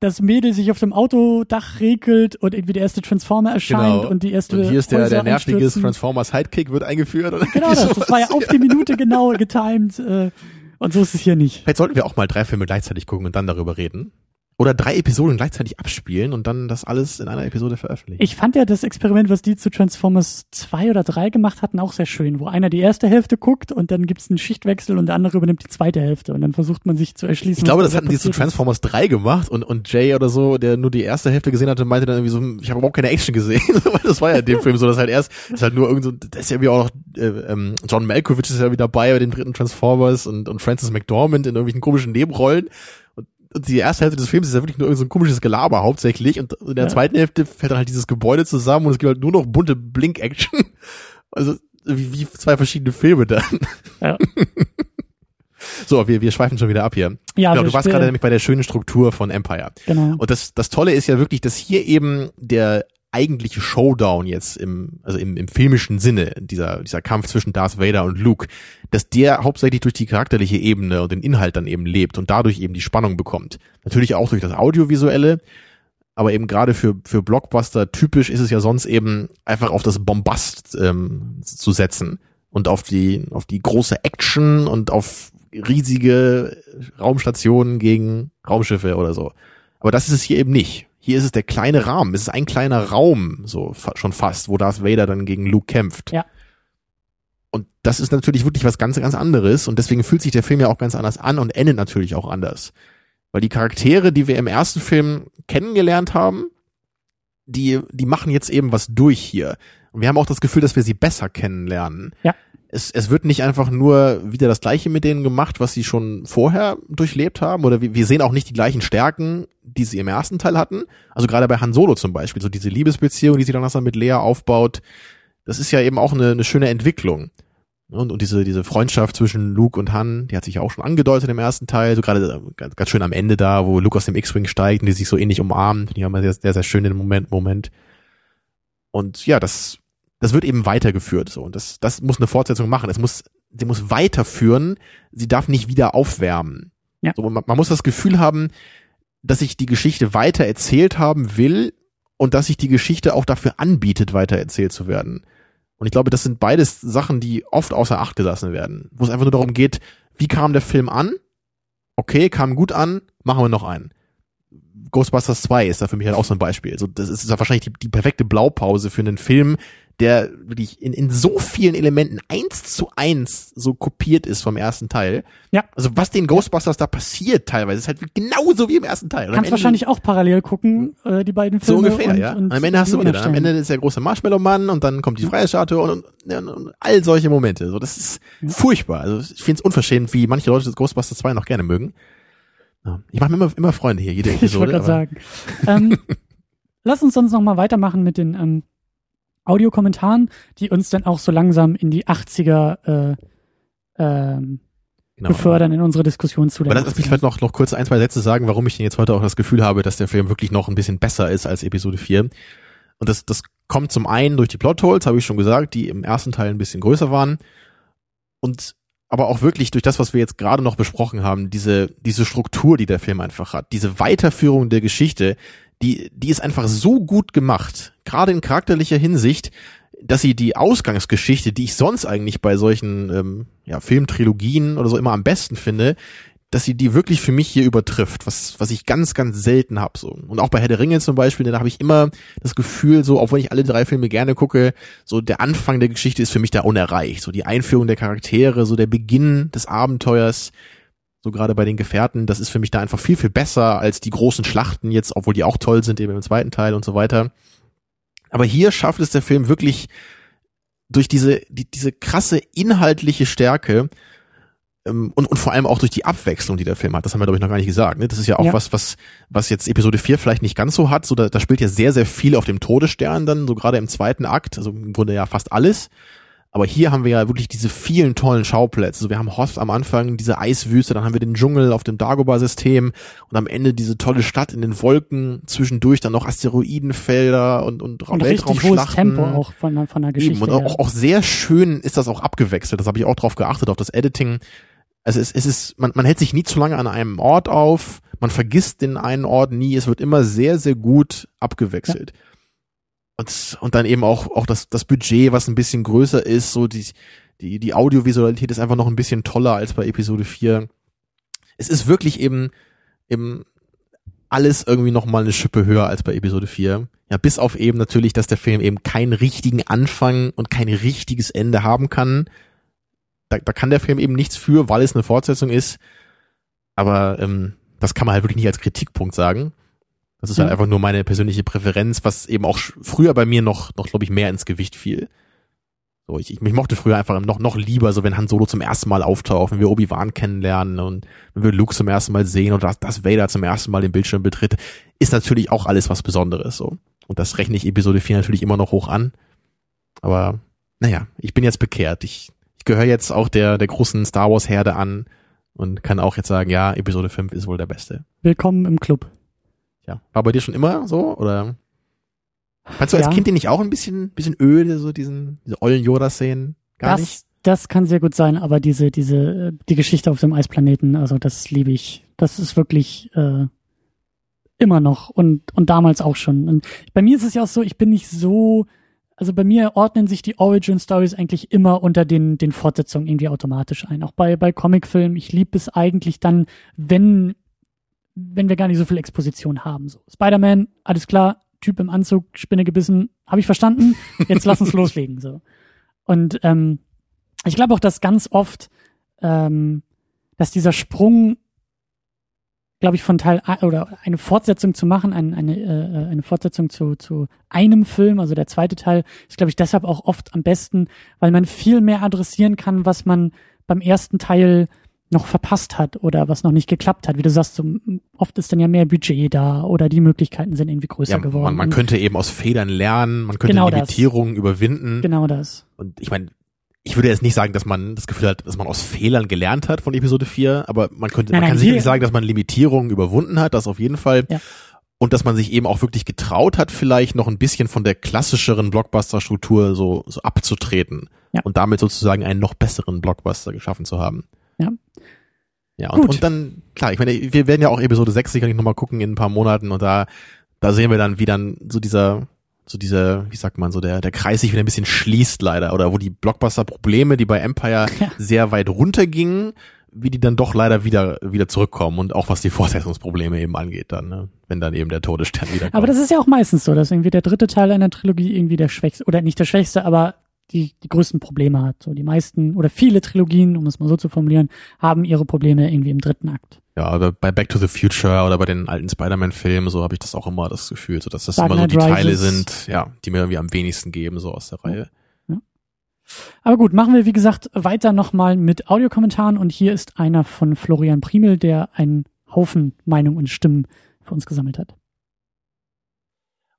das Mädel sich auf dem Autodach regelt und irgendwie der erste Transformer erscheint und die erste Genau. Und hier ist der, Häuser der nervige einstürzen. Transformers Sidekick wird eingeführt. Oder Genau das, das war ja auf die Minute genau getimed. Äh, und so ist es hier nicht. Vielleicht sollten wir auch mal drei Filme gleichzeitig gucken und dann darüber reden. Oder drei Episoden gleichzeitig abspielen und dann das alles in einer Episode veröffentlichen. Ich fand ja das Experiment, was die zu Transformers 2 oder 3 gemacht hatten, auch sehr schön, wo einer die erste Hälfte guckt und dann gibt's einen Schichtwechsel und der andere übernimmt die zweite Hälfte und dann versucht man sich zu erschließen. Ich glaube, das da hatten die zu. Transformers 3 gemacht und, und Jay oder so, der nur die erste Hälfte gesehen hatte, meinte dann irgendwie so, ich habe überhaupt keine Action gesehen. Weil das war ja in dem Film so, dass halt erst, ist halt nur irgend so, da ist ja irgendwie auch noch, äh, ähm, John Malkovich ist ja wieder dabei bei den dritten Transformers und, und Francis McDormand in irgendwelchen komischen Nebenrollen. Die erste Hälfte des Films ist ja wirklich nur irgend so ein komisches Gelaber hauptsächlich und in der Ja. zweiten Hälfte fällt dann halt dieses Gebäude zusammen und es gibt halt nur noch bunte Blink-Action. Also, wie, wie zwei verschiedene Filme dann. Ja. So, wir, wir schweifen schon wieder ab hier. Ja, genau, du warst gerade nämlich bei der schönen Struktur von Empire. Genau. Und das, das Tolle ist ja wirklich, dass hier eben der eigentliche Showdown jetzt im, also im, im filmischen Sinne, dieser, dieser Kampf zwischen Darth Vader und Luke, dass der hauptsächlich durch die charakterliche Ebene und den Inhalt dann eben lebt und dadurch eben die Spannung bekommt. Natürlich auch durch das Audiovisuelle, aber eben gerade für, für Blockbuster typisch ist es ja sonst eben einfach auf das Bombast ähm, zu setzen und auf die, auf die große Action und auf riesige Raumstationen gegen Raumschiffe oder so. Aber das ist es hier eben nicht. Hier ist es der kleine Rahmen. Es ist ein kleiner Raum, so fa schon fast, wo Darth Vader dann gegen Luke kämpft. Ja. Und das ist natürlich wirklich was ganz, ganz anderes. Und deswegen fühlt sich der Film ja auch ganz anders an und endet natürlich auch anders. Weil die Charaktere, die wir im ersten Film kennengelernt haben, die, die machen jetzt eben was durch hier. Und wir haben auch das Gefühl, dass wir sie besser kennenlernen. Ja. Es, es wird nicht einfach nur wieder das Gleiche mit denen gemacht, was sie schon vorher durchlebt haben, oder wir, wir sehen auch nicht die gleichen Stärken, die sie im ersten Teil hatten. Also gerade bei Han Solo zum Beispiel, so diese Liebesbeziehung, die sie dann mit Lea aufbaut, das ist ja eben auch eine, eine schöne Entwicklung. Und, und diese, diese Freundschaft zwischen Luke und Han, die hat sich ja auch schon angedeutet im ersten Teil, so gerade ganz, ganz schön am Ende da, wo Luke aus dem X-Wing steigt und die sich so ähnlich umarmen, finde ich immer sehr, sehr, sehr schön in Moment, Moment. Und ja, das das wird eben weitergeführt so und das das muss eine Fortsetzung machen. Es muss sie muss weiterführen, sie darf nicht wieder aufwärmen. Ja. So, man, man muss das Gefühl haben, dass ich die Geschichte weiter erzählt haben will und dass sich die Geschichte auch dafür anbietet, weiter erzählt zu werden. Und ich glaube, das sind beides Sachen, die oft außer Acht gelassen werden, wo es einfach nur darum geht, wie kam der Film an? Okay, kam gut an, machen wir noch einen. Ghostbusters 2 ist da für mich halt auch so ein Beispiel. Also das ist ja wahrscheinlich die, die perfekte Blaupause für einen Film, der wirklich in, in so vielen Elementen eins zu eins so kopiert ist vom ersten Teil. Ja. Also was den Ghostbusters da passiert teilweise, ist halt genauso wie im ersten Teil. Und am Kannst wahrscheinlich auch parallel gucken, äh, die beiden so Filme. ungefähr, und, ja. Und am Ende hast du wieder, am unterstellen. Ende ist der große Marshmallow-Mann und dann kommt die Freiheitsstatue und, und, und, all solche Momente. So, das ist furchtbar. Also ich finde es unverschämt, wie manche Leute das Ghostbusters 2 noch gerne mögen. Ja. Ich mache mir immer, immer Freunde hier, jede Ich Episode. wollte gerade sagen. ähm, lass uns sonst noch mal weitermachen mit den ähm, Audiokommentaren, die uns dann auch so langsam in die 80er äh, ähm, genau. befördern in unsere Diskussion zu. Aber lass lass mich 80er. vielleicht noch, noch kurz ein, zwei Sätze sagen, warum ich denn jetzt heute auch das Gefühl habe, dass der Film wirklich noch ein bisschen besser ist als Episode 4. Und das, das kommt zum einen durch die Plotholes, habe ich schon gesagt, die im ersten Teil ein bisschen größer waren. Und aber auch wirklich durch das, was wir jetzt gerade noch besprochen haben, diese, diese Struktur, die der Film einfach hat, diese Weiterführung der Geschichte, die, die ist einfach so gut gemacht, gerade in charakterlicher Hinsicht, dass sie die Ausgangsgeschichte, die ich sonst eigentlich bei solchen ähm, ja, Filmtrilogien oder so immer am besten finde, dass sie die wirklich für mich hier übertrifft, was, was ich ganz, ganz selten hab so. Und auch bei Herr der Ringe zum Beispiel, da habe ich immer das Gefühl, so, auch wenn ich alle drei Filme gerne gucke, so der Anfang der Geschichte ist für mich da unerreicht. So die Einführung der Charaktere, so der Beginn des Abenteuers, so gerade bei den Gefährten, das ist für mich da einfach viel, viel besser als die großen Schlachten jetzt, obwohl die auch toll sind, eben im zweiten Teil und so weiter. Aber hier schafft es der Film wirklich durch diese, die, diese krasse inhaltliche Stärke ähm, und, und vor allem auch durch die Abwechslung, die der Film hat. Das haben wir, glaube ich, noch gar nicht gesagt. Ne? Das ist ja auch Ja. was, was, was jetzt Episode 4 vielleicht nicht ganz so hat. So, da, da spielt ja sehr, sehr viel auf dem Todesstern dann, so gerade im zweiten Akt, also im Grunde ja fast alles. Aber hier haben wir ja wirklich diese vielen tollen Schauplätze. So, wir haben Hoth am Anfang, diese Eiswüste, dann haben wir den Dschungel auf dem Dagobah-System und am Ende diese tolle Stadt in den Wolken, zwischendurch dann noch Asteroidenfelder und, und, und richtig hohes Weltraumschlachten. Tempo auch von, von der Geschichte. Eben, und auch, auch sehr schön ist das auch abgewechselt. Das habe ich auch drauf geachtet, auf das Editing. Also es, es ist, man, man hält sich nie zu lange an einem Ort auf, man vergisst den einen Ort nie, es wird immer sehr, sehr gut abgewechselt. Und, und dann eben auch, auch das, das Budget, was ein bisschen größer ist, so die, die, die Audiovisualität ist einfach noch ein bisschen toller als bei Episode 4. Es ist wirklich eben, eben alles irgendwie noch mal eine Schippe höher als bei Episode 4. Ja, bis auf eben natürlich, dass der Film eben keinen richtigen Anfang und kein richtiges Ende haben kann. Da, da kann der Film eben nichts für, weil es eine Fortsetzung ist. Aber ähm, das kann man halt wirklich nicht als Kritikpunkt sagen. Das ist halt Ja. einfach nur meine persönliche Präferenz, was eben auch früher bei mir noch, noch glaube ich, mehr ins Gewicht fiel. So, ich, ich mich mochte früher einfach noch, noch lieber, so wenn Han Solo zum ersten Mal auftaucht, wenn wir Obi-Wan kennenlernen und wenn wir Luke zum ersten Mal sehen oder dass, dass Vader zum ersten Mal den Bildschirm betritt, ist natürlich auch alles was Besonderes, so. Und das rechne ich Episode 4 natürlich immer noch hoch an. Aber, naja, ich bin jetzt bekehrt. Ich, ich gehöre jetzt auch der, der großen Star Wars Herde an und kann auch jetzt sagen, ja, Episode 5 ist wohl der beste. Willkommen im Club. Ja. War bei dir schon immer so, oder? Fandst du als Ja. Kind den nicht auch ein bisschen, bisschen öde, so diesen, diese ollen Yoda-Szenen? Gar das, nicht? das kann sehr gut sein, aber diese, diese, äh, die Geschichte auf dem Eisplaneten, also das liebe ich. Das ist wirklich äh, immer noch und, und damals auch schon. Und bei mir ist es ja auch so, ich bin nicht so, also bei mir ordnen sich die Origin Stories eigentlich immer unter den, den Fortsetzungen irgendwie automatisch ein. Auch bei, bei Comicfilmen. Ich liebe es eigentlich dann, wenn, wenn wir gar nicht so viel Exposition haben. So. Spider-Man, alles klar, Typ im Anzug, Spinne gebissen, habe ich verstanden. Jetzt lass uns loslegen. So. Und ähm, ich glaube auch, dass ganz oft, ähm, dass dieser Sprung glaube ich, von Teil a- oder eine Fortsetzung zu machen, ein, eine, äh, eine Fortsetzung zu, zu einem Film, also der zweite Teil, ist, glaube ich, deshalb auch oft am besten, weil man viel mehr adressieren kann, was man beim ersten Teil noch verpasst hat oder was noch nicht geklappt hat. Wie du sagst, so, oft ist dann ja mehr Budget da oder die Möglichkeiten sind irgendwie größer Ja, geworden. man, könnte eben aus Fehlern lernen, man könnte Genau das. Limitierungen überwinden. genau das. Und ich meine, ich würde jetzt nicht sagen, dass man das Gefühl hat, dass man aus Fehlern gelernt hat von Episode 4, aber man könnte, Nein, man kann nein, sicherlich hier- sagen, dass man Limitierungen überwunden hat, das auf jeden Fall. Ja. Und dass man sich eben auch wirklich getraut hat, vielleicht noch ein bisschen von der klassischeren Blockbuster-Struktur so, so abzutreten. Ja. Und damit sozusagen einen noch besseren Blockbuster geschaffen zu haben. Ja. Ja, und, und dann, klar, ich meine, wir werden ja auch Episode 6 sicherlich nochmal gucken in ein paar Monaten und da, da sehen wir dann, wie dann so dieser, so dieser, wie sagt man, so der, der Kreis sich wieder ein bisschen schließt leider oder wo die Blockbuster-Probleme, die bei Empire Ja. sehr weit runtergingen, wie die dann doch leider wieder, wieder zurückkommen und auch was die Fortsetzungsprobleme eben angeht dann, ne? wenn dann eben der Todesstern wieder kommt. Aber das ist ja auch meistens so, dass irgendwie der dritte Teil einer Trilogie irgendwie der schwächste, oder nicht der schwächste, aber die, die größten Probleme hat. So die meisten oder viele Trilogien, um es mal so zu formulieren, haben ihre Probleme irgendwie im dritten Akt. ja, bei Back to the Future oder bei den alten Spider-Man-Filmen, so habe ich das auch immer das Gefühl, so dass das Dark immer so die Knight Teile Rises. sind, ja, die mir irgendwie am wenigsten geben, so aus der Reihe. Aber gut, machen wir wie gesagt weiter nochmal mit Audiokommentaren und hier ist einer von Florian Primel, der einen Haufen Meinung und Stimmen für uns gesammelt hat.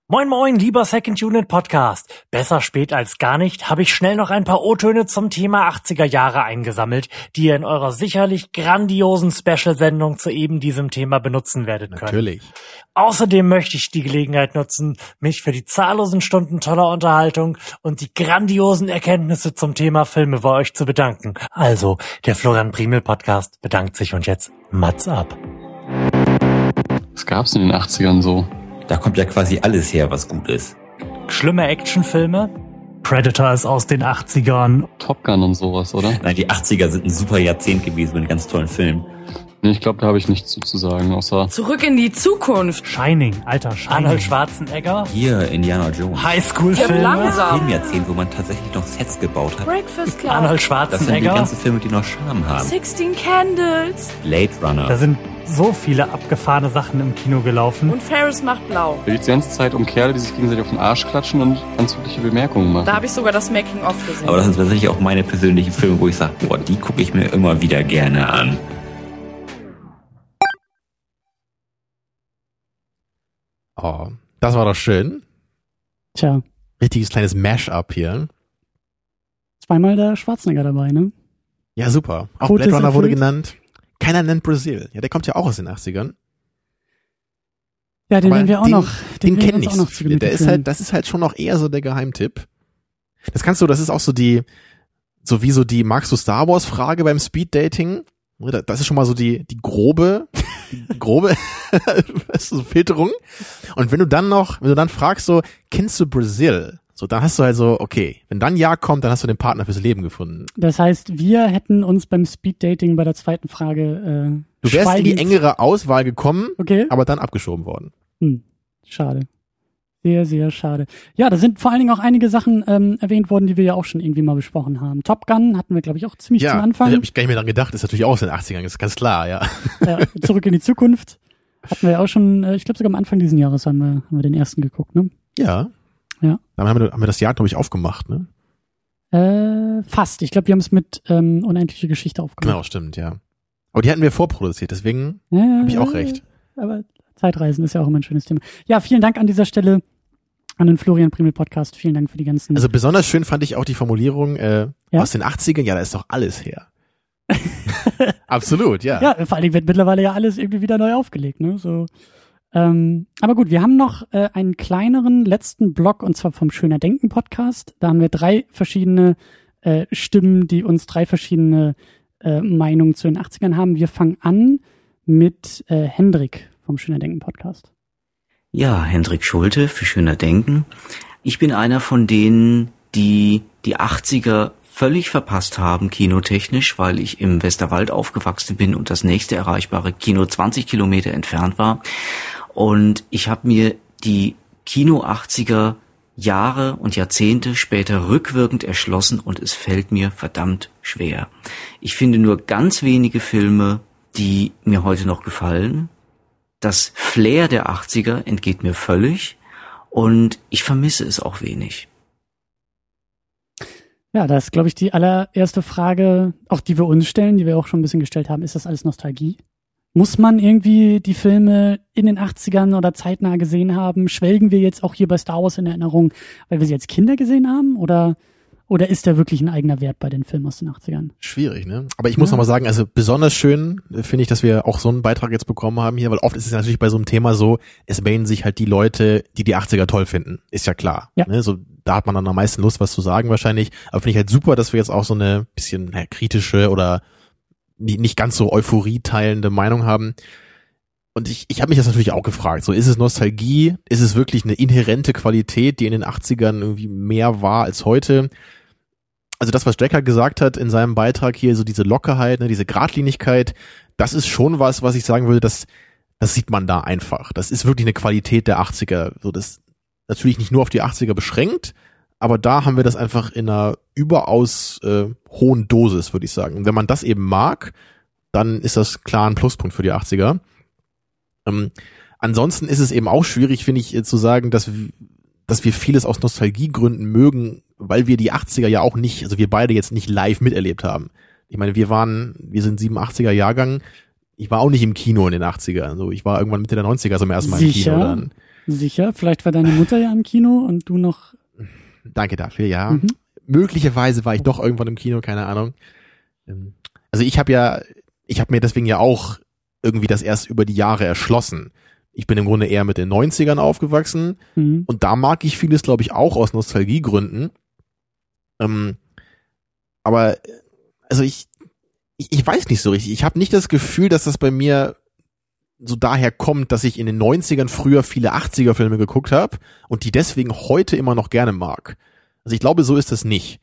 Moin moin, lieber Second Unit Podcast. Besser spät als gar nicht, habe ich schnell noch ein paar O-Töne zum Thema 80er Jahre eingesammelt, die ihr in eurer sicherlich grandiosen Special-Sendung zu eben diesem Thema benutzen werdet können. Natürlich. Außerdem möchte ich die Gelegenheit nutzen, mich für die zahllosen Stunden toller Unterhaltung und die grandiosen Erkenntnisse zum Thema Filme bei euch zu bedanken. Also, der Florian Primel Podcast bedankt sich und jetzt Mats ab. Was gab's in den 80ern so? Da kommt ja quasi alles her, was gut ist. Schlimme Actionfilme? Predator ist aus den 80ern. Top Gun und sowas, oder? Nein, die 80er sind ein super Jahrzehnt gewesen mit ganz tollen Filmen. Nee, ich glaube, da habe ich nichts zu, zu sagen, außer Zurück in die Zukunft. Shining, alter Shining. Arnold Schwarzenegger. Hier Indiana Jones. Highschool-Filme. langsam. Filmjahrzehnt, wo man tatsächlich noch Sets gebaut hat. Breakfast Club. Arnold Das sind die Schwarzenegger. ganzen Filme, die noch Charme haben. 16 Candles. Blade Runner. Da sind so viele abgefahrene Sachen im Kino gelaufen. Und Ferris macht blau. da geht's die ganze Zeit um Kerle, die sich gegenseitig auf den Arsch klatschen und anzügliche Bemerkungen machen. Da habe ich sogar das Making-of gesehen. Aber das sind tatsächlich auch meine persönlichen Filme, wo ich sage, boah, die gucke ich mir immer wieder gerne an. Oh, das war doch schön. Tja, Richtiges kleines Mash-up hier. zweimal der Schwarzenegger dabei, ne? Ja, super. Auch Blade Runner wurde genannt. Keiner nennt Brasil. Ja, der kommt ja auch aus den 80ern. Ja, den Aber werden wir auch den- noch, Den wir kennen nicht auch so noch zu viele. Der ist halt, das ist halt schon noch eher so der Geheimtipp. Das kannst du, das ist auch so die, so wie so die, magst du Star Wars Frage beim Speed Dating? Oder Das ist schon mal so die, die grobe, die grobe weißt du, so Filterung. Und wenn du dann noch, wenn du dann fragst so, kennst du Brasil? So, dann hast du halt so, okay, wenn dann Ja kommt, dann hast du den Partner fürs Leben gefunden. Das heißt, wir hätten uns beim Speeddating bei der zweiten Frage äh, Du wärst in die engere Auswahl gekommen, Okay. aber dann abgeschoben worden. Hm, schade. Sehr, sehr schade. Ja, da sind vor allen Dingen auch einige Sachen ähm, erwähnt worden, die wir ja auch schon irgendwie mal besprochen haben. Top Gun hatten wir, glaube ich, auch ziemlich ja, zum ich Anfang. habe mich gar nicht mehr dran gedacht, ist natürlich auch aus den 80ern, ist ganz klar, ja. ja, zurück in die Zukunft. Hatten wir ja auch schon, äh, ich glaube sogar am Anfang dieses Jahres haben wir, haben wir den ersten geguckt, ne? Ja. Ja. Dann haben wir, haben wir das Jahr, glaube ich, aufgemacht, ne? Äh, fast. Ich glaube, wir haben es mit ähm, Unendliche Geschichte aufgemacht. Genau, stimmt, ja. Aber die hatten wir vorproduziert, deswegen Ja, habe ich auch recht. Aber Zeitreisen ist ja auch immer ein schönes Thema. Ja, vielen Dank an dieser Stelle an den Florian Primel Podcast. Vielen Dank für die ganzen. Also besonders schön fand ich auch die Formulierung äh, Ja? aus den 80ern, ja, da ist doch alles her. Absolut, ja. ja, vor allen Dingen wird mittlerweile ja alles irgendwie wieder neu aufgelegt, ne? So. Ähm, aber gut, wir haben noch äh, einen kleineren letzten Block und zwar vom Schöner Denken Podcast. Da haben wir drei verschiedene äh, Stimmen, die uns drei verschiedene äh, Meinungen zu den 80ern haben. Wir fangen an mit äh, Hendrik vom Schöner Denken Podcast. Ja, Hendrik Schulte für Schöner Denken. Ich bin einer von denen, die die 80er völlig verpasst haben, kinotechnisch, weil ich im Westerwald aufgewachsen bin und das nächste erreichbare Kino 20 Kilometer entfernt war. Und ich habe mir die Kino 80er Jahre und Jahrzehnte später rückwirkend erschlossen und es fällt mir verdammt schwer. Ich finde nur ganz wenige Filme, die mir heute noch gefallen. das Flair der 80er entgeht mir völlig und ich vermisse es auch wenig. Ja, das ist, glaube ich, die allererste Frage, auch die wir uns stellen, die wir auch schon ein bisschen gestellt haben. Ist das alles Nostalgie? Muss man irgendwie die Filme in den 80ern oder zeitnah gesehen haben? Schwelgen wir jetzt auch hier bei Star Wars in Erinnerung, weil wir sie als Kinder gesehen haben? Oder, oder ist der wirklich ein eigener Wert bei den Filmen aus den 80ern? Schwierig, ne? Aber ich muss ja. noch mal sagen, also besonders schön finde ich, dass wir auch so einen Beitrag jetzt bekommen haben hier, weil oft ist es natürlich bei so einem Thema so, es melden sich halt die Leute, die die 80er toll finden. Ist ja klar. Ja. Ne? So da hat man dann am meisten Lust, was zu sagen wahrscheinlich. Aber finde ich halt super, dass wir jetzt auch so eine bisschen naja, kritische oder nicht, ganz so Euphorie teilende Meinung haben. Und ich, ich habe mich das natürlich auch gefragt. So, ist es Nostalgie? Ist es wirklich eine inhärente Qualität, die in den 80ern irgendwie mehr war als heute? Also das, was Jacker gesagt hat in seinem Beitrag hier, so diese Lockerheit, ne, diese Gradlinigkeit, das ist schon was, was ich sagen würde, das, das sieht man da einfach. Das ist wirklich eine Qualität der 80er. So, das, natürlich nicht nur auf die 80er beschränkt, aber da haben wir das einfach in einer überaus äh, hohen Dosis, würde ich sagen. Und wenn man das eben mag, dann ist das klar ein Pluspunkt für die 80er. Ähm, ansonsten ist es eben auch schwierig, finde ich, äh, zu sagen, dass, dass wir vieles aus Nostalgiegründen mögen, weil wir die 80er ja auch nicht, also wir beide jetzt nicht live miterlebt haben. Ich meine, wir waren, wir sind 87er Jahrgang. Ich war auch nicht im Kino in den 80ern. Also ich war irgendwann Mitte der 90er zum ersten Mal Sicher? im Kino dann. Sicher, vielleicht war deine Mutter ja im Kino und du noch. Danke dafür, ja. Mhm. Möglicherweise war ich doch irgendwann im Kino, keine Ahnung. Ähm, also ich habe ja, ich habe mir deswegen ja auch irgendwie das erst über die Jahre erschlossen. Ich bin im Grunde eher mit den 90ern aufgewachsen mhm. und da mag ich vieles, glaube ich, auch aus Nostalgiegründen. Ähm, aber also ich, ich, ich weiß nicht so richtig. Ich habe nicht das Gefühl, dass das bei mir so daher kommt, dass ich in den 90ern früher viele 80er Filme geguckt habe und die deswegen heute immer noch gerne mag. Also ich glaube, so ist das nicht.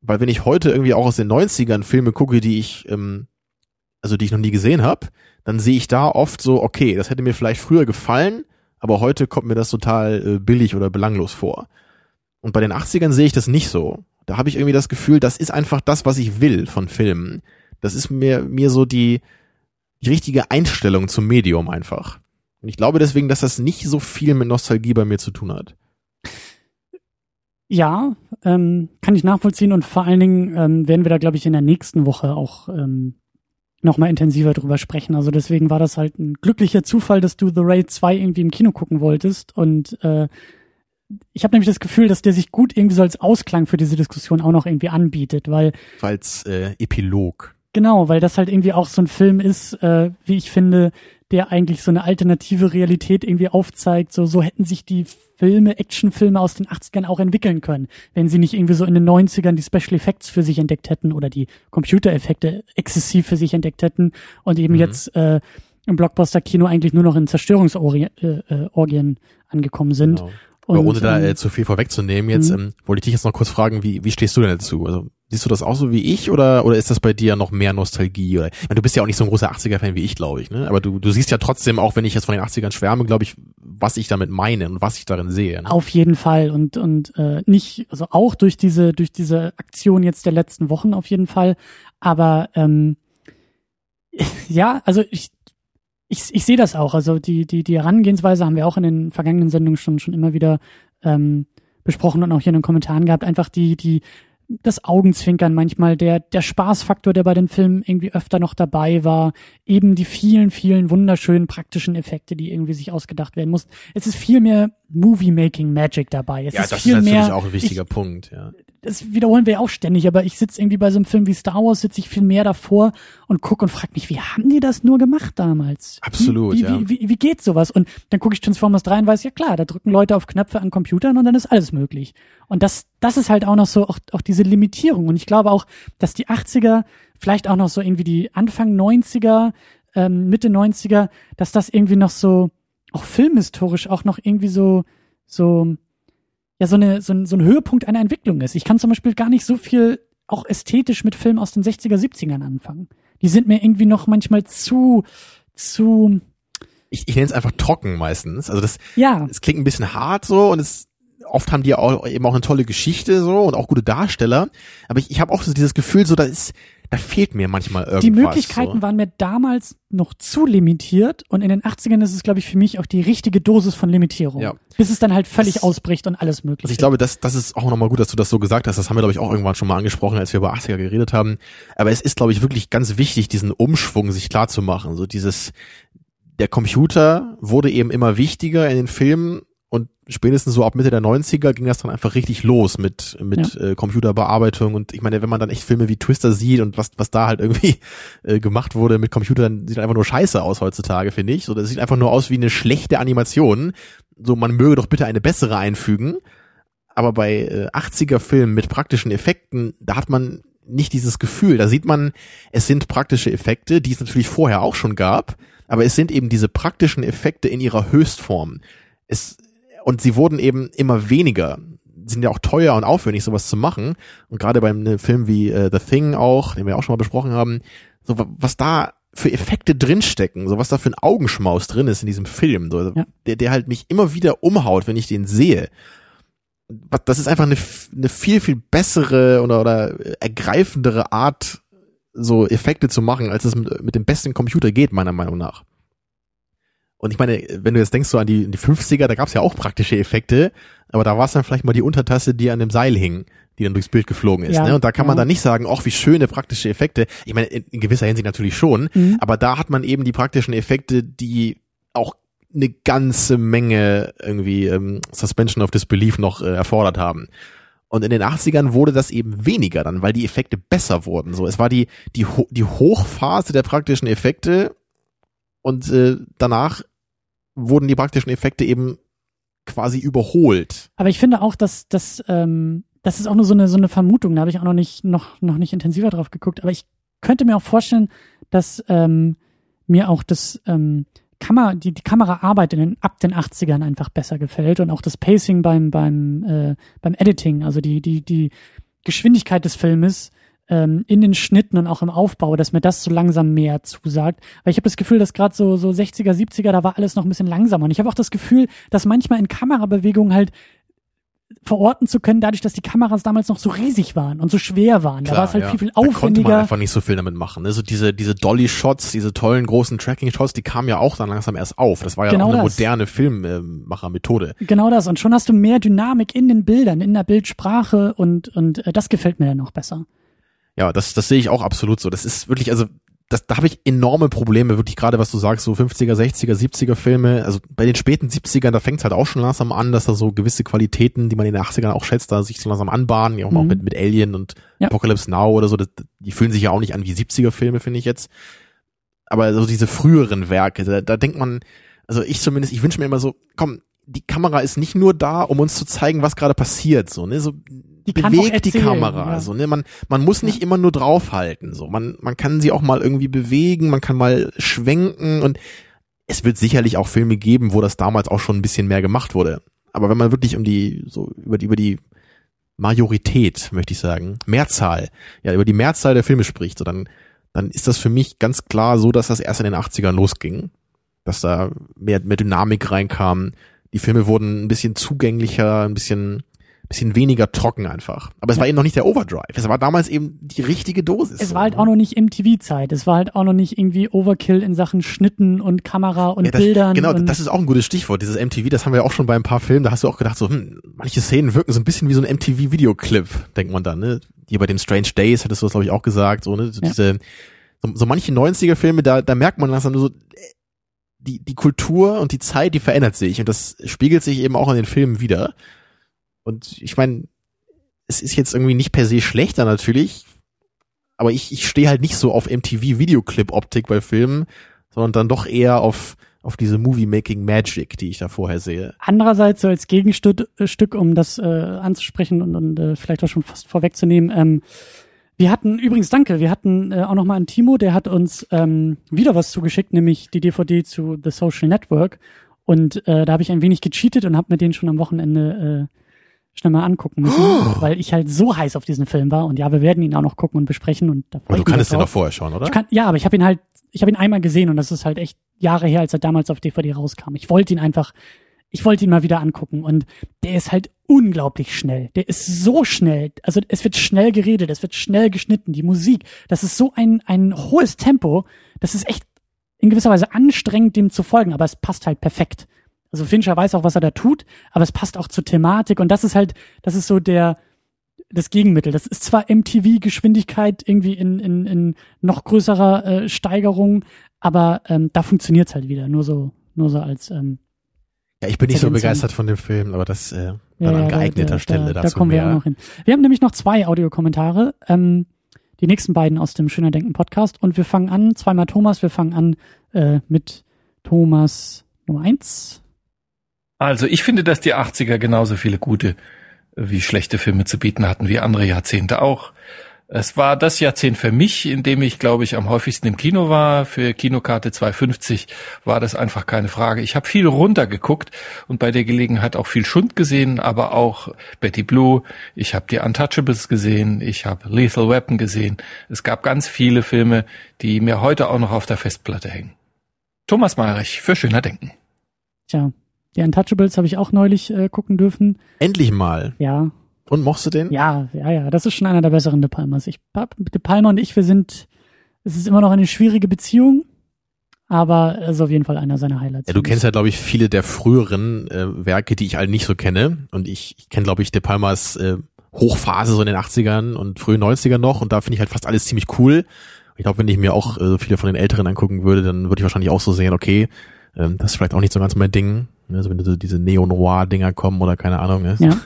Weil wenn ich heute irgendwie auch aus den 90ern Filme gucke, die ich, ähm, also die ich noch nie gesehen habe, dann sehe ich da oft so, okay, das hätte mir vielleicht früher gefallen, aber heute kommt mir das total äh, billig oder belanglos vor. Und bei den 80ern sehe ich das nicht so. Da habe ich irgendwie das Gefühl, das ist einfach das, was ich will von Filmen. Das ist mir, mir so die, die richtige Einstellung zum Medium einfach. Und ich glaube deswegen, dass das nicht so viel mit Nostalgie bei mir zu tun hat. Ja, ähm, kann ich nachvollziehen und vor allen Dingen ähm, werden wir da, glaube ich, in der nächsten Woche auch ähm, nochmal intensiver drüber sprechen. Also deswegen war das halt ein glücklicher Zufall, dass du The Raid 2 irgendwie im Kino gucken wolltest und äh, ich habe nämlich das Gefühl, dass der sich gut irgendwie so als Ausklang für diese Diskussion auch noch irgendwie anbietet, weil als äh, Epilog. Genau, weil das halt irgendwie auch so ein Film ist, äh, wie ich finde, der eigentlich so eine alternative Realität irgendwie aufzeigt. So, so hätten sich die Filme, Actionfilme aus den 80ern auch entwickeln können, wenn sie nicht irgendwie so in den 90ern die Special Effects für sich entdeckt hätten oder die Computereffekte exzessiv für sich entdeckt hätten und eben mhm. jetzt äh, im Blockbuster-Kino eigentlich nur noch in Zerstörungsorgien äh, äh, angekommen sind. Genau. Und, ohne da äh, zu viel vorwegzunehmen, jetzt mhm. ähm, wollte ich dich jetzt noch kurz fragen, wie, wie stehst du denn dazu? Also siehst du das auch so wie ich oder, oder ist das bei dir noch mehr Nostalgie? Oder, meine, du bist ja auch nicht so ein großer 80er-Fan wie ich, glaube ich, ne? Aber du, du siehst ja trotzdem, auch wenn ich jetzt von den 80ern schwärme, glaube ich, was ich damit meine und was ich darin sehe. Ne? Auf jeden Fall und, und äh, nicht, also auch durch diese, durch diese Aktion jetzt der letzten Wochen auf jeden Fall. Aber ähm, ja, also ich, ich, ich sehe das auch. Also die, die, die Herangehensweise haben wir auch in den vergangenen Sendungen schon, schon immer wieder ähm, besprochen und auch hier in den Kommentaren gehabt. Einfach die, die, das Augenzwinkern manchmal, der, der Spaßfaktor, der bei den Filmen irgendwie öfter noch dabei war, eben die vielen, vielen wunderschönen praktischen Effekte, die irgendwie sich ausgedacht werden mussten. Es ist viel mehr Movie-Making-Magic dabei. Es ja, ist das viel ist natürlich mehr, auch ein wichtiger ich, Punkt, ja das wiederholen wir auch ständig, aber ich sitze irgendwie bei so einem Film wie Star Wars, sitze ich viel mehr davor und gucke und frage mich, wie haben die das nur gemacht damals? Absolut, wie, wie, ja. Wie, wie, wie geht sowas? Und dann gucke ich Transformers 3 und weiß, ja klar, da drücken Leute auf Knöpfe an Computern und dann ist alles möglich. Und das, das ist halt auch noch so, auch, auch diese Limitierung. Und ich glaube auch, dass die 80er, vielleicht auch noch so irgendwie die Anfang 90er, ähm, Mitte 90er, dass das irgendwie noch so, auch filmhistorisch auch noch irgendwie so, so, ja so, eine, so, ein, so ein Höhepunkt einer Entwicklung ist. Ich kann zum Beispiel gar nicht so viel auch ästhetisch mit Filmen aus den 60er, 70ern anfangen. Die sind mir irgendwie noch manchmal zu, zu. Ich, ich nenne es einfach trocken meistens. Also das, ja. es klingt ein bisschen hart so und es oft haben die auch eben auch eine tolle Geschichte so und auch gute Darsteller. Aber ich, ich habe auch so dieses Gefühl, so da ist, da fehlt mir manchmal irgendwas. Die Möglichkeiten so. waren mir damals noch zu limitiert und in den 80ern ist es, glaube ich, für mich auch die richtige Dosis von Limitierung. Ja. Bis es dann halt völlig Das- ausbricht und alles mögliche. Also ich glaube, das, das ist auch nochmal gut, dass du das so gesagt hast. Das haben wir, glaube ich, auch irgendwann schon mal angesprochen, als wir über 80er geredet haben. Aber es ist, glaube ich, wirklich ganz wichtig, diesen Umschwung sich klar zu machen. So dieses, der Computer wurde eben immer wichtiger in den Filmen und spätestens so ab Mitte der 90er ging das dann einfach richtig los mit, mit äh, Computerbearbeitung. Und ich meine, wenn man dann echt Filme wie Twister sieht und was, was da halt irgendwie äh, gemacht wurde mit Computern, sieht einfach nur scheiße aus heutzutage, finde ich. So, das sieht einfach nur aus wie eine schlechte Animation. So, man möge doch bitte eine bessere einfügen. Aber bei äh, 80er Filmen mit praktischen Effekten, da hat man nicht dieses Gefühl. Da sieht man, es sind praktische Effekte, die es natürlich vorher auch schon gab, aber es sind eben diese praktischen Effekte in ihrer Höchstform. Es, und sie wurden eben immer weniger. Sie sind ja auch teuer und aufwendig, sowas zu machen. Und gerade beim ne, Film wie äh, The Thing auch, den wir auch schon mal besprochen haben, so wa- was da für Effekte drinstecken, so was da für ein Augenschmaus drin ist in diesem Film, so, Ja. der, der halt mich immer wieder umhaut, wenn ich den sehe das ist einfach eine, eine viel, viel bessere oder, oder ergreifendere Art, so Effekte zu machen, als es mit, mit dem besten Computer geht, meiner Meinung nach. Und ich meine, wenn du jetzt denkst so an die, die 50er, da gab's ja auch praktische Effekte, aber da war es dann vielleicht mal die Untertasse, die an dem Seil hing, die dann durchs Bild geflogen ist. Ja, ne? Und da kann man ja. dann nicht sagen, ach, wie schöne praktische Effekte. Ich meine, in, in gewisser Hinsicht natürlich schon, Mhm. aber da hat man eben die praktischen Effekte, die auch eine ganze Menge irgendwie ähm, Suspension of Disbelief noch äh, erfordert haben. Und in den 80ern wurde das eben weniger dann, weil die Effekte besser wurden. So, es war die die die Hochphase der praktischen Effekte und äh, danach wurden die praktischen Effekte eben quasi überholt. Aber ich finde auch, dass das, ähm, das ist auch nur so eine, so eine Vermutung. Da habe ich auch noch nicht, noch, noch nicht intensiver drauf geguckt. Aber ich könnte mir auch vorstellen, dass ähm, mir auch das ähm, Kamera, die, die Kameraarbeit in den, ab den 80ern einfach besser gefällt und auch das Pacing beim, beim, äh, beim Editing, also die, die, die Geschwindigkeit des Filmes ähm, in den Schnitten und auch im Aufbau, dass mir das so langsam mehr zusagt. Weil ich habe das Gefühl, dass gerade so, so 60er, 70er, da war alles noch ein bisschen langsamer. Und ich habe auch das Gefühl, dass manchmal in Kamerabewegungen halt verorten zu können, dadurch, dass die Kameras damals noch so riesig waren und so schwer waren. da war es halt ja. viel, viel Da konnte man aufwendiger. einfach nicht so viel damit machen. Also diese, diese Dolly-Shots, diese tollen großen Tracking-Shots, die kamen ja auch dann langsam erst auf. Das war ja Genau auch eine das. moderne Filmmacher-Methode. Genau das. Und schon hast du mehr Dynamik in den Bildern, in der Bildsprache und, und äh, das gefällt mir dann noch besser. Ja, das, das sehe ich auch absolut so. Das ist wirklich, also das, da habe ich enorme Probleme, wirklich gerade, was du sagst, so 50er, 60er, 70er Filme. Also bei den späten 70ern, da fängt es halt auch schon langsam an, dass da so gewisse Qualitäten, die man in den 80ern auch schätzt, da sich so langsam anbahnen, ja auch, Mhm. mit, mit Alien und Ja. Apocalypse Now oder so, das, die fühlen sich ja auch nicht an wie 70er Filme, finde ich jetzt. Aber so diese früheren Werke, da, da denkt man, also ich zumindest, ich wünsche mir immer so, komm, die Kamera ist nicht nur da, um uns zu zeigen, was gerade passiert, so, ne, so, Die bewegt die erzählen, Kamera, ja. so, ne, man, man muss nicht immer nur draufhalten, so, man, man kann sie auch mal irgendwie bewegen, man kann mal schwenken und es wird sicherlich auch Filme geben, wo das damals auch schon ein bisschen mehr gemacht wurde. Aber wenn man wirklich um die, so, über die, über die Majorität, möchte ich sagen, Mehrzahl, ja, über die Mehrzahl der Filme spricht, so, dann, dann ist das für mich ganz klar so, dass das erst in den 80ern losging. Dass da mehr, mehr Dynamik reinkam. Die Filme wurden ein bisschen zugänglicher, ein bisschen, bisschen weniger trocken einfach. Aber es war eben noch nicht der Overdrive. Es war damals eben die richtige Dosis. Es war halt ne? auch noch nicht MTV-Zeit. Es war halt auch noch nicht irgendwie Overkill in Sachen Schnitten und Kamera und Ja, das, Bildern. Genau, das ist auch ein gutes Stichwort, dieses MTV, das haben wir auch schon bei ein paar Filmen, da hast du auch gedacht, so, hm, manche Szenen wirken so ein bisschen wie so ein MTV-Videoclip, denkt man dann, ne? Hier bei den Strange Days hattest du das, glaube ich, auch gesagt, so, ne? So, Ja. diese, so, so manche 90er-Filme, da, da merkt man langsam nur so, äh, die, die Kultur und die Zeit, die verändert sich und das spiegelt sich eben auch in den Filmen wieder. Und ich meine, es ist jetzt irgendwie nicht per se schlechter natürlich, aber ich, ich stehe halt nicht so auf MTV-Videoclip-Optik bei Filmen, sondern dann doch eher auf, auf diese Movie-Making-Magic, die ich da vorher sehe. Andererseits so als Gegenstück, äh, um das äh, anzusprechen und, und äh, vielleicht auch schon fast vorwegzunehmen, ähm, wir hatten, übrigens danke, wir hatten äh, auch nochmal einen Timo, der hat uns ähm, wieder was zugeschickt, nämlich die DVD zu The Social Network. Und äh, da habe ich ein wenig gecheatet und habe mir den schon am Wochenende äh, schnell mal angucken müssen, weil ich halt so heiß auf diesen Film war. Und ja, wir werden ihn auch noch gucken und besprechen. Und da Aber du den drauf. doch vorher schon, oder? Kann, ja, aber ich habe ihn halt, ich habe ihn einmal gesehen und das ist halt echt Jahre her, als er damals auf DVD rauskam. Ich wollte ihn einfach ich wollte ihn mal wieder angucken und der ist halt unglaublich schnell. Der ist so schnell. Also es wird schnell geredet, es wird schnell geschnitten, die Musik, das ist so ein, ein hohes Tempo, das ist echt in gewisser Weise anstrengend, dem zu folgen, aber es passt halt perfekt. Also Fincher weiß auch, was er da tut, aber es passt auch zur Thematik und das ist halt, das ist so der, das Gegenmittel. Das ist zwar MTV-Geschwindigkeit irgendwie in, in, in noch größerer äh, Steigerung, aber ähm, da funktioniert's halt wieder. Nur so, nur so als ähm, Ja, ich bin nicht so begeistert von dem Film, aber das äh, dann Ja, an geeigneter da, Stelle da, dazu da kommen wir mehr. auch noch hin. Wir haben nämlich noch zwei Audiokommentare. Ähm, die nächsten beiden aus dem Schöner Denken Podcast. Und wir fangen an, zweimal Thomas, wir fangen an äh, mit Thomas Nummer eins. Also ich finde, dass die 80er genauso viele gute wie schlechte Filme zu bieten hatten, wie andere Jahrzehnte auch. Es war das Jahrzehnt für mich, in dem ich, glaube ich, am häufigsten im Kino war. Für Kinokarte 2,50 war das einfach keine Frage. Ich habe viel runtergeguckt und bei der Gelegenheit auch viel Schund gesehen, aber auch Betty Blue. Ich habe die Untouchables gesehen. Ich habe Lethal Weapon gesehen. Es gab ganz viele Filme, die mir heute auch noch auf der Festplatte hängen. Thomas Meyerich für Schöner Denken. Tja, die Untouchables habe ich auch neulich äh, gucken dürfen. Endlich mal. Ja, Und mochst du den? ja, ja, ja. Das ist schon einer der besseren De Palmas. Ich, De Palma und ich, wir sind, es ist immer noch eine schwierige Beziehung, aber es ist auf jeden Fall einer seiner Highlights. Ja, du kennst ja, glaube ich, viele der früheren äh, Werke, die ich halt nicht so kenne. Und ich, ich kenne, glaube ich, De Palmas äh, Hochphase so in den 80ern und frühen 90ern noch. Und da finde ich halt fast alles ziemlich cool. Ich glaube, wenn ich mir auch äh, viele von den Älteren angucken würde, dann würde ich wahrscheinlich auch so sehen, okay, ähm, das ist vielleicht auch nicht so ganz mein Ding. Also wenn so diese Neo-Noir-Dinger kommen oder keine Ahnung. Ne? Ja.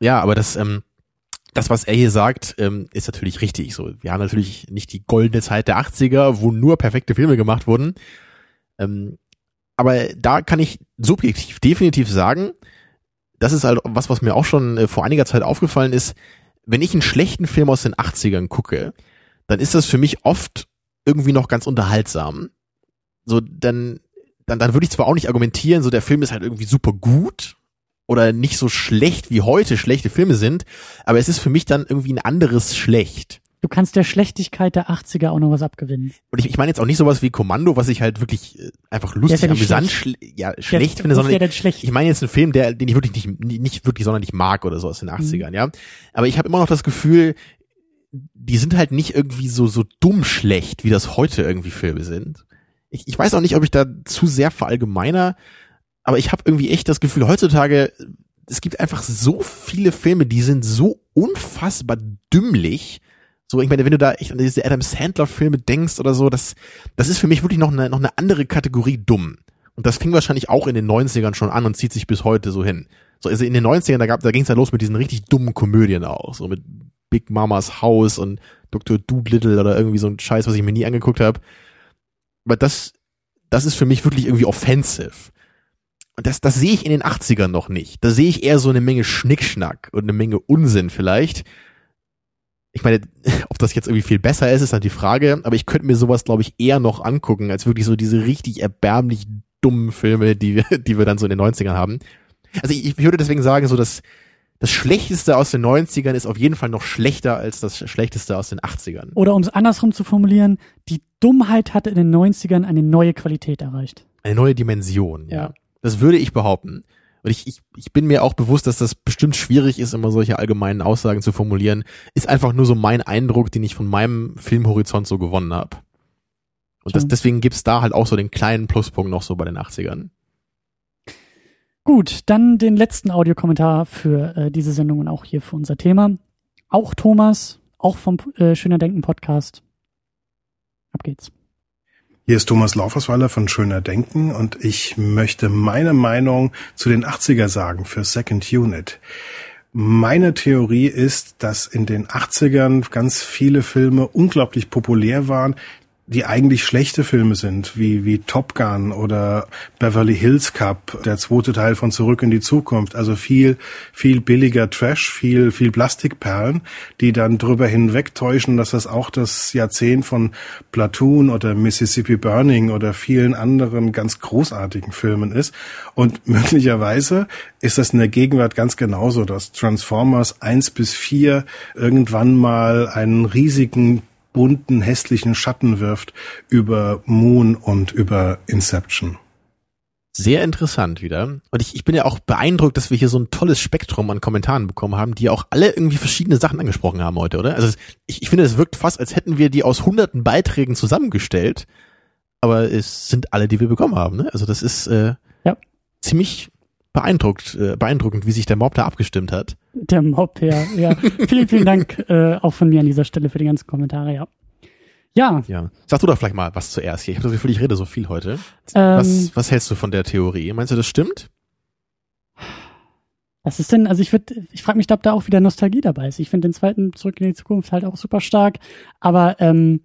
Ja, aber das, ähm, das, was er hier sagt, ähm, ist natürlich richtig. So, wir haben natürlich nicht die goldene Zeit der 80er, wo nur perfekte Filme gemacht wurden. Ähm, aber da kann ich subjektiv definitiv sagen, das ist halt was, was mir auch schon äh, vor einiger Zeit aufgefallen ist. Wenn ich einen schlechten Film aus den 80ern gucke, dann ist das für mich oft irgendwie noch ganz unterhaltsam. So, dann, dann, dann würde ich zwar auch nicht argumentieren, so der Film ist halt irgendwie super gut oder nicht so schlecht wie heute schlechte Filme sind, aber es ist für mich dann irgendwie ein anderes Schlecht. Du kannst der Schlechtigkeit der 80er auch noch was abgewinnen. Und ich, ich meine jetzt auch nicht sowas wie Kommando, was ich halt wirklich äh, einfach lustig, ja amüsant, schlecht. schle ja, schlecht Der- finde, sondern schlecht? ich meine jetzt einen Film, der, den ich wirklich nicht, nicht wirklich sonderlich mag oder so aus Mhm. den 80ern, ja. Aber ich habe immer noch das Gefühl, die sind halt nicht irgendwie so, so dumm schlecht, wie das heute irgendwie Filme sind. Ich, ich weiß auch nicht, ob ich da zu sehr verallgemeiner, aber ich habe irgendwie echt das Gefühl, heutzutage, es gibt einfach so viele Filme, die sind so unfassbar dümmlich. So, ich meine, wenn du da echt an diese Adam Sandler Filme denkst oder so, das, das ist für mich wirklich noch eine, noch eine andere Kategorie dumm. Und das fing wahrscheinlich auch in den 90ern schon an und zieht sich bis heute so hin. So, also in den 90ern, da gab, da ging es ja los mit diesen richtig dummen Komödien auch. So mit Big Mamas Haus und Dr. Doolittle oder irgendwie so ein Scheiß, was ich mir nie angeguckt habe. Aber das, das ist für mich wirklich irgendwie offensive. Und das, das sehe ich in den 80ern noch nicht. Da sehe ich eher so eine Menge Schnickschnack und eine Menge Unsinn vielleicht. Ich meine, ob das jetzt irgendwie viel besser ist, ist halt die Frage, aber ich könnte mir sowas, glaube ich, eher noch angucken, als wirklich so diese richtig erbärmlich dummen Filme, die wir, die wir dann so in den 90ern haben. Also ich, ich würde deswegen sagen, so das, das Schlechteste aus den 90ern ist auf jeden Fall noch schlechter als das Schlechteste aus den 80ern. Oder um es andersrum zu formulieren, die Dummheit hat in den 90ern eine neue Qualität erreicht. Eine neue Dimension, ja. Ja. Das würde ich behaupten. Und ich, ich, ich bin mir auch bewusst, dass das bestimmt schwierig ist, immer solche allgemeinen Aussagen zu formulieren. Ist einfach nur so mein Eindruck, den ich von meinem Filmhorizont so gewonnen habe. Und das, deswegen gibt's da halt auch so den kleinen Pluspunkt noch so bei den 80ern. Gut, dann den letzten Audiokommentar für äh, diese Sendung und auch hier für unser Thema. Auch Thomas, auch vom äh, Schöner Denken Podcast. Ab geht's. Hier ist Thomas Laufersweiler von Schöner Denken und ich möchte meine Meinung zu den 80er sagen für Second Unit. Meine Theorie ist, dass in den 80ern ganz viele Filme unglaublich populär waren, die eigentlich schlechte Filme sind, wie, wie Top Gun oder Beverly Hills Cup, der zweite Teil von Zurück in die Zukunft. Also viel, viel billiger Trash, viel, viel Plastikperlen, die dann drüber hinwegtäuschen, dass das auch das Jahrzehnt von Platoon oder Mississippi Burning oder vielen anderen ganz großartigen Filmen ist. Und möglicherweise ist das in der Gegenwart ganz genauso, dass Transformers 1 bis 4 irgendwann mal einen riesigen bunten, hässlichen Schatten wirft über Moon und über Inception. sehr interessant wieder. Und ich, ich bin ja auch beeindruckt, dass wir hier so ein tolles Spektrum an Kommentaren bekommen haben, die auch alle irgendwie verschiedene Sachen angesprochen haben heute, oder? Also ich, ich finde, es wirkt fast, als hätten wir die aus hunderten Beiträgen zusammengestellt. Aber es sind alle, die wir bekommen haben. Ne? Also das ist äh, Ja. ziemlich beeindruckt, äh, beeindruckend, wie sich der Mob da abgestimmt hat. Der Mob, ja. ja. vielen, vielen Dank äh, auch von mir an dieser Stelle für die ganzen Kommentare, ja. Ja, Ja. Sag du doch vielleicht mal was zuerst hier. Ich habe das Gefühl, ich rede so viel heute. Ähm, was, was hältst du von der Theorie? Meinst du, das stimmt? was ist denn, also ich würde, ich frage mich, ob da auch wieder Nostalgie dabei ist. Ich finde den zweiten Zurück in die Zukunft halt auch super stark. Aber ähm,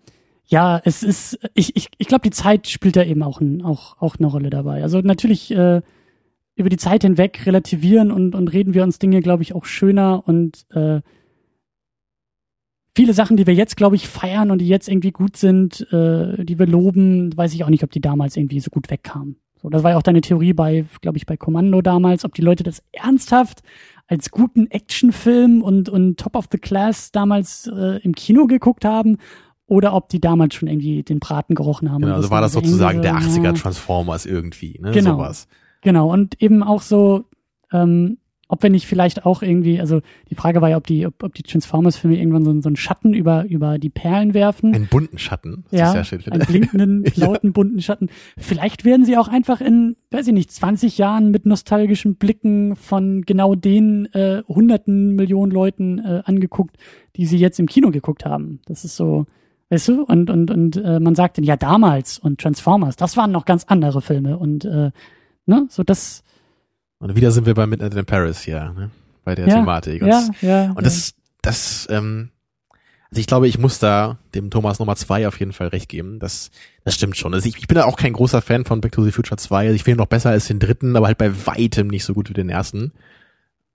ja, es ist, ich, ich, ich glaube, die Zeit spielt da eben auch, ein, auch, auch eine Rolle dabei. Also natürlich äh, über die Zeit hinweg relativieren und, und reden wir uns Dinge, glaube ich, auch schöner und äh, viele Sachen, die wir jetzt, glaube ich, feiern und die jetzt irgendwie gut sind, äh, die wir loben, weiß ich auch nicht, ob die damals irgendwie so gut wegkamen. So, das war ja auch deine Theorie bei, glaube ich, bei Kommando damals, ob die Leute das ernsthaft als guten Actionfilm und, und Top of the Class damals äh, im Kino geguckt haben oder ob die damals schon irgendwie den Braten gerochen haben. Genau, also war das sozusagen der irgendwie 80er so, ja. Transformers irgendwie, ne? Genau. Sowas. Genau, und eben auch so, ähm, ob wir nicht vielleicht auch irgendwie, also die Frage war ja, ob die, ob, ob die Transformers-Filme irgendwann so, so einen Schatten über, über die Perlen werfen. Einen bunten Schatten. Das ja, ist sehr schön. einen blinkenden, lauten, bunten Schatten. Vielleicht werden sie auch einfach in, weiß ich nicht, 20 Jahren mit nostalgischen Blicken von genau den äh, hunderten Millionen Leuten äh, angeguckt, die sie jetzt im Kino geguckt haben. Das ist so, weißt du, und, und, und äh, man sagt dann, ja, damals und Transformers, das waren noch ganz andere Filme und äh, ne, so das, Und wieder sind wir bei Midnight in Paris hier, ne? bei der Ja, Thematik. Und, ja, ja, und das, das, ähm, also ich glaube, ich muss da dem Thomas Nummer zwei auf jeden Fall recht geben. Das, das stimmt schon. Also ich, ich bin da auch kein großer Fan von Back to the Future 2. Also ich finde ihn noch besser als den dritten, aber halt bei weitem nicht so gut wie den ersten.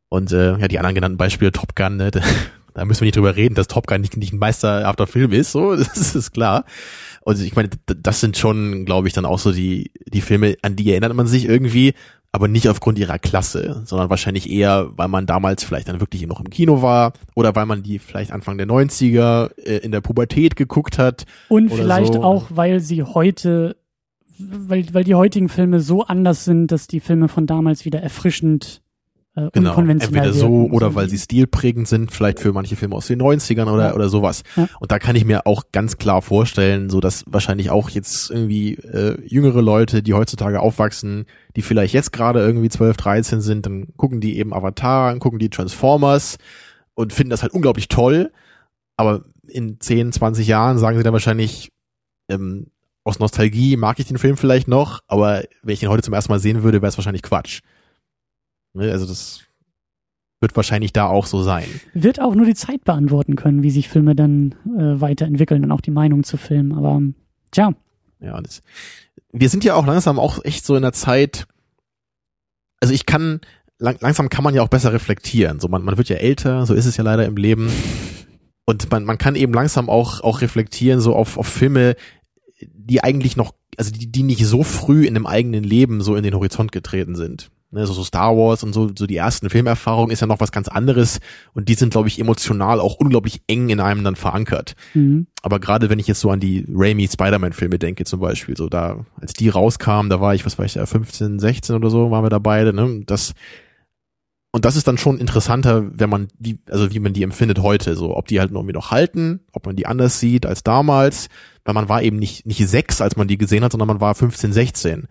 Und äh, ja, die anderen genannten Beispiele, Top Gun, ne, da, da müssen wir nicht drüber reden, dass Top Gun nicht, nicht ein meisterhafter Film ist, so, das ist klar. Und ich meine, das sind schon, glaube ich, dann auch so die, die Filme, an die erinnert man sich irgendwie, aber nicht aufgrund ihrer Klasse, sondern wahrscheinlich eher, weil man damals vielleicht dann wirklich noch im Kino war oder weil man die vielleicht Anfang der 90er äh, in der Pubertät geguckt hat. Und vielleicht so. auch, weil sie heute, weil, weil die heutigen Filme so anders sind, dass die Filme von damals wieder erfrischend äh, Genau, unkonventionell entweder so wirken. oder weil sie stilprägend sind, vielleicht für manche Filme aus den 90ern oder, Ja. oder sowas. Ja. Und da kann ich mir auch ganz klar vorstellen, so dass wahrscheinlich auch jetzt irgendwie äh, jüngere Leute, die heutzutage aufwachsen, die vielleicht jetzt gerade irgendwie 12, 13 sind, dann gucken die eben Avatar, gucken die Transformers und finden das halt unglaublich toll. Aber in 10, 20 Jahren sagen sie dann wahrscheinlich, ähm, aus Nostalgie mag ich den Film vielleicht noch, aber wenn ich ihn heute zum ersten Mal sehen würde, wäre es wahrscheinlich Quatsch. Ne, Also das wird wahrscheinlich da auch so sein. Wird auch nur die Zeit beantworten können, wie sich Filme dann äh, weiterentwickeln und auch die Meinung zu Filmen. Aber tja, Ja, das, wir sind ja auch langsam auch echt so in der Zeit, also ich kann, lang, langsam kann man ja auch besser reflektieren. So, man, man wird ja älter, so ist es ja leider im Leben. Und man, man kann eben langsam auch, auch reflektieren, so auf, auf Filme, die eigentlich noch, also die, die nicht so früh in dem eigenen Leben so in den Horizont getreten sind. Ne, so, so Star Wars und so, so die ersten Filmerfahrungen ist ja noch was ganz anderes und die sind, glaube ich, emotional auch unglaublich eng in einem dann verankert. mhm. Aber gerade wenn ich jetzt so an die Raimi Spider-Man-Filme denke zum Beispiel, so da, als die rauskamen, da war ich, was war ich da, 15, 16 oder so, waren wir da beide, ne? Das, und das ist dann schon interessanter, wenn man die, also wie man die empfindet heute, so, ob die halt irgendwie noch halten, ob man die anders sieht als damals, weil man war eben nicht, nicht sechs, als man die gesehen hat, sondern man war 15, 16.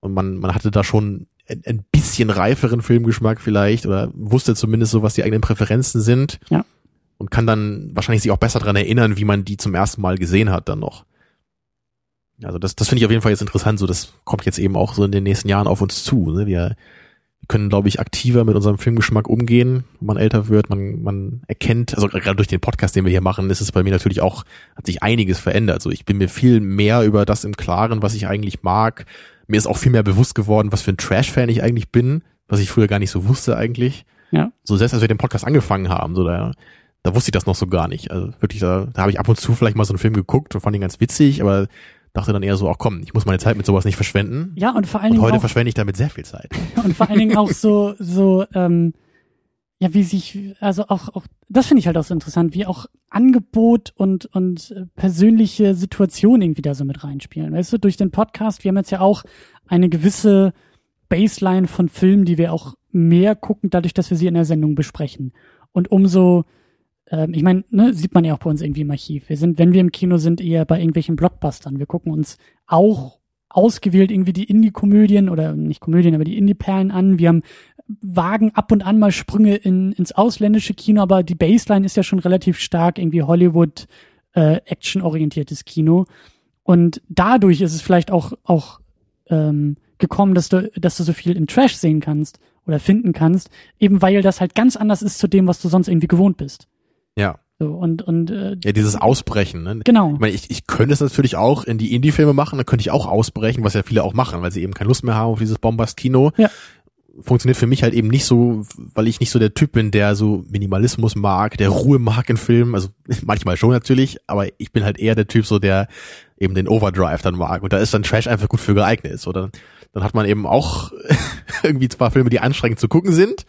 Und man, man hatte da schon ein, bisschen reiferen Filmgeschmack vielleicht oder wusste zumindest so, was die eigenen Präferenzen sind. Ja. Und kann dann wahrscheinlich sich auch besser dran erinnern, wie man die zum ersten Mal gesehen hat dann noch. Also das, das finde ich auf jeden Fall jetzt interessant. So, das kommt jetzt eben auch so in den nächsten Jahren auf uns zu. Ne? Wir können, glaube ich, aktiver mit unserem Filmgeschmack umgehen, wenn man älter wird. Man, man erkennt, also gerade durch den Podcast, den wir hier machen, ist es bei mir natürlich auch, hat sich einiges verändert. So, ich bin mir viel mehr über das im Klaren, was ich eigentlich mag. Mir ist auch viel mehr bewusst geworden, was für ein Trash-Fan ich eigentlich bin, was ich früher gar nicht so wusste eigentlich. Ja. So selbst als wir den Podcast angefangen haben, so da, da wusste ich das noch so gar nicht. Also wirklich, da, da habe ich ab und zu vielleicht mal so einen Film geguckt und fand ihn ganz witzig, aber dachte dann eher so, ach komm, ich muss meine Zeit mit sowas nicht verschwenden. ja und vor allen Und Dingen heute auch, verschwende ich damit sehr viel Zeit. und vor allen Dingen auch so so ähm, ja wie sich also auch auch das finde ich halt auch so interessant, wie auch Angebot und und persönliche Situationen irgendwie da so mit reinspielen. Weißt du, durch den Podcast, wir haben jetzt ja auch eine gewisse Baseline von Filmen, die wir auch mehr gucken, dadurch, dass wir sie in der Sendung besprechen. Und umso, ähm, ich meine, ne, sieht man ja auch bei uns irgendwie im Archiv. Wir sind, wenn wir im Kino sind, eher bei irgendwelchen Blockbustern. Wir gucken uns auch ausgewählt irgendwie die Indie-Komödien oder nicht Komödien, aber die Indie-Perlen an. Wir haben wagen ab und an mal Sprünge in, ins ausländische Kino, aber die Baseline ist ja schon relativ stark irgendwie Hollywood äh, Action-orientiertes Kino. Und dadurch ist es vielleicht auch, auch ähm, gekommen, dass du, dass du so viel im Trash sehen kannst oder finden kannst, eben weil das halt ganz anders ist zu dem, was du sonst irgendwie gewohnt bist. Ja. So, und, und äh, Ja, dieses Ausbrechen. Ne? Genau. Ich, meine, ich, ich könnte es natürlich auch in die Indie-Filme machen, dann könnte ich auch ausbrechen, was ja viele auch machen, weil sie eben keine Lust mehr haben auf dieses Bombast-Kino. Ja. Funktioniert für mich halt eben nicht so, weil ich nicht so der Typ bin, der so Minimalismus mag, der Ruhe mag in Filmen. Also manchmal schon natürlich, aber ich bin halt eher der Typ, so der eben den Overdrive dann mag. Und da ist dann Trash einfach gut für geeignet. Oder dann hat man eben auch irgendwie zwar Filme, die anstrengend zu gucken sind,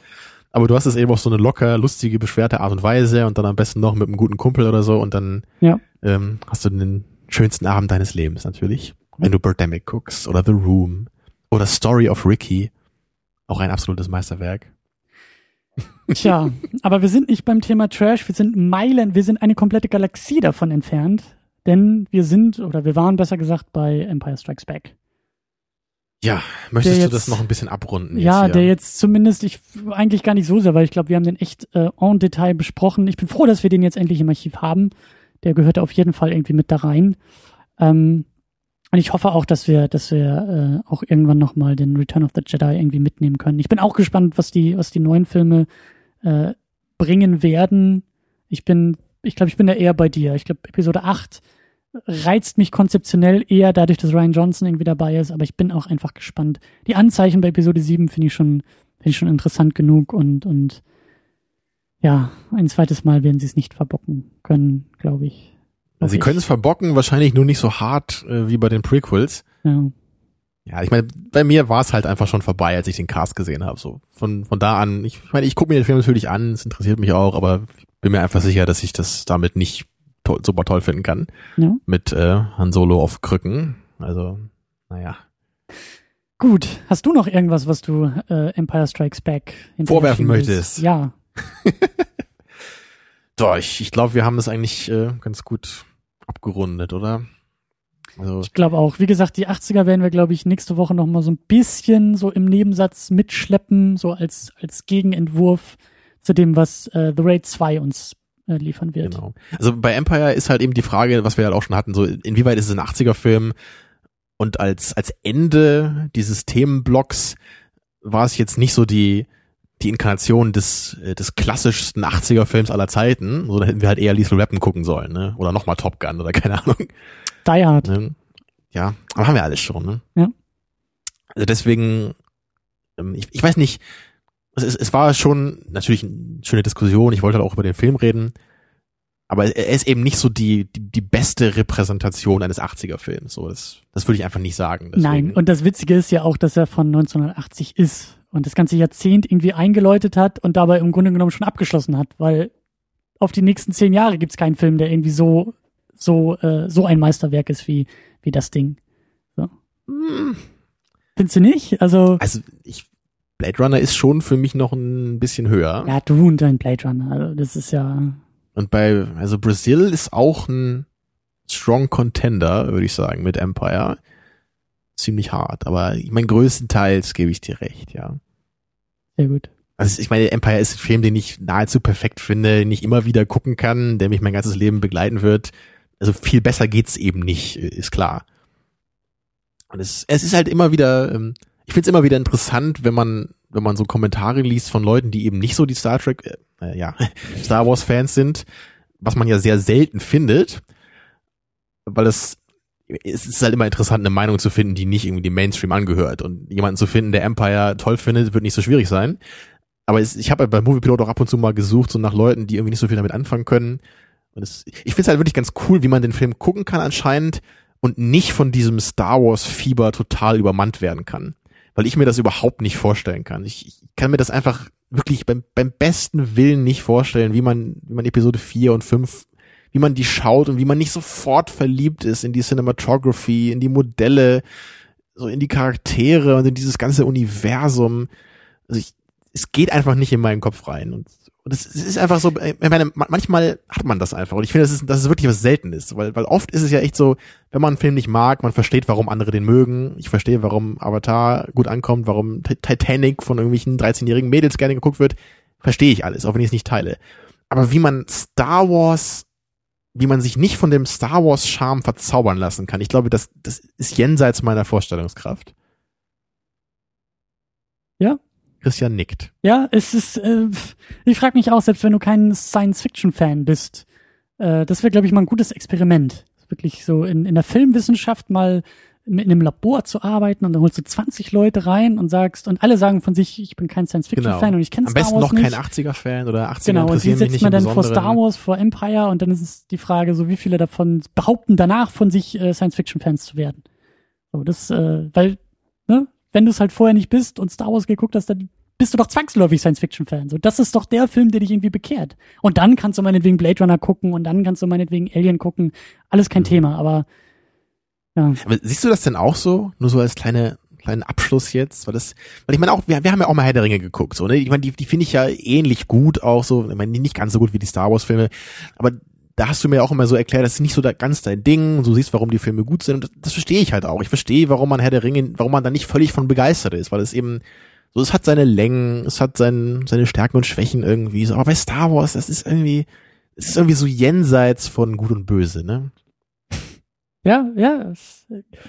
aber du hast es eben auf so eine locker, lustige, beschwerte Art und Weise und dann am besten noch mit einem guten Kumpel oder so und dann Ja. ähm, hast du den schönsten Abend deines Lebens natürlich. Wenn du Birdemic guckst oder The Room oder Story of Ricky. Auch ein absolutes Meisterwerk. Tja, aber wir sind nicht beim Thema Trash, wir sind Meilen, wir sind eine komplette Galaxie davon entfernt, denn wir sind, oder wir waren besser gesagt bei Empire Strikes Back. Ja, möchtest Der du das jetzt- noch ein bisschen abrunden? jetzt Ja, hier? der jetzt zumindest, ich eigentlich gar nicht so sehr, weil ich glaube, wir haben den echt äh, en Detail besprochen. Ich bin froh, dass wir den jetzt endlich im Archiv haben. Der gehört auf jeden Fall irgendwie mit da rein. Ähm, und ich hoffe auch, dass wir, dass wir äh, auch irgendwann nochmal den Return of the Jedi irgendwie mitnehmen können. Ich bin auch gespannt, was die, was die neuen Filme äh, bringen werden. Ich bin, ich glaube, ich bin da eher bei dir. Ich glaube, Episode 8 reizt mich konzeptionell eher dadurch, dass Ryan Johnson irgendwie dabei ist, aber ich bin auch einfach gespannt. Die Anzeichen bei Episode 7 finde ich schon, finde ich schon interessant genug und, und ja, ein zweites Mal werden sie es nicht verbocken können, glaube ich. Sie können es verbocken, wahrscheinlich nur nicht so hart äh, wie bei den Prequels. Ja. Ja, ich meine, bei mir war es halt einfach schon vorbei, als ich den Cast gesehen habe. So von von da an, ich meine, ich gucke mir den Film natürlich an, es interessiert mich auch, aber ich bin mir einfach sicher, dass ich das damit nicht to super toll finden kann. Ja. Mit äh, Han Solo auf Krücken. Also, naja. Gut, hast du noch irgendwas, was du äh, Empire Strikes Back Vorwerfen möchtest. Ja. Doch, ich, ich glaube, wir haben das eigentlich äh, ganz gut abgerundet, oder? Also, Ich glaube auch. Wie gesagt, die 80er werden wir, glaube ich, nächste Woche noch mal so ein bisschen so im Nebensatz mitschleppen, so als, als Gegenentwurf zu dem, was äh, The Raid 2 uns äh, liefern wird. Genau. Also bei Empire ist halt eben die Frage, was wir halt auch schon hatten, so inwieweit ist es ein 80er-Film und als, als Ende dieses Themenblocks war es jetzt nicht so die, die Inkarnation des, äh, des klassischsten 80er-Films aller Zeiten, so da hätten wir halt eher Lethal Weapon gucken sollen, ne? Oder nochmal Top Gun oder keine Ahnung. Die Hard. Ne? Ja, aber haben wir alles schon, ne? Ja. Also deswegen, ähm, ich, ich weiß nicht, es, es, es war schon natürlich eine schöne Diskussion, ich wollte halt auch über den Film reden, aber er ist eben nicht so die, die, die beste Repräsentation eines 80er-Films. So, das, das würde ich einfach nicht sagen. Deswegen- Nein, und das Witzige ist ja auch, dass er von 1980 ist und das ganze Jahrzehnt irgendwie eingeläutet hat und dabei im Grunde genommen schon abgeschlossen hat, weil auf die nächsten zehn Jahre gibt's keinen Film, der irgendwie so so äh, so ein Meisterwerk ist wie wie das Ding. So. Findest du nicht? Also Also ich, Blade Runner ist schon für mich noch ein bisschen höher. ja, du und dein Blade Runner, also das ist ja Und bei, also Brazil ist auch ein strong Contender, würde ich sagen, mit Empire. Ziemlich hart, aber ich meine, größtenteils gebe ich dir recht, ja. sehr gut. Also ich meine, Empire ist ein Film, den ich nahezu perfekt finde, den ich immer wieder gucken kann, der mich mein ganzes Leben begleiten wird. Also viel besser geht's eben nicht, ist klar. Und es, es ist halt immer wieder, ähm, ich finde es immer wieder interessant, wenn man, wenn man so Kommentare liest von Leuten, die eben nicht so die Star Trek, äh, äh, ja, Star Wars Fans sind, was man ja sehr selten findet, weil es, es ist halt immer interessant, eine Meinung zu finden, die nicht irgendwie dem Mainstream angehört. Und jemanden zu finden, der Empire toll findet, wird nicht so schwierig sein. Aber es, ich habe halt bei Moviepilot auch ab und zu mal gesucht, so nach Leuten, die irgendwie nicht so viel damit anfangen können. Und es, ich finde es halt wirklich ganz cool, wie man den Film gucken kann anscheinend und nicht von diesem Star Wars Fieber total übermannt werden kann. Weil ich mir das überhaupt nicht vorstellen kann. Ich, ich kann mir das einfach wirklich beim, beim besten Willen nicht vorstellen, wie man, wie man Episode 4 und 5, wie man die schaut und wie man nicht sofort verliebt ist in die Cinematography, in die Modelle. so in die Charaktere und in dieses ganze Universum. Also ich, es geht einfach nicht in meinen Kopf rein. Und, und es, ist einfach so, ich meine, manchmal hat man das einfach. Und ich finde, das ist, das ist wirklich was Seltenes, weil, weil oft ist es ja echt so, wenn man einen Film nicht mag, man versteht, warum andere den mögen. Ich verstehe, warum Avatar gut ankommt, warum Titanic von irgendwelchen 13-jährigen Mädels gerne geguckt wird. Verstehe ich alles, auch wenn ich es nicht teile. Aber wie man Star Wars wie man sich nicht von dem Star Wars Charme verzaubern lassen kann. Ich glaube, das, das ist jenseits meiner Vorstellungskraft. Ja. Christian nickt. Ja, es ist, äh, ich frage mich auch, selbst wenn du kein Science-Fiction-Fan bist, äh, das wäre, glaube ich, mal ein gutes Experiment. Wirklich so in, in der Filmwissenschaft mal in einem Labor zu arbeiten und dann holst du 20 Leute rein und sagst, und alle sagen von sich, ich bin kein Science-Fiction-Fan genau. und ich kenne Star Wars Am besten noch nicht. kein 80er-Fan oder 80er Genau, und die setzt man dann vor. Star Wars, vor Empire und dann ist es die Frage, so wie viele davon behaupten danach von sich äh, Science-Fiction-Fans zu werden. So, das, äh, weil, ne, wenn du es halt vorher nicht bist und Star Wars geguckt hast, dann bist du doch zwangsläufig Science-Fiction-Fan. So, das ist doch der Film, der dich irgendwie bekehrt. Und dann kannst du meinetwegen Blade Runner gucken und dann kannst du meinetwegen Alien gucken. Alles kein Thema, aber ja. Aber siehst du das denn auch so? Nur so als kleine kleinen Abschluss jetzt, weil das, weil ich meine auch, wir, wir haben ja auch mal Herr der Ringe geguckt, so, ne? Ich meine, die, die finde ich ja ähnlich gut auch so, ich meine, nicht ganz so gut wie die Star Wars Filme, aber da hast du mir auch immer so erklärt, das ist nicht so da ganz dein Ding, du siehst, warum die Filme gut sind, und das, das verstehe ich halt auch. Ich verstehe, warum man Herr der Ringe, warum man da nicht völlig von begeistert ist, weil es eben, so, es hat seine Längen, es hat sein, seine Stärken und Schwächen irgendwie, so, aber bei Star Wars, das ist irgendwie, es ist irgendwie so jenseits von Gut und Böse, ne? Ja, ja,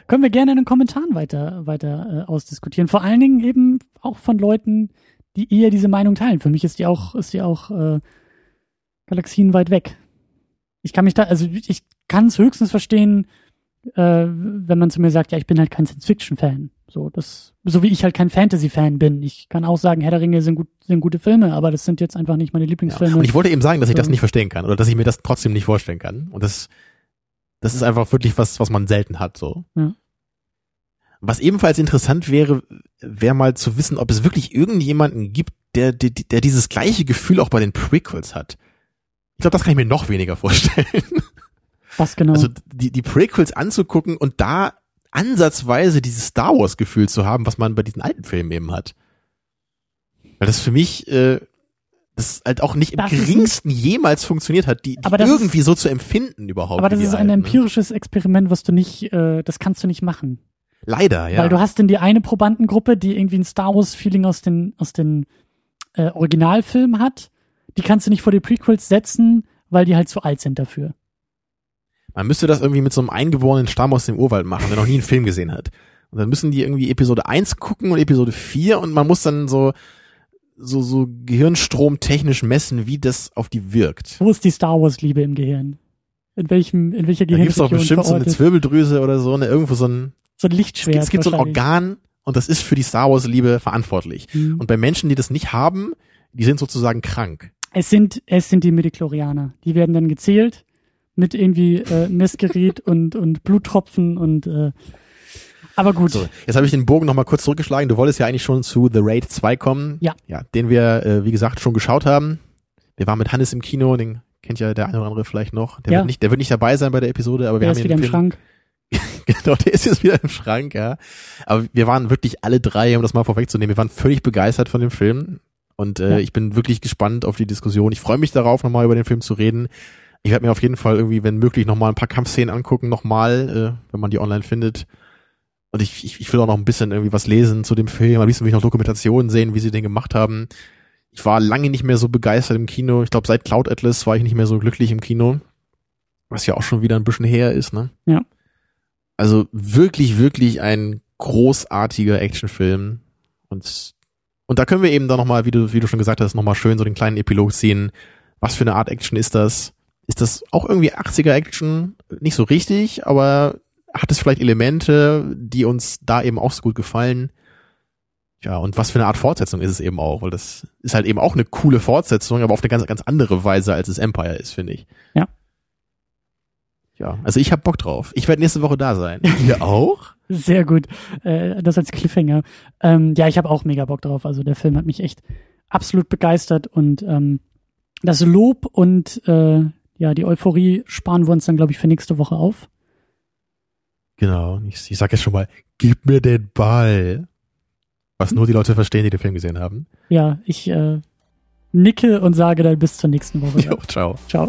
können wir gerne in den Kommentaren weiter, weiter äh, ausdiskutieren. Vor allen Dingen eben auch von Leuten, die eher diese Meinung teilen. Für mich ist die auch, ist die auch äh, Galaxien weit weg. Ich kann mich da, also ich kann es höchstens verstehen, äh, wenn man zu mir sagt, ja, ich bin halt kein Science-Fiction-Fan. So, das, so wie ich halt kein Fantasy-Fan bin. Ich kann auch sagen, Herr der Ringe sind, gut, sind gute Filme, aber das sind jetzt einfach nicht meine Lieblingsfilme. Ja. Und ich wollte eben sagen, dass ich das nicht verstehen kann oder dass ich mir das trotzdem nicht vorstellen kann. Und das, das ist einfach wirklich was, was man selten hat, so. Ja. Was ebenfalls interessant wäre, wäre mal zu wissen, ob es wirklich irgendjemanden gibt, der, der, der dieses gleiche Gefühl auch bei den Prequels hat. Ich glaube, das kann ich mir noch weniger vorstellen. Was genau? Also die, die Prequels anzugucken und da ansatzweise dieses Star Wars Gefühl zu haben, was man bei diesen alten Filmen eben hat. Weil das für mich äh, das halt auch nicht im Das ist geringsten jemals funktioniert hat, die, die Aber das ist- irgendwie so zu empfinden überhaupt. aber das ist ein alten, ne? empirisches Experiment, was du nicht, äh, das kannst du nicht machen. Leider, ja. Weil du hast denn die eine Probandengruppe, die irgendwie ein Star Wars-Feeling aus den, aus den äh, Originalfilmen hat. Die kannst du nicht vor die Prequels setzen, weil die halt zu alt sind dafür. Man müsste das irgendwie mit so einem eingeborenen Stamm aus dem Urwald machen, der noch nie einen Film gesehen hat. Und dann müssen die irgendwie Episode 1 gucken und Episode 4 und man muss dann so so so Gehirnstrom technisch messen, wie das auf die wirkt. Wo ist die Star Wars-Liebe im Gehirn? In welchem, in welcher Da gibt's doch bestimmt so eine? Zwirbeldrüse oder so, ne, irgendwo so ein So ein Lichtschwert. es gibt so ein. Organ und das ist für die Star Wars Liebe verantwortlich. Mhm. Und bei Menschen, die das nicht haben, die sind sozusagen krank. Es sind, es sind die Midichlorianer. Die werden dann gezählt mit irgendwie äh, Messgerät und, und Bluttropfen und äh, aber gut. So, jetzt habe ich den Bogen nochmal kurz zurückgeschlagen. Du wolltest ja eigentlich schon zu The Raid 2 kommen. Ja. Ja, den wir, äh, wie gesagt, schon geschaut haben. Wir waren mit Hannes im Kino, den kennt ja der eine oder andere vielleicht noch. Der, Ja. wird, nicht, der wird nicht dabei sein bei der Episode, aber wir Der haben ist wieder im Film, Schrank. genau, der ist jetzt wieder im Schrank, ja. Aber wir waren wirklich alle drei, um das mal vorwegzunehmen, wir waren völlig begeistert von dem Film. Und äh, Ja. ich bin wirklich gespannt auf die Diskussion. Ich freue mich darauf, nochmal über den Film zu reden. Ich werde mir auf jeden Fall irgendwie, wenn möglich, nochmal ein paar Kampfszenen angucken, nochmal, äh, wenn man die online findet. Und ich, ich, ich will auch noch ein bisschen irgendwie was lesen zu dem Film. Am liebsten will ich noch Dokumentationen sehen, wie sie den gemacht haben. Ich war lange nicht mehr so begeistert im Kino. Ich glaube, seit Cloud Atlas war ich nicht mehr so glücklich im Kino. Was ja auch schon wieder ein bisschen her ist, ne? Ja. Also wirklich, wirklich ein großartiger Actionfilm. Und, und da können wir eben dann nochmal, wie du, wie du schon gesagt hast, nochmal schön so den kleinen Epilog ziehen. Was für eine Art Action ist das? Ist das auch irgendwie 80er Action? Nicht so richtig, aber hat es vielleicht Elemente, die uns da eben auch so gut gefallen? Ja, und was für eine Art Fortsetzung ist es eben auch, weil das ist halt eben auch eine coole Fortsetzung, aber auf eine ganz, ganz andere Weise, als es Empire ist, finde ich. Ja. Ja, also ich hab Bock drauf. Ich werde nächste Woche da sein. Ihr auch? Sehr gut. Äh, das als Cliffhanger. Ähm, ja, ich habe auch mega Bock drauf. Also der Film hat mich echt absolut begeistert und ähm, das Lob und äh, ja die Euphorie sparen wir uns dann, glaube ich, für nächste Woche auf. Genau. Ich, ich sag jetzt schon mal, gib mir den Ball. Was nur die Leute verstehen, die den Film gesehen haben. Ja, ich äh, nicke und sage dann bis zur nächsten Woche. Jo, ciao. Ciao.